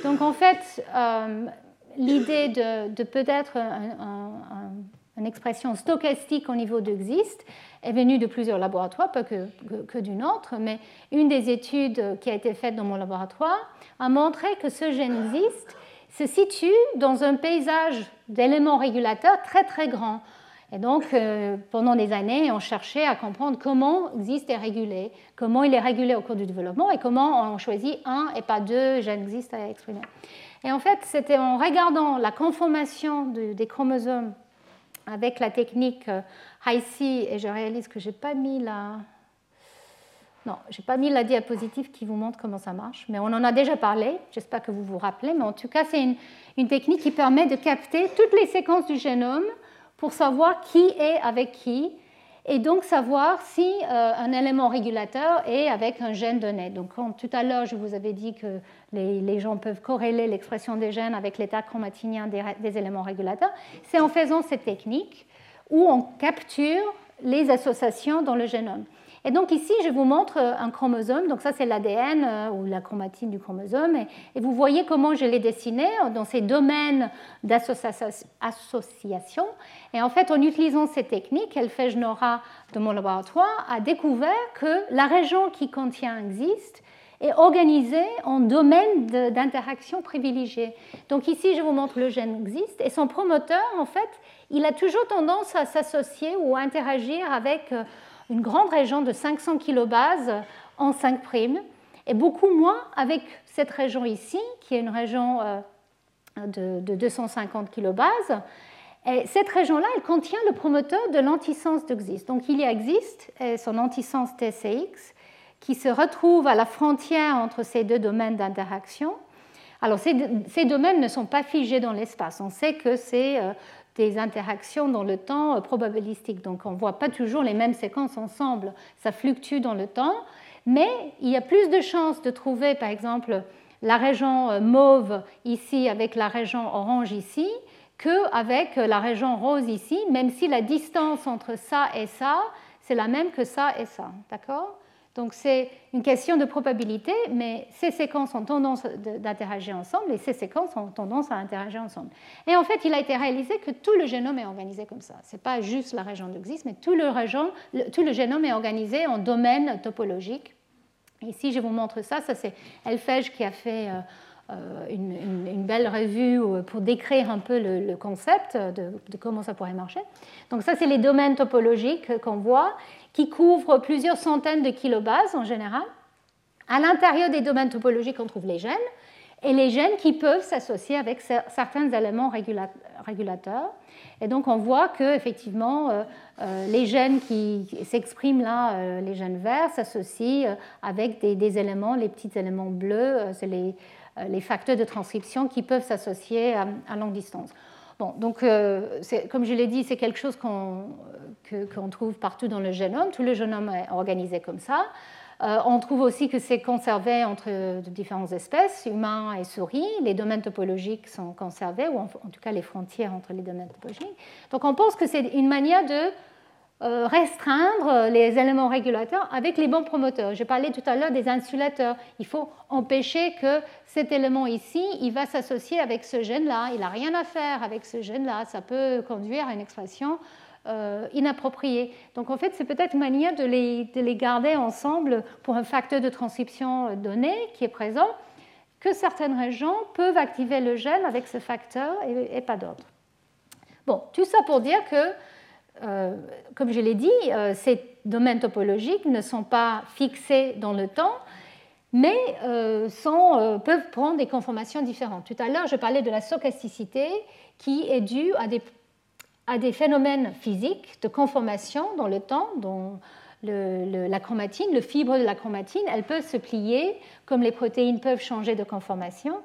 Donc en fait, euh, l'idée de, peut-être une expression stochastique au niveau d'existe est venue de plusieurs laboratoires, pas que, que, d'une autre, mais une des études qui a été faite dans mon laboratoire a montré que ce gène existe se situe dans un paysage d'éléments régulateurs très très grand. Et donc, euh, pendant des années, on cherchait à comprendre comment existe est régulé, comment il est régulé au cours du développement et comment on choisit un et pas deux gènes existent à exprimer. Et en fait, c'était en regardant la conformation des chromosomes avec la technique euh, Hi-C, et je réalise que je n'ai pas mis la... Non, j'ai pas mis la diapositive qui vous montre comment ça marche, mais on en a déjà parlé, j'espère que vous vous rappelez, mais en tout cas, c'est une, technique qui permet de capter toutes les séquences du génome pour savoir qui est avec qui, et donc savoir si euh, un élément régulateur est avec un gène donné. Donc, tout à l'heure, je vous avais dit que les, gens peuvent corréler l'expression des gènes avec l'état chromatinien des, des éléments régulateurs, c'est en faisant cette technique où on capture les associations dans le génome. Et donc ici, je vous montre un chromosome. Donc ça, c'est l'ADN euh, ou la chromatine du chromosome. Et, vous voyez comment je l'ai dessiné dans ces domaines d'association. Et en fait, en utilisant ces techniques, Elfej-Nora de mon laboratoire a découvert que la région qui contient existe est organisée en domaines d'interaction privilégiés. Donc ici, je vous montre le gène existe. Et son promoteur, en fait, il a toujours tendance à s'associer ou à interagir avec euh, une grande région de 500 kilobases en 5' et beaucoup moins avec cette région ici, qui est une région euh, de, 250 kilobases. Et cette région-là, elle contient le promoteur de l'antisens d'Exist. Donc il y a Exist et son antisens TCX qui se retrouve à la frontière entre ces deux domaines d'interaction. Alors ces, ces, domaines ne sont pas figés dans l'espace. On sait que c'est euh, des interactions dans le temps euh, probabilistiques. Donc on ne voit pas toujours les mêmes séquences ensemble, ça fluctue dans le temps, mais il y a plus de chances de trouver par exemple la région euh, mauve ici avec la région orange ici qu'avec la région rose ici, même si la distance entre ça et ça, c'est la même que ça et ça. D'accord? Donc c'est une question de probabilité, mais ces séquences ont tendance d'interagir ensemble et ces séquences ont tendance à interagir ensemble. Et en fait, il a été réalisé que tout le génome est organisé comme ça. Ce n'est pas juste la région de mais tout le, génome est organisé en domaines topologiques. Ici, je vous montre ça. Ça, c'est Elfège qui a fait euh, euh, une, belle revue euh, pour décrire un peu le, concept de, comment ça pourrait marcher. Donc ça, c'est les domaines topologiques qu'on voit qui couvrent plusieurs centaines de kilobases en général. À l'intérieur des domaines topologiques, on trouve les gènes, et les gènes qui peuvent s'associer avec certains éléments régulateurs. Et donc on voit que effectivement euh, euh, les gènes qui s'expriment là, euh, les gènes verts, s'associent avec des, éléments, les petits éléments bleus, c'est les, facteurs de transcription qui peuvent s'associer à longue distance. Bon, donc, comme je l'ai dit, c'est quelque chose qu'on trouve partout dans le génome. Tout le génome est organisé comme ça. Euh, on trouve aussi que c'est conservé entre différentes espèces, humains et souris. Les domaines topologiques sont conservés, ou en, en tout cas les frontières entre les domaines topologiques. Donc on pense que c'est une manière de euh, restreindre les éléments régulateurs avec les bons promoteurs. J'ai parlé tout à l'heure des insulateurs. Il faut empêcher que cet élément ici, il va s'associer avec ce gène-là. Il n'a rien à faire avec ce gène-là. Ça peut conduire à une expression euh, inappropriée. Donc en fait, c'est peut-être une manière de les, garder ensemble pour un facteur de transcription donné qui est présent, que certaines régions peuvent activer le gène avec ce facteur et, pas d'autres. Bon, tout ça pour dire que euh, comme je l'ai dit, euh, ces domaines topologiques ne sont pas fixés dans le temps, mais euh, peuvent prendre des conformations différentes. Tout à l'heure, je parlais de la stochasticité qui est due à des, à des phénomènes physiques de conformation dans le temps, dont la chromatine, le fibre de la chromatine, elle peut se plier comme les protéines peuvent changer de conformation.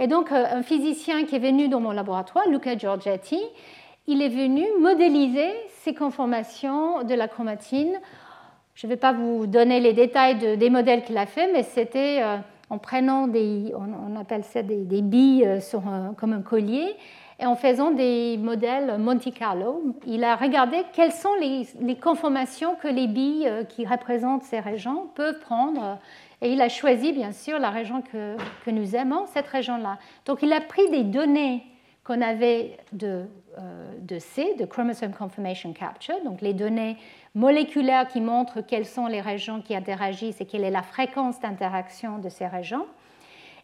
Et donc, un physicien qui est venu dans mon laboratoire, Luca Giorgetti, il est venu modéliser ces conformations de la chromatine. Je ne vais pas vous donner les détails des modèles qu'il a fait, mais c'était euh, en prenant des, on, appelle ça des, billes euh, comme un collier, en faisant des modèles Monte Carlo. Il a regardé quelles sont les, conformations que les billes euh, qui représentent ces régions peuvent prendre. Et il a choisi, bien sûr, la région que, nous aimons, cette région-là. Donc il a pris des données qu'on avait de, euh, de, C, de Chromosome Conformation Capture, donc les données moléculaires qui montrent quelles sont les régions qui interagissent et quelle est la fréquence d'interaction de ces régions.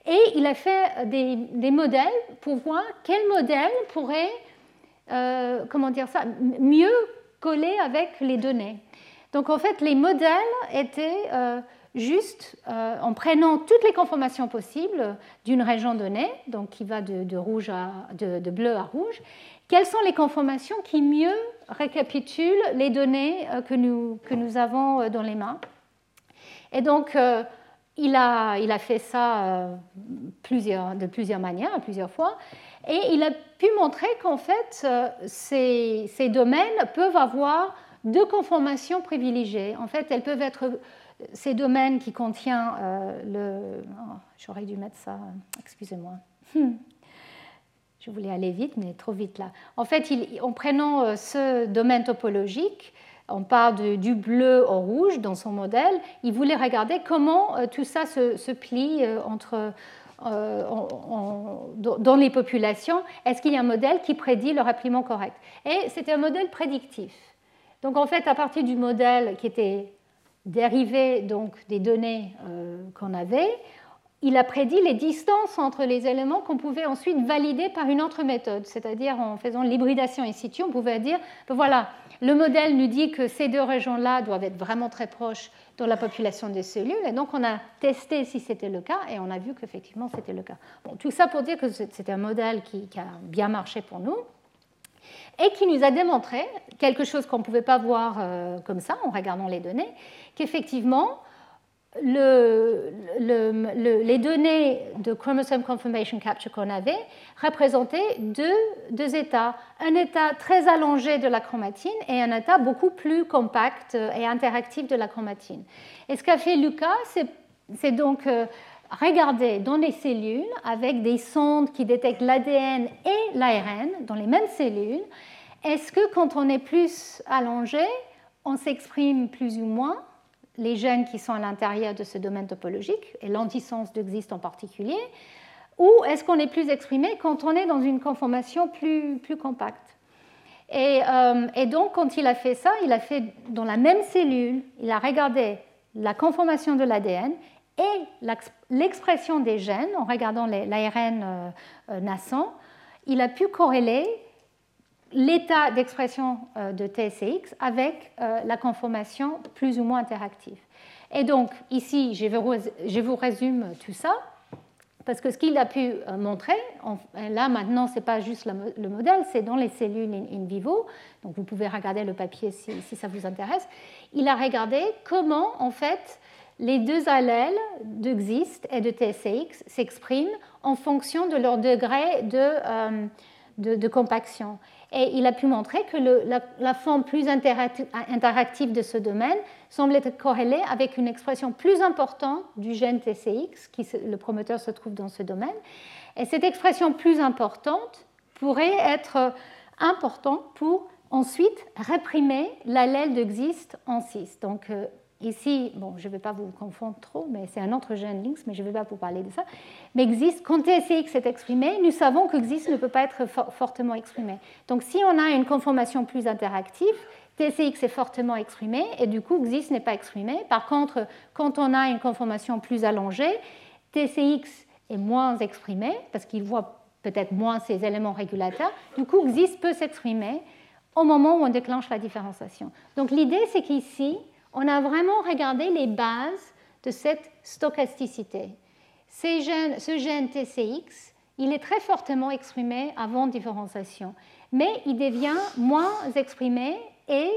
Et il a fait des, des modèles pour voir quel modèle pourrait, euh, comment dire ça, mieux coller avec les données. Donc en fait, les modèles étaient euh, juste euh, en prenant toutes les conformations possibles d'une région donnée, donc qui va de, rouge à, de, bleu à rouge, quelles sont les conformations qui mieux récapitulent les données euh, que nous, que nous avons euh, dans les mains. Et donc, il, a, il fait ça plusieurs, de plusieurs manières, plusieurs fois, et il a pu montrer qu'en fait, ces, ces domaines peuvent avoir deux conformations privilégiées. En fait, elles peuvent être ces domaines qui contiennent euh, le... Oh, j'aurais dû mettre ça, excusez-moi. Hmm. Je voulais aller vite, mais trop vite là. En fait, en prenant euh, ce domaine topologique, on part du bleu au rouge dans son modèle, il voulait regarder comment euh, tout ça se, plie entre, dans les populations. Est-ce qu'il y a un modèle qui prédit le repliement correct? Et c'était un modèle prédictif. Donc en fait, à partir du modèle qui était dérivé donc des données euh, qu'on avait, il a prédit les distances entre les éléments qu'on pouvait ensuite valider par une autre méthode, c'est-à-dire en faisant l'hybridation in situ, on pouvait dire, ben voilà, le modèle nous dit que ces deux régions-là doivent être vraiment très proches dans la population des cellules, et donc on a testé si c'était le cas, et on a vu qu'effectivement c'était le cas. Bon, tout ça pour dire que c'était un modèle qui, a bien marché pour nous et qui nous a démontré quelque chose qu'on ne pouvait pas voir euh, comme ça en regardant les données, qu'effectivement, le, les données de chromosome confirmation capture qu'on avait représentaient deux, deux, états. Un état très allongé de la chromatine et un état beaucoup plus compact et interactif de la chromatine. Et ce qu'a fait Lucas, c'est donc euh, regarder dans les cellules avec des sondes qui détectent l'ADN et l'ARN dans les mêmes cellules, est-ce que quand on est plus allongé, on s'exprime plus ou moins? Les gènes qui sont à l'intérieur de ce domaine topologique, et l'antisens existe en particulier, ou est-ce qu'on est plus exprimé quand on est dans une conformation plus, plus compacte? Et, euh, et, donc, quand il a fait ça, il a fait dans la même cellule, il a regardé la conformation de l'ADN et l'expression des gènes en regardant l'ARN euh, euh, naissant. Il a pu corréler l'état d'expression euh, de TSX avec euh, la conformation plus ou moins interactive. Et donc, ici, je vous résume tout ça, parce que ce qu'il a pu euh, montrer, là maintenant, ce n'est pas juste le modèle, c'est dans les cellules in vivo, donc vous pouvez regarder le papier si, ça vous intéresse. Il a regardé comment, en fait, les deux allèles de XIST et de TSX s'expriment en fonction de leur degré de, de, de compaction. Et il a pu montrer que la, forme plus interactive de ce domaine semble être corrélée avec une expression plus importante du gène TCX, qui le promoteur se trouve dans ce domaine. Et cette expression plus importante pourrait être importante pour ensuite réprimer l'allèle de XIST en 6. Donc, euh, Ici, bon, je ne vais pas vous confondre trop, mais c'est un autre gène Lynx, mais je ne vais pas vous parler de ça. Mais existe, quand TSX est exprimé, nous savons que XIS ne peut pas être fortement exprimé. Donc si on a une conformation plus interactive, TSX est fortement exprimé et du coup XIS n'est pas exprimé. Par contre, quand on a une conformation plus allongée, TCX est moins exprimé parce qu'il voit peut-être moins ces éléments régulateurs. Du coup, XIS peut s'exprimer au moment où on déclenche la différenciation. Donc l'idée, c'est qu'ici, on a vraiment regardé les bases de cette stochasticité. ce gène TCX, il est très fortement exprimé avant différenciation, mais il devient moins exprimé et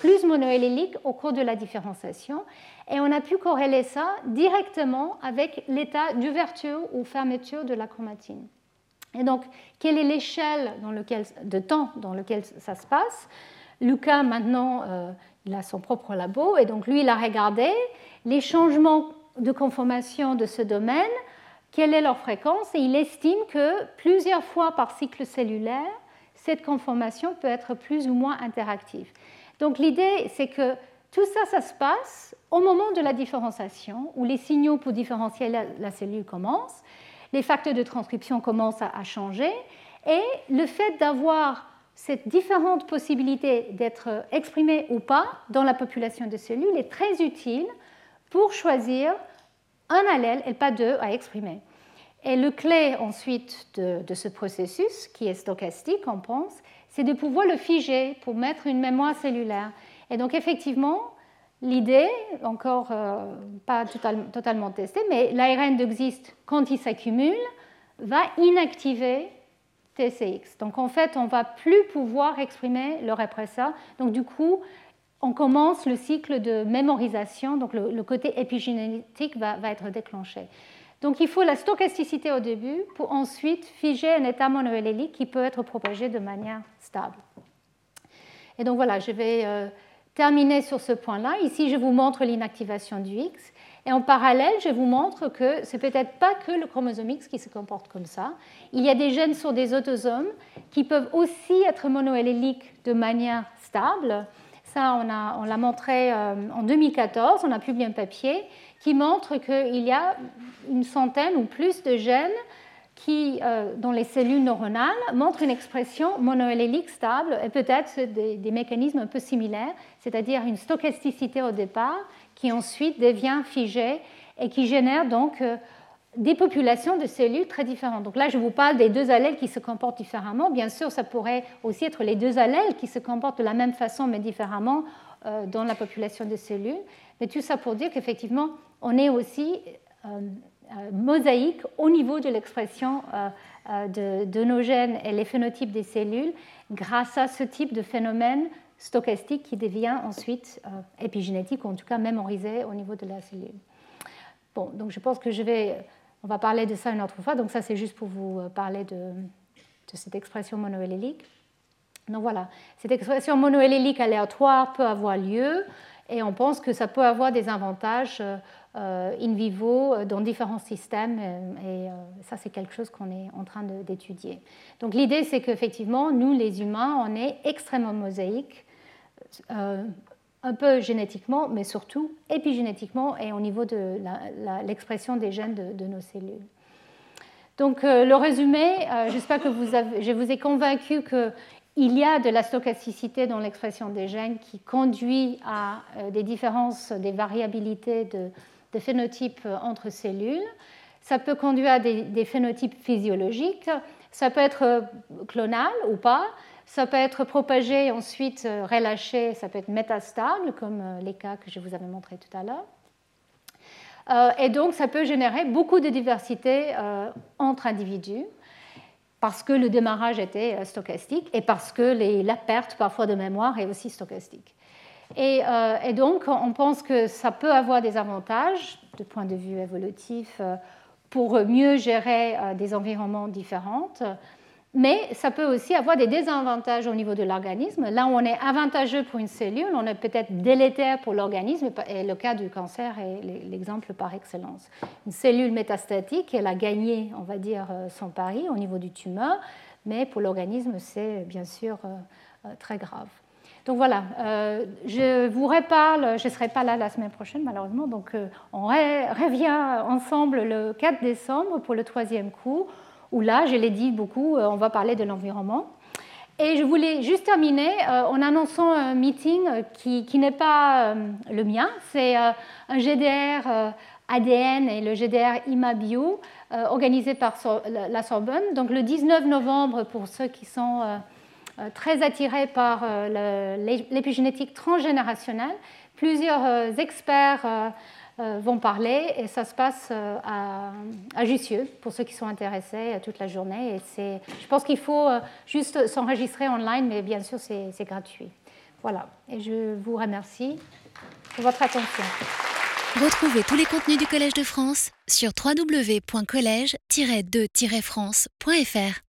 plus monoallélique au cours de la différenciation. Et on a pu corréler ça directement avec l'état d'ouverture ou fermeture de la chromatine. Et donc, quelle est l'échelle de temps dans lequel ça se passe? Lucas, maintenant, euh, il a son propre labo, et donc lui, il a regardé les changements de conformation de ce domaine, quelle est leur fréquence, et il estime que plusieurs fois par cycle cellulaire, cette conformation peut être plus ou moins interactive. Donc l'idée, c'est que tout ça, ça se passe au moment de la différenciation, où les signaux pour différencier la, cellule commencent, les facteurs de transcription commencent à changer, et le fait d'avoir cette différente possibilité d'être exprimée ou pas dans la population de cellules est très utile pour choisir un allèle et pas deux à exprimer. Et le clé ensuite de, ce processus, qui est stochastique, on pense, c'est de pouvoir le figer pour mettre une mémoire cellulaire. Et donc effectivement, l'idée, encore euh, pas totalement testée, mais l'ARN existe quand il s'accumule, va inactiver Donc en fait, on ne va plus pouvoir exprimer le répresseur. Donc du coup, on commence le cycle de mémorisation, donc le, côté épigénétique va, être déclenché. Donc il faut la stochasticité au début pour ensuite figer un état monoallélique qui peut être propagé de manière stable. Et donc voilà, je vais euh, terminer sur ce point-là. Ici, je vous montre l'inactivation du X. Et en parallèle, je vous montre que ce n'est peut-être pas que le chromosome X qui se comporte comme ça. Il y a des gènes sur des autosomes qui peuvent aussi être monoalléliques de manière stable. Ça, on, l'a montré euh, en 2014, on a publié un papier qui montre qu'il y a une centaine ou plus de gènes qui, euh, dans les cellules neuronales, montrent une expression monoallélique stable et peut-être des mécanismes un peu similaires, c'est-à-dire une stochasticité au départ qui ensuite devient figé et qui génère donc euh, des populations de cellules très différentes. Donc là, je vous parle des deux allèles qui se comportent différemment. Bien sûr, ça pourrait aussi être les deux allèles qui se comportent de la même façon mais différemment euh, dans la population de cellules. Mais tout ça pour dire qu'effectivement, on est aussi euh, mosaïque au niveau de l'expression de, de, nos gènes et les phénotypes des cellules grâce à ce type de phénomène stochastique qui devient ensuite euh, épigénétique, ou en tout cas mémorisé au niveau de la cellule. Bon, donc je pense que je vais, on va parler de ça une autre fois, donc ça c'est juste pour vous euh, parler de, cette expression monoallélique. Donc voilà, cette expression monoallélique aléatoire peut avoir lieu et on pense que ça peut avoir des avantages euh, in vivo dans différents systèmes et ça c'est quelque chose qu'on est en train d'étudier. Donc l'idée c'est qu'effectivement nous les humains on est extrêmement mosaïques un peu génétiquement, mais surtout épigénétiquement et au niveau de l'expression des gènes de, nos cellules. Donc euh, le résumé, euh, j'espère que vous je vous ai convaincu qu'il y a de la stochasticité dans l'expression des gènes qui conduit à euh, des différences, des variabilités de, phénotypes entre cellules. Ça peut conduire à des phénotypes physiologiques, ça peut être clonal ou pas, ça peut être propagé ensuite euh, relâché, ça peut être métastable, comme euh, les cas que je vous avais montrés tout à l'heure. Euh, et donc, ça peut générer beaucoup de diversité entre individus parce que le démarrage était stochastique et parce que la perte parfois de mémoire est aussi stochastique. Et, et, donc, on pense que ça peut avoir des avantages de point de vue évolutif pour mieux gérer des environnements différents, mais ça peut aussi avoir des désavantages au niveau de l'organisme. Là où on est avantageux pour une cellule, on est peut-être délétère pour l'organisme, et le cas du cancer est l'exemple par excellence. Une cellule métastatique, elle a gagné, on va dire, euh, son pari au niveau du tumeur, mais pour l'organisme, c'est bien sûr euh, euh, très grave. Donc voilà, je vous reparle, je ne serai pas là la semaine prochaine malheureusement, donc on revient ensemble le 4 décembre pour le troisième cours où là, je l'ai dit beaucoup, euh, on va parler de l'environnement. Et je voulais juste terminer euh, en annonçant un meeting qui, n'est pas euh, le mien, c'est un GDR ADN et le GDR IMABio organisé par la Sorbonne. Donc le 19 novembre, pour ceux qui sont très attirés par l'épigénétique transgénérationnelle, plusieurs experts euh, vont parler et ça se passe euh, à, Jussieu pour ceux qui sont intéressés euh, toute la journée. Et je pense qu'il faut juste s'enregistrer online, mais bien sûr c'est gratuit. Voilà, et je vous remercie pour votre attention. Retrouvez tous les contenus du Collège de France sur www.colège-2-france.fr.